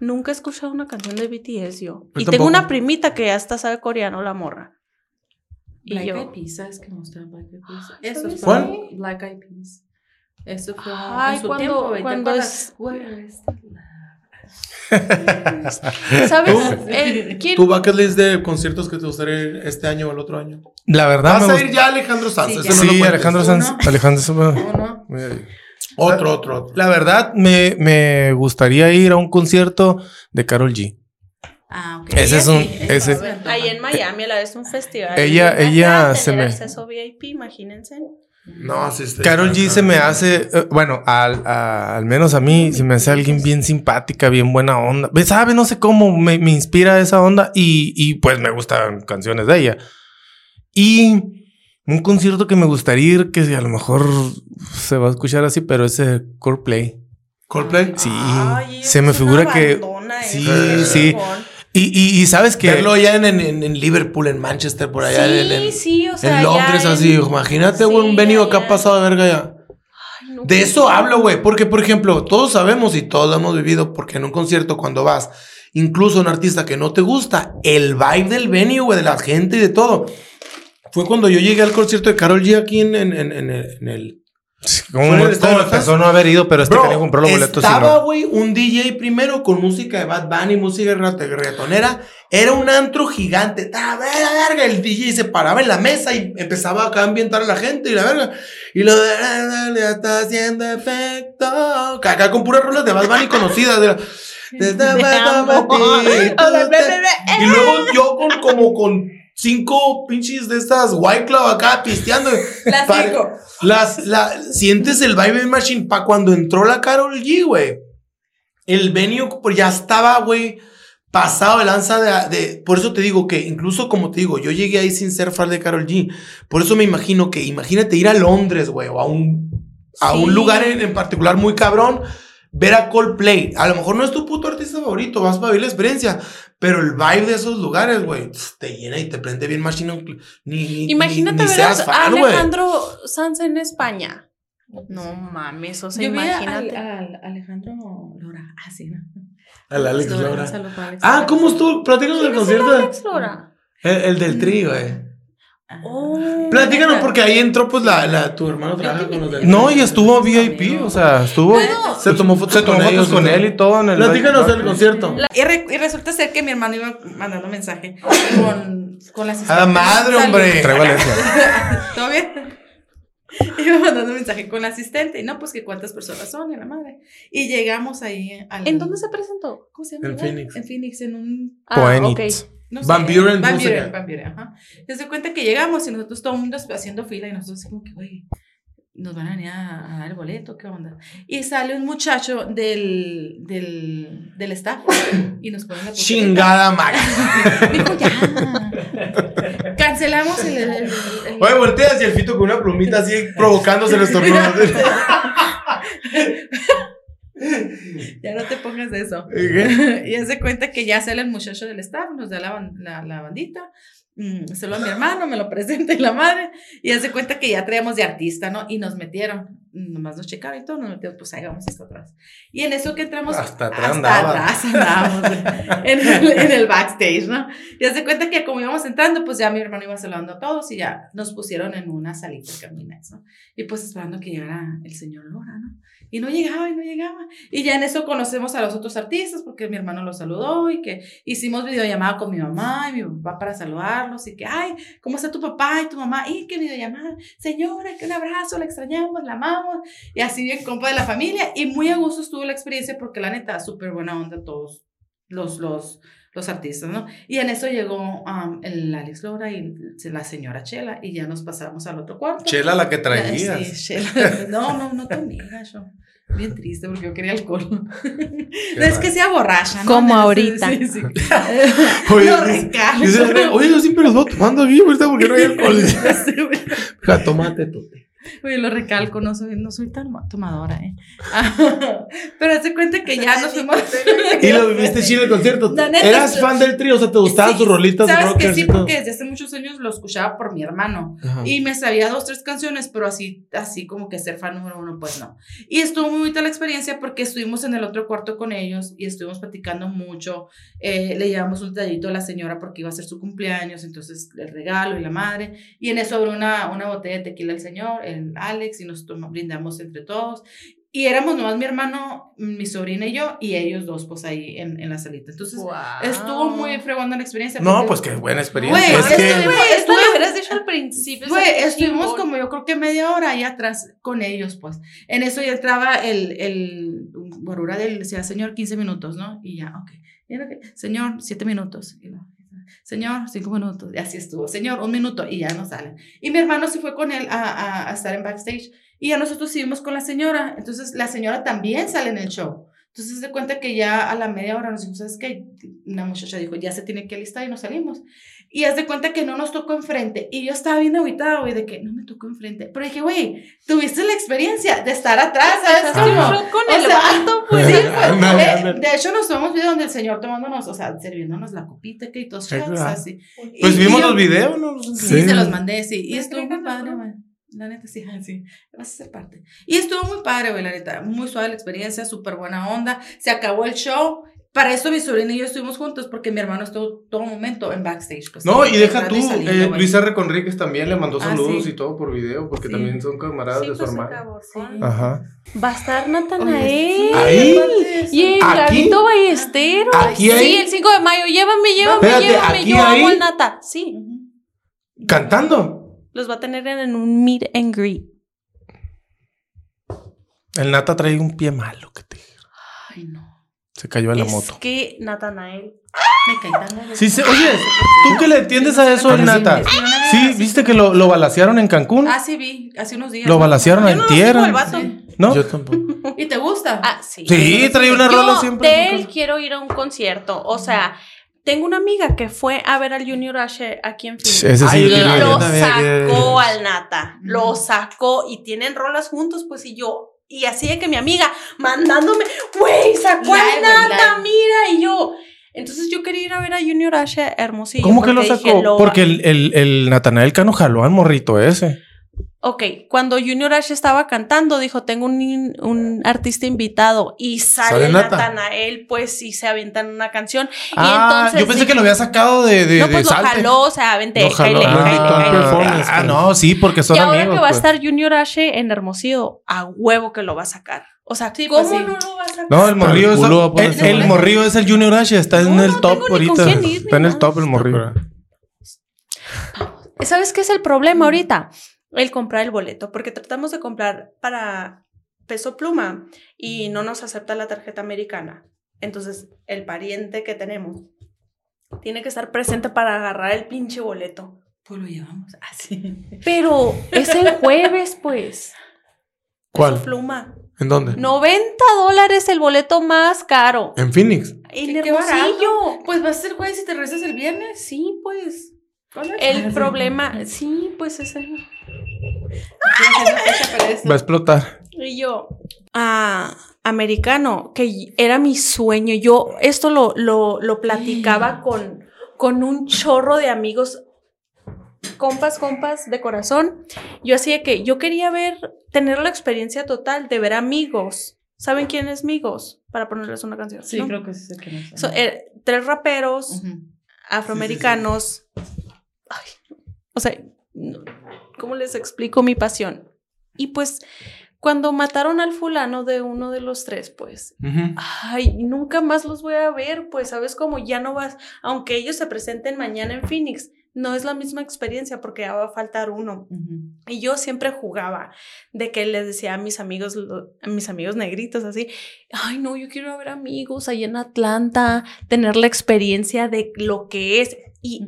[SPEAKER 2] Nunca he escuchado una canción de BTS yo. y tengo una primita que hasta sabe coreano, la morra.
[SPEAKER 4] Y Black Eyed Peas, ¿sabes qué mostraba Black Eyed Peas? Eso fue ¿Cuál? Black Eyed Peas. Eso fue Ay, en su cuando, tiempo, cuando es... *laughs*
[SPEAKER 1] ¿Sabes? Eh, ¿Tú bucket list de conciertos que te gustaría este año o el otro año?
[SPEAKER 3] La verdad.
[SPEAKER 1] Vas a ir ya Alejandro Sanz.
[SPEAKER 3] Sí, sí Alejandro Sanz. Alejandro Sanz.
[SPEAKER 1] Otro, otro, otro.
[SPEAKER 3] La verdad, me, me gustaría ir a un concierto de Carol G.
[SPEAKER 2] Ah, ok.
[SPEAKER 3] Ese es un. Ese,
[SPEAKER 2] Ahí en Miami, la vez un festival.
[SPEAKER 3] Ella, ella se me.
[SPEAKER 2] acceso VIP, imagínense.
[SPEAKER 1] No, sí está.
[SPEAKER 3] Carol G se me hace, eh, bueno, al, al, menos a mí se me hace alguien bien simpática, bien buena onda. ¿Sabe? No sé cómo me, me inspira esa onda y, y, pues me gustan canciones de ella. Y un concierto que me gustaría ir, que a lo mejor se va a escuchar así, pero es Coldplay.
[SPEAKER 1] ¿Coldplay?
[SPEAKER 3] Sí. se me figura que. Sí, sí. Y, y, sabes que.
[SPEAKER 1] Verlo allá en, en, Liverpool, en Manchester, por allá.
[SPEAKER 2] Sí, en, sí, o sea.
[SPEAKER 1] En Londres, así. Imagínate, güey, un venido acá pasado de verga ya. de eso hablo, güey. Porque, por ejemplo, todos sabemos y todos lo hemos vivido, porque en un concierto, cuando vas, incluso un artista que no te gusta, el vibe del venue, güey, de la gente y de todo. Fue cuando yo llegué al concierto de Carol G aquí en, en, en el
[SPEAKER 3] como empezó no haber ido, pero este quería compró los boletos.
[SPEAKER 1] Estaba, güey, un DJ primero con música de Bad Bunny, música reggaetonera. Era un antro gigante. Estaba verga. El DJ se paraba en la mesa y empezaba acá a ambientar a la gente y la verga. Y lo de le está haciendo efecto. Acá con puras rolas de Bad Bunny conocidas. De y luego yo con como con cinco pinches de estas White Club acá pisteando. *laughs*
[SPEAKER 2] Las cinco.
[SPEAKER 1] Las, la, sientes el vibe machine pa' cuando entró la Carol G, güey. El venue pues, ya estaba, güey, pasado de lanza de, Por eso te digo que incluso como te digo, yo llegué ahí sin ser fan de Carol G. Por eso me imagino que, imagínate ir a Londres, güey, o a un, a un lugar en, en particular muy cabrón ver a Coldplay. A lo mejor no es tu puto artista favorito, vas para vivir la experiencia, pero el vibe de esos lugares, güey, te llena y te prende bien más Ni, ni,
[SPEAKER 2] Imagínate ver a Alejandro Sanz en España. No mames, o sea, Yo imagínate.
[SPEAKER 4] Al, Alejandro Lora, así, ah, ¿no?
[SPEAKER 1] Al Alex Lora. Ah, ¿cómo estuvo? Platícanos del concierto.
[SPEAKER 2] Alex Lora?
[SPEAKER 1] El, el del trío, güey. Oh, Platícanos porque ahí entró pues la, la tu hermano trabaja con los del
[SPEAKER 3] No, y estuvo VIP, o sea, estuvo se tomó fotos, con, ellos, con él y todo en el
[SPEAKER 1] Platícanos del concierto.
[SPEAKER 4] y, y, resulta ser que mi hermano iba mandando mensaje con, con la
[SPEAKER 1] asistente. ¡A madre, hombre! *laughs*
[SPEAKER 3] Traigo
[SPEAKER 4] ¿Todo bien? Iba mandando mensaje con la asistente y no, pues que cuántas personas son, y la madre. Y llegamos ahí
[SPEAKER 2] al... ¿En dónde se presentó?
[SPEAKER 1] ¿Cómo se llama? En Phoenix.
[SPEAKER 4] En Phoenix, en un...
[SPEAKER 3] Ah, ok.
[SPEAKER 1] No Van Buren.
[SPEAKER 4] Van Buren, Van Buren, ajá. Se cuenta que llegamos y nosotros todo el mundo haciendo fila y nosotros así como que, güey, nos van a venir a, dar el boleto, ¿qué onda? Y sale un muchacho del, del, del staff *coughs* y nos pone la
[SPEAKER 1] Chingada madre. *laughs*
[SPEAKER 4] Dijo, ya. Cancelamos el, el, el,
[SPEAKER 1] Oye, voltea hacia el fito con una plumita así *laughs* provocándose los estornudos. *laughs* *laughs*
[SPEAKER 4] ya no te pongas eso. y hace cuenta que ya sale el muchacho del staff, nos da la, la, la bandita, mmm, se lo a mi hermano, me lo presenta y la madre, y hace cuenta que ya traíamos de artista, ¿no? Y nos metieron, nomás nos checaron y todo, nos metieron, pues ahí vamos hasta atrás. Y en eso que entramos,
[SPEAKER 1] hasta atrás, hasta
[SPEAKER 4] atrás andábamos *laughs* en, el, en, el, backstage, ¿no? Y hace cuenta que como íbamos entrando, pues ya mi hermano iba saludando a todos y ya nos pusieron en una salita caminas, ¿no? Y pues esperando que llegara el señor Lora, ¿no? Y no llegaba y no llegaba. Y ya en eso conocemos a los otros artistas porque mi hermano los saludó y que hicimos videollamada con mi mamá y mi papá para saludarlos y que, ay, ¿cómo está tu papá y tu mamá? Y qué videollamada. Señora, que un abrazo, la extrañamos, la amamos. Y así bien compa de la familia. Y muy a gusto estuvo la experiencia porque la neta, súper buena onda todos los, los, los artistas, ¿no? Y en eso llegó um, el Alex Lora y la señora Chela y ya nos pasamos al otro cuarto.
[SPEAKER 1] Chela la que traía.
[SPEAKER 4] Sí, Chela. *laughs* No, no, no te amiga, yo. Bien triste porque yo quería alcohol. no es que sea borracha, ¿no?
[SPEAKER 2] Como ahorita. Sí, sí. *laughs*
[SPEAKER 1] oye, oye, yo siempre los voy tomando aquí, ahorita porque no hay alcohol. *laughs* ja, tomate, tote.
[SPEAKER 4] Oye, lo recalco, no soy, no soy tan tomadora, ¿eh? *laughs* Pero hace cuenta que ya nos fuimos. *laughs*
[SPEAKER 1] y lo viviste chido el concierto. ¿Eras fan del trío? O sea, ¿te gustaban sus rolitas
[SPEAKER 4] ¿sabes que sí, porque desde hace muchos años lo escuchaba por mi hermano. Y me sabía dos, tres canciones, pero así, así como que ser fan número uno, pues no. Y estuvo muy bonita la experiencia porque estuvimos en el otro cuarto con ellos y estuvimos platicando mucho. Eh, le llevamos un detallito a la señora porque iba a ser su cumpleaños, entonces el regalo y la madre. Y en eso abrió una, una botella de tequila el señor, el Alex, y nos tomamos, brindamos entre todos. Y éramos nomás mi hermano, mi sobrina y yo, y ellos dos, pues ahí en, en la salita. Entonces, estuvo muy fregando la experiencia.
[SPEAKER 1] No, pues qué buena experiencia.
[SPEAKER 2] es que... lo hubieras dicho al principio.
[SPEAKER 4] estuvimos como yo creo que media hora ahí atrás con ellos, pues. En eso ya entraba el, el guarura del, decía, señor, 15 minutos, ¿no? Y ya, ok. Señor, 7 minutos. Y Señor, cinco minutos. Y así estuvo. Señor, un minuto. Y ya no salen. Y mi hermano se fue con él a, a, estar en backstage. Y ya nosotros seguimos con la señora. Entonces, la señora también sale en el show. Entonces se cuenta que ya a la media hora nos dijimos, ¿sabes qué? Una muchacha dijo, ya se tiene que alistar y nos salimos. Y haz de cuenta que no nos tocó enfrente. Y yo estaba bien aguitada, güey, de que no me tocó enfrente. Pero dije, güey, tuviste la experiencia de estar atrás, ¿sabes? Como,
[SPEAKER 2] con el vato, pues. Sí, *laughs*
[SPEAKER 4] pues. de hecho, nos tomamos video donde el señor tomándonos, o sea, sirviéndonos la copita, que y todos así.
[SPEAKER 1] Pues vimos los videos, ¿no?
[SPEAKER 4] Sí, se los mandé, sí. Y estuvo muy padre, güey. La neta, sí, *laughs* sí, vas a ser parte. Y estuvo muy padre, güey, la neta. Muy suave la experiencia, súper buena onda. Se acabó el show. Para eso mi sobrina y yo estuvimos juntos porque mi hermano estuvo todo momento en backstage. Pues,
[SPEAKER 1] no, y deja tú, eh, Luis R. Conríquez también le mandó ah, saludos y todo por video porque también son camaradas de su pues, hermano.
[SPEAKER 2] Ajá. Va a estar Natanael. Ahí. Y el Gavito Ballesteros. Aquí Sí, el 5 de mayo. Llévame, llévame, llévame. Yo amo al Nata. Sí.
[SPEAKER 1] ¿Cantando?
[SPEAKER 2] Los va a tener en un meet and greet.
[SPEAKER 1] El Nata trae un pie malo que te.
[SPEAKER 4] Ay, no.
[SPEAKER 1] Se cayó en la moto.
[SPEAKER 2] Es que Natanael.
[SPEAKER 4] Me caí tan
[SPEAKER 1] Sí, sí, oye, ¿tú qué le entiendes a eso, Nata? Sí, ¿viste que lo, lo balacearon en Cancún?
[SPEAKER 4] Ah, sí, vi, hace unos días.
[SPEAKER 1] Lo balacearon en tierra.
[SPEAKER 4] ¿No? Yo tampoco. ¿Y te gusta?
[SPEAKER 2] Ah, sí.
[SPEAKER 1] Sí, trae una rola siempre.
[SPEAKER 2] De él quiero ir a un concierto. O sea, tengo una amiga que fue a ver al Junior Asher aquí en Phoenix. Ese sí, y lo sacó al Nata. Lo sacó y tienen rolas juntos, pues y yo. Y así de que mi amiga mandándome, güey, sacó al Nata, mira. Y yo. Entonces yo quería ir a ver a Junior Asher hermosillo.
[SPEAKER 1] ¿Cómo que lo sacó? porque el, el, el Natanael Cano jaló al morrito ese.
[SPEAKER 2] Ok, cuando Junior Ash estaba cantando, dijo, tengo un, un artista invitado y sale Natanael, pues, y se avientan una canción.
[SPEAKER 1] Ah, y entonces, yo pensé que lo había sacado de, de
[SPEAKER 2] No, pues lo jaló, o sea, vente,
[SPEAKER 1] ah, ah, no, sí, porque son y amigos. Y ahora
[SPEAKER 2] que va a pues. estar Junior Ashe en Hermosillo, a huevo que lo va a sacar. O sea, sí, ¿cómo pues no lo va a sacar?
[SPEAKER 1] No, el morrillo es, el, morrillo es el Junior Ashe, está en el top ahorita. está en el top el morrillo.
[SPEAKER 2] ¿Sabes qué es el problema ahorita? El comprar el boleto, porque tratamos de comprar para peso pluma y no nos acepta la tarjeta americana. Entonces, el pariente que tenemos tiene que estar presente para agarrar el pinche boleto.
[SPEAKER 4] Pues lo llevamos *laughs* así.
[SPEAKER 2] Pero es el jueves, pues.
[SPEAKER 1] ¿Cuál?
[SPEAKER 2] Peso pluma.
[SPEAKER 1] ¿En dónde?
[SPEAKER 2] 90 dólares el boleto más caro.
[SPEAKER 1] ¿En Phoenix?
[SPEAKER 2] En Hermosillo.
[SPEAKER 4] Pues va a ser jueves si te regresas el viernes.
[SPEAKER 2] Sí, pues. El problema, sí, pues ese.
[SPEAKER 1] Va a explotar.
[SPEAKER 2] Y yo, ah, americano, que era mi sueño. Yo esto lo, lo, lo platicaba con, con un chorro de amigos, compas, compas de corazón. Yo hacía que yo quería ver, tener la experiencia total de ver amigos. ¿Saben quién es amigos? Para ponerles una canción.
[SPEAKER 4] Sí, creo que sí que
[SPEAKER 2] eh, tres raperos afroamericanos. O sea, ¿cómo les explico mi pasión? Y pues cuando mataron al fulano de uno de los tres, pues, ay, nunca más los voy a ver, pues, ¿sabes cómo? Ya no vas, aunque ellos se presenten mañana en Phoenix, no es la misma experiencia porque ya va a faltar uno. Y yo siempre jugaba de que les decía a mis amigos, a mis amigos negritos así, ay, no, yo quiero ver amigos ahí en Atlanta, tener la experiencia de lo que es. Y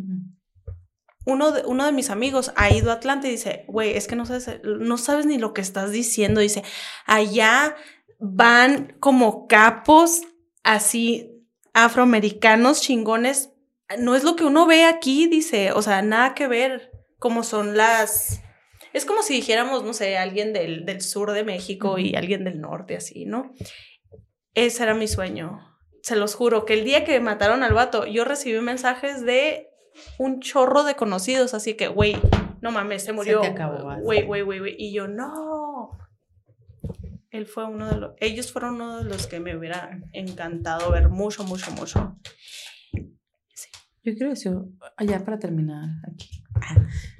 [SPEAKER 2] uno de, uno de mis amigos ha ido a Atlanta y dice, güey, es que no sabes, no sabes ni lo que estás diciendo. Dice, allá van como capos así afroamericanos chingones. No es lo que uno ve aquí, dice, o sea, nada que ver como son las Es como si dijéramos, no sé, alguien del, del sur de México y alguien del norte, así, ¿no? Ese era mi sueño. Se los juro que el día que mataron al vato, yo recibí mensajes de un chorro de conocidos, así que, güey, no mames, se murió. Güey, güey, güey, güey. Y yo, no. Él fue uno de los, ellos fueron uno de los que me hubiera encantado ver mucho, mucho, mucho.
[SPEAKER 4] Yo quiero decir, allá para terminar, aquí.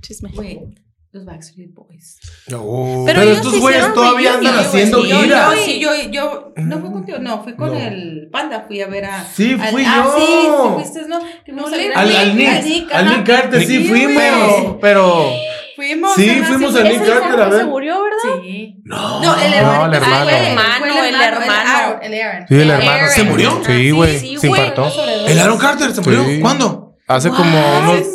[SPEAKER 4] Chisme. Güey, los Backstreet Boys.
[SPEAKER 3] No. Pero, estos güeyes todavía andan haciendo giras.
[SPEAKER 4] Sí, yo, yo, no fui contigo, no, fui con el Panda, fui a ver a.
[SPEAKER 3] Sí, fui
[SPEAKER 4] yo.
[SPEAKER 3] Ah,
[SPEAKER 4] sí, fuiste, no, fuimos a ver
[SPEAKER 3] al, al, Nick. Al Nick Carter, sí, fuimos, pero.
[SPEAKER 4] Fuimos.
[SPEAKER 3] Sí, fuimos a Nick Carter a ver.
[SPEAKER 2] se murió, ¿verdad?
[SPEAKER 4] Sí.
[SPEAKER 3] No,
[SPEAKER 4] no el
[SPEAKER 3] hermano.
[SPEAKER 4] el
[SPEAKER 3] hermano.
[SPEAKER 2] el hermano, el hermano.
[SPEAKER 4] El Aaron.
[SPEAKER 3] Sí, el hermano.
[SPEAKER 1] ¿Se murió?
[SPEAKER 3] Sí, güey. Se infartó.
[SPEAKER 1] ¿El Aaron Carter se murió? ¿Cuándo?
[SPEAKER 3] Hace como unos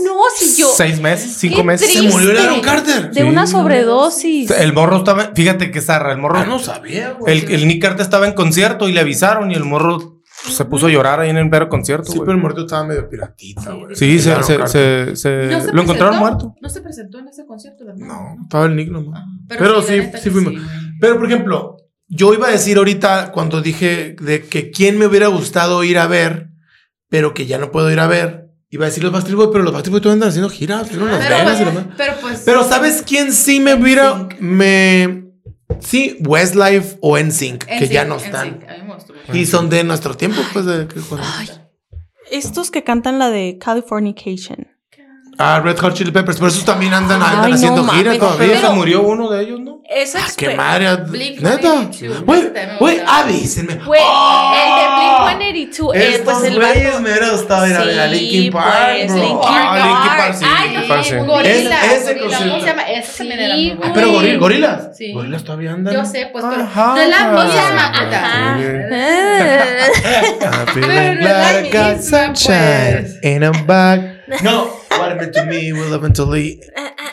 [SPEAKER 2] yo,
[SPEAKER 3] seis meses, cinco
[SPEAKER 2] qué
[SPEAKER 3] meses.
[SPEAKER 1] Se murió el Aaron Carter.
[SPEAKER 2] De una sobredosis.
[SPEAKER 3] El morro estaba, fíjate que zarra, el morro.
[SPEAKER 1] Ah, no sabía, güey.
[SPEAKER 3] El, el Nick Carter estaba en concierto y le avisaron y el morro se puso a llorar ahí en el mero concierto.
[SPEAKER 1] Sí, pero el muerto estaba medio piratita, güey.
[SPEAKER 3] Sí, se,
[SPEAKER 1] Aaron
[SPEAKER 3] se,
[SPEAKER 1] Carter.
[SPEAKER 3] se, se-
[SPEAKER 4] ¿No se
[SPEAKER 3] lo encontraron muerto.
[SPEAKER 4] No se presentó en ese concierto, ¿verdad?
[SPEAKER 1] No, estaba el Nick nomás.
[SPEAKER 4] Ah,
[SPEAKER 1] Pero
[SPEAKER 4] la
[SPEAKER 1] sí, sí fuimos. Pero, por ejemplo, yo iba a decir ahorita cuando dije de que quién me hubiera gustado ir a ver, pero que ya no puedo ir a ver. Iba a decir los Backstreet Boys, pero los Backstreet Boys todavía andan haciendo giras,
[SPEAKER 4] Pero,
[SPEAKER 1] venas y
[SPEAKER 4] pero pues.
[SPEAKER 1] Pero ¿sabes quién sí me hubiera... Me... Sí, Westlife o NSYNC, que ya no están. Y son de nuestro tiempo, pues, de... que cuando-
[SPEAKER 2] Estos que cantan la de Californication.
[SPEAKER 1] Ah, Red Hot Chili Peppers, pero esos también andan, andan
[SPEAKER 2] Ay, no
[SPEAKER 1] haciendo
[SPEAKER 2] mames,
[SPEAKER 1] giras todavía.
[SPEAKER 2] pero-
[SPEAKER 3] se murió uno de ellos, ¿no?
[SPEAKER 2] Esa
[SPEAKER 1] Ah, qué madre.
[SPEAKER 4] Blink
[SPEAKER 1] Neta.
[SPEAKER 4] 182,
[SPEAKER 1] Güey,
[SPEAKER 4] también me
[SPEAKER 1] güey,
[SPEAKER 4] gustaba.
[SPEAKER 1] avísenme.
[SPEAKER 2] Güey, el de Blink-182, eh,
[SPEAKER 1] Estos
[SPEAKER 2] pues el
[SPEAKER 1] güeyes
[SPEAKER 2] vato-
[SPEAKER 1] me hubiera gustado ir a ver a
[SPEAKER 2] Sí,
[SPEAKER 1] Linkin Park,
[SPEAKER 2] pues,
[SPEAKER 1] bro.
[SPEAKER 2] Linkin
[SPEAKER 3] Ah, Linkin
[SPEAKER 2] Park.
[SPEAKER 3] Park, sí,
[SPEAKER 4] Ay,
[SPEAKER 3] Linkin Park, sí.
[SPEAKER 4] Gorila.
[SPEAKER 1] Ese- ese
[SPEAKER 4] Gorila,
[SPEAKER 1] concierto.
[SPEAKER 4] ¿Cómo se llama? Ese también era muy
[SPEAKER 1] Ah,
[SPEAKER 4] bueno.
[SPEAKER 1] pero goril- gorilas.
[SPEAKER 4] Sí.
[SPEAKER 1] Gorilas todavía andan.
[SPEAKER 4] Yo sé, pues, pero
[SPEAKER 3] Ajá.
[SPEAKER 4] no es la misma, puta. Pero *laughs* no es la
[SPEAKER 1] like
[SPEAKER 4] misma,
[SPEAKER 1] sunshine
[SPEAKER 4] pues.
[SPEAKER 1] in a bag. No, *laughs* what meant to me will eventually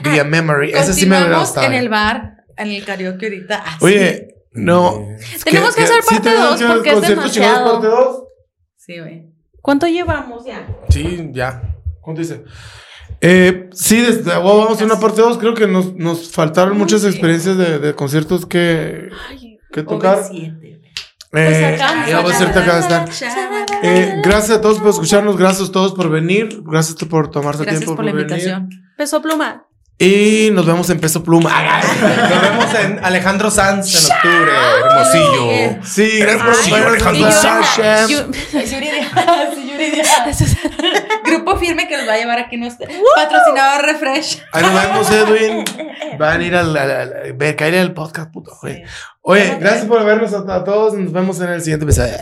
[SPEAKER 1] be a memory. Ese sí me hubiera
[SPEAKER 4] Continuamos
[SPEAKER 1] gustado.
[SPEAKER 4] en el bar, en el karaoke ahorita. así.
[SPEAKER 1] Oye, no.
[SPEAKER 2] Tenemos que hacer parte
[SPEAKER 1] tenemos
[SPEAKER 2] dos
[SPEAKER 1] que hacer
[SPEAKER 2] porque es demasiado.
[SPEAKER 1] parte dos?
[SPEAKER 4] Sí, güey.
[SPEAKER 2] ¿Cuánto llevamos ya?
[SPEAKER 3] Sí, ya.
[SPEAKER 1] ¿Cuánto dice? Eh, sí, desde oh, vamos a una parte 2. Creo que nos, nos faltaron muchas experiencias de, de conciertos que,
[SPEAKER 2] Ay,
[SPEAKER 1] que tocar.
[SPEAKER 4] OV7.
[SPEAKER 1] Eh,
[SPEAKER 2] acá.
[SPEAKER 1] ya voy a acá de estar. Eh, gracias a todos por escucharnos, gracias a todos por venir, gracias por tomarse
[SPEAKER 4] Gracias
[SPEAKER 1] tiempo
[SPEAKER 4] por la
[SPEAKER 1] venir.
[SPEAKER 4] invitación.
[SPEAKER 2] Peso pluma.
[SPEAKER 1] Y nos vemos en Peso Pluma. *laughs*
[SPEAKER 3] Nos vemos en Alejandro Sanz en octubre, Hermosillo.
[SPEAKER 1] Sí, gracias por acompañarnos.
[SPEAKER 3] Alejandro
[SPEAKER 4] Yuridia. *laughs* *laughs* Grupo firme que nos va a llevar aquí nuestro patrocinador Refresh.
[SPEAKER 1] Ahí nos vemos, Edwin. Van a ir al, al, al- ver, caer al podcast, puto. Oye, gracias por vernos a, a todos. Nos vemos en el siguiente episodio.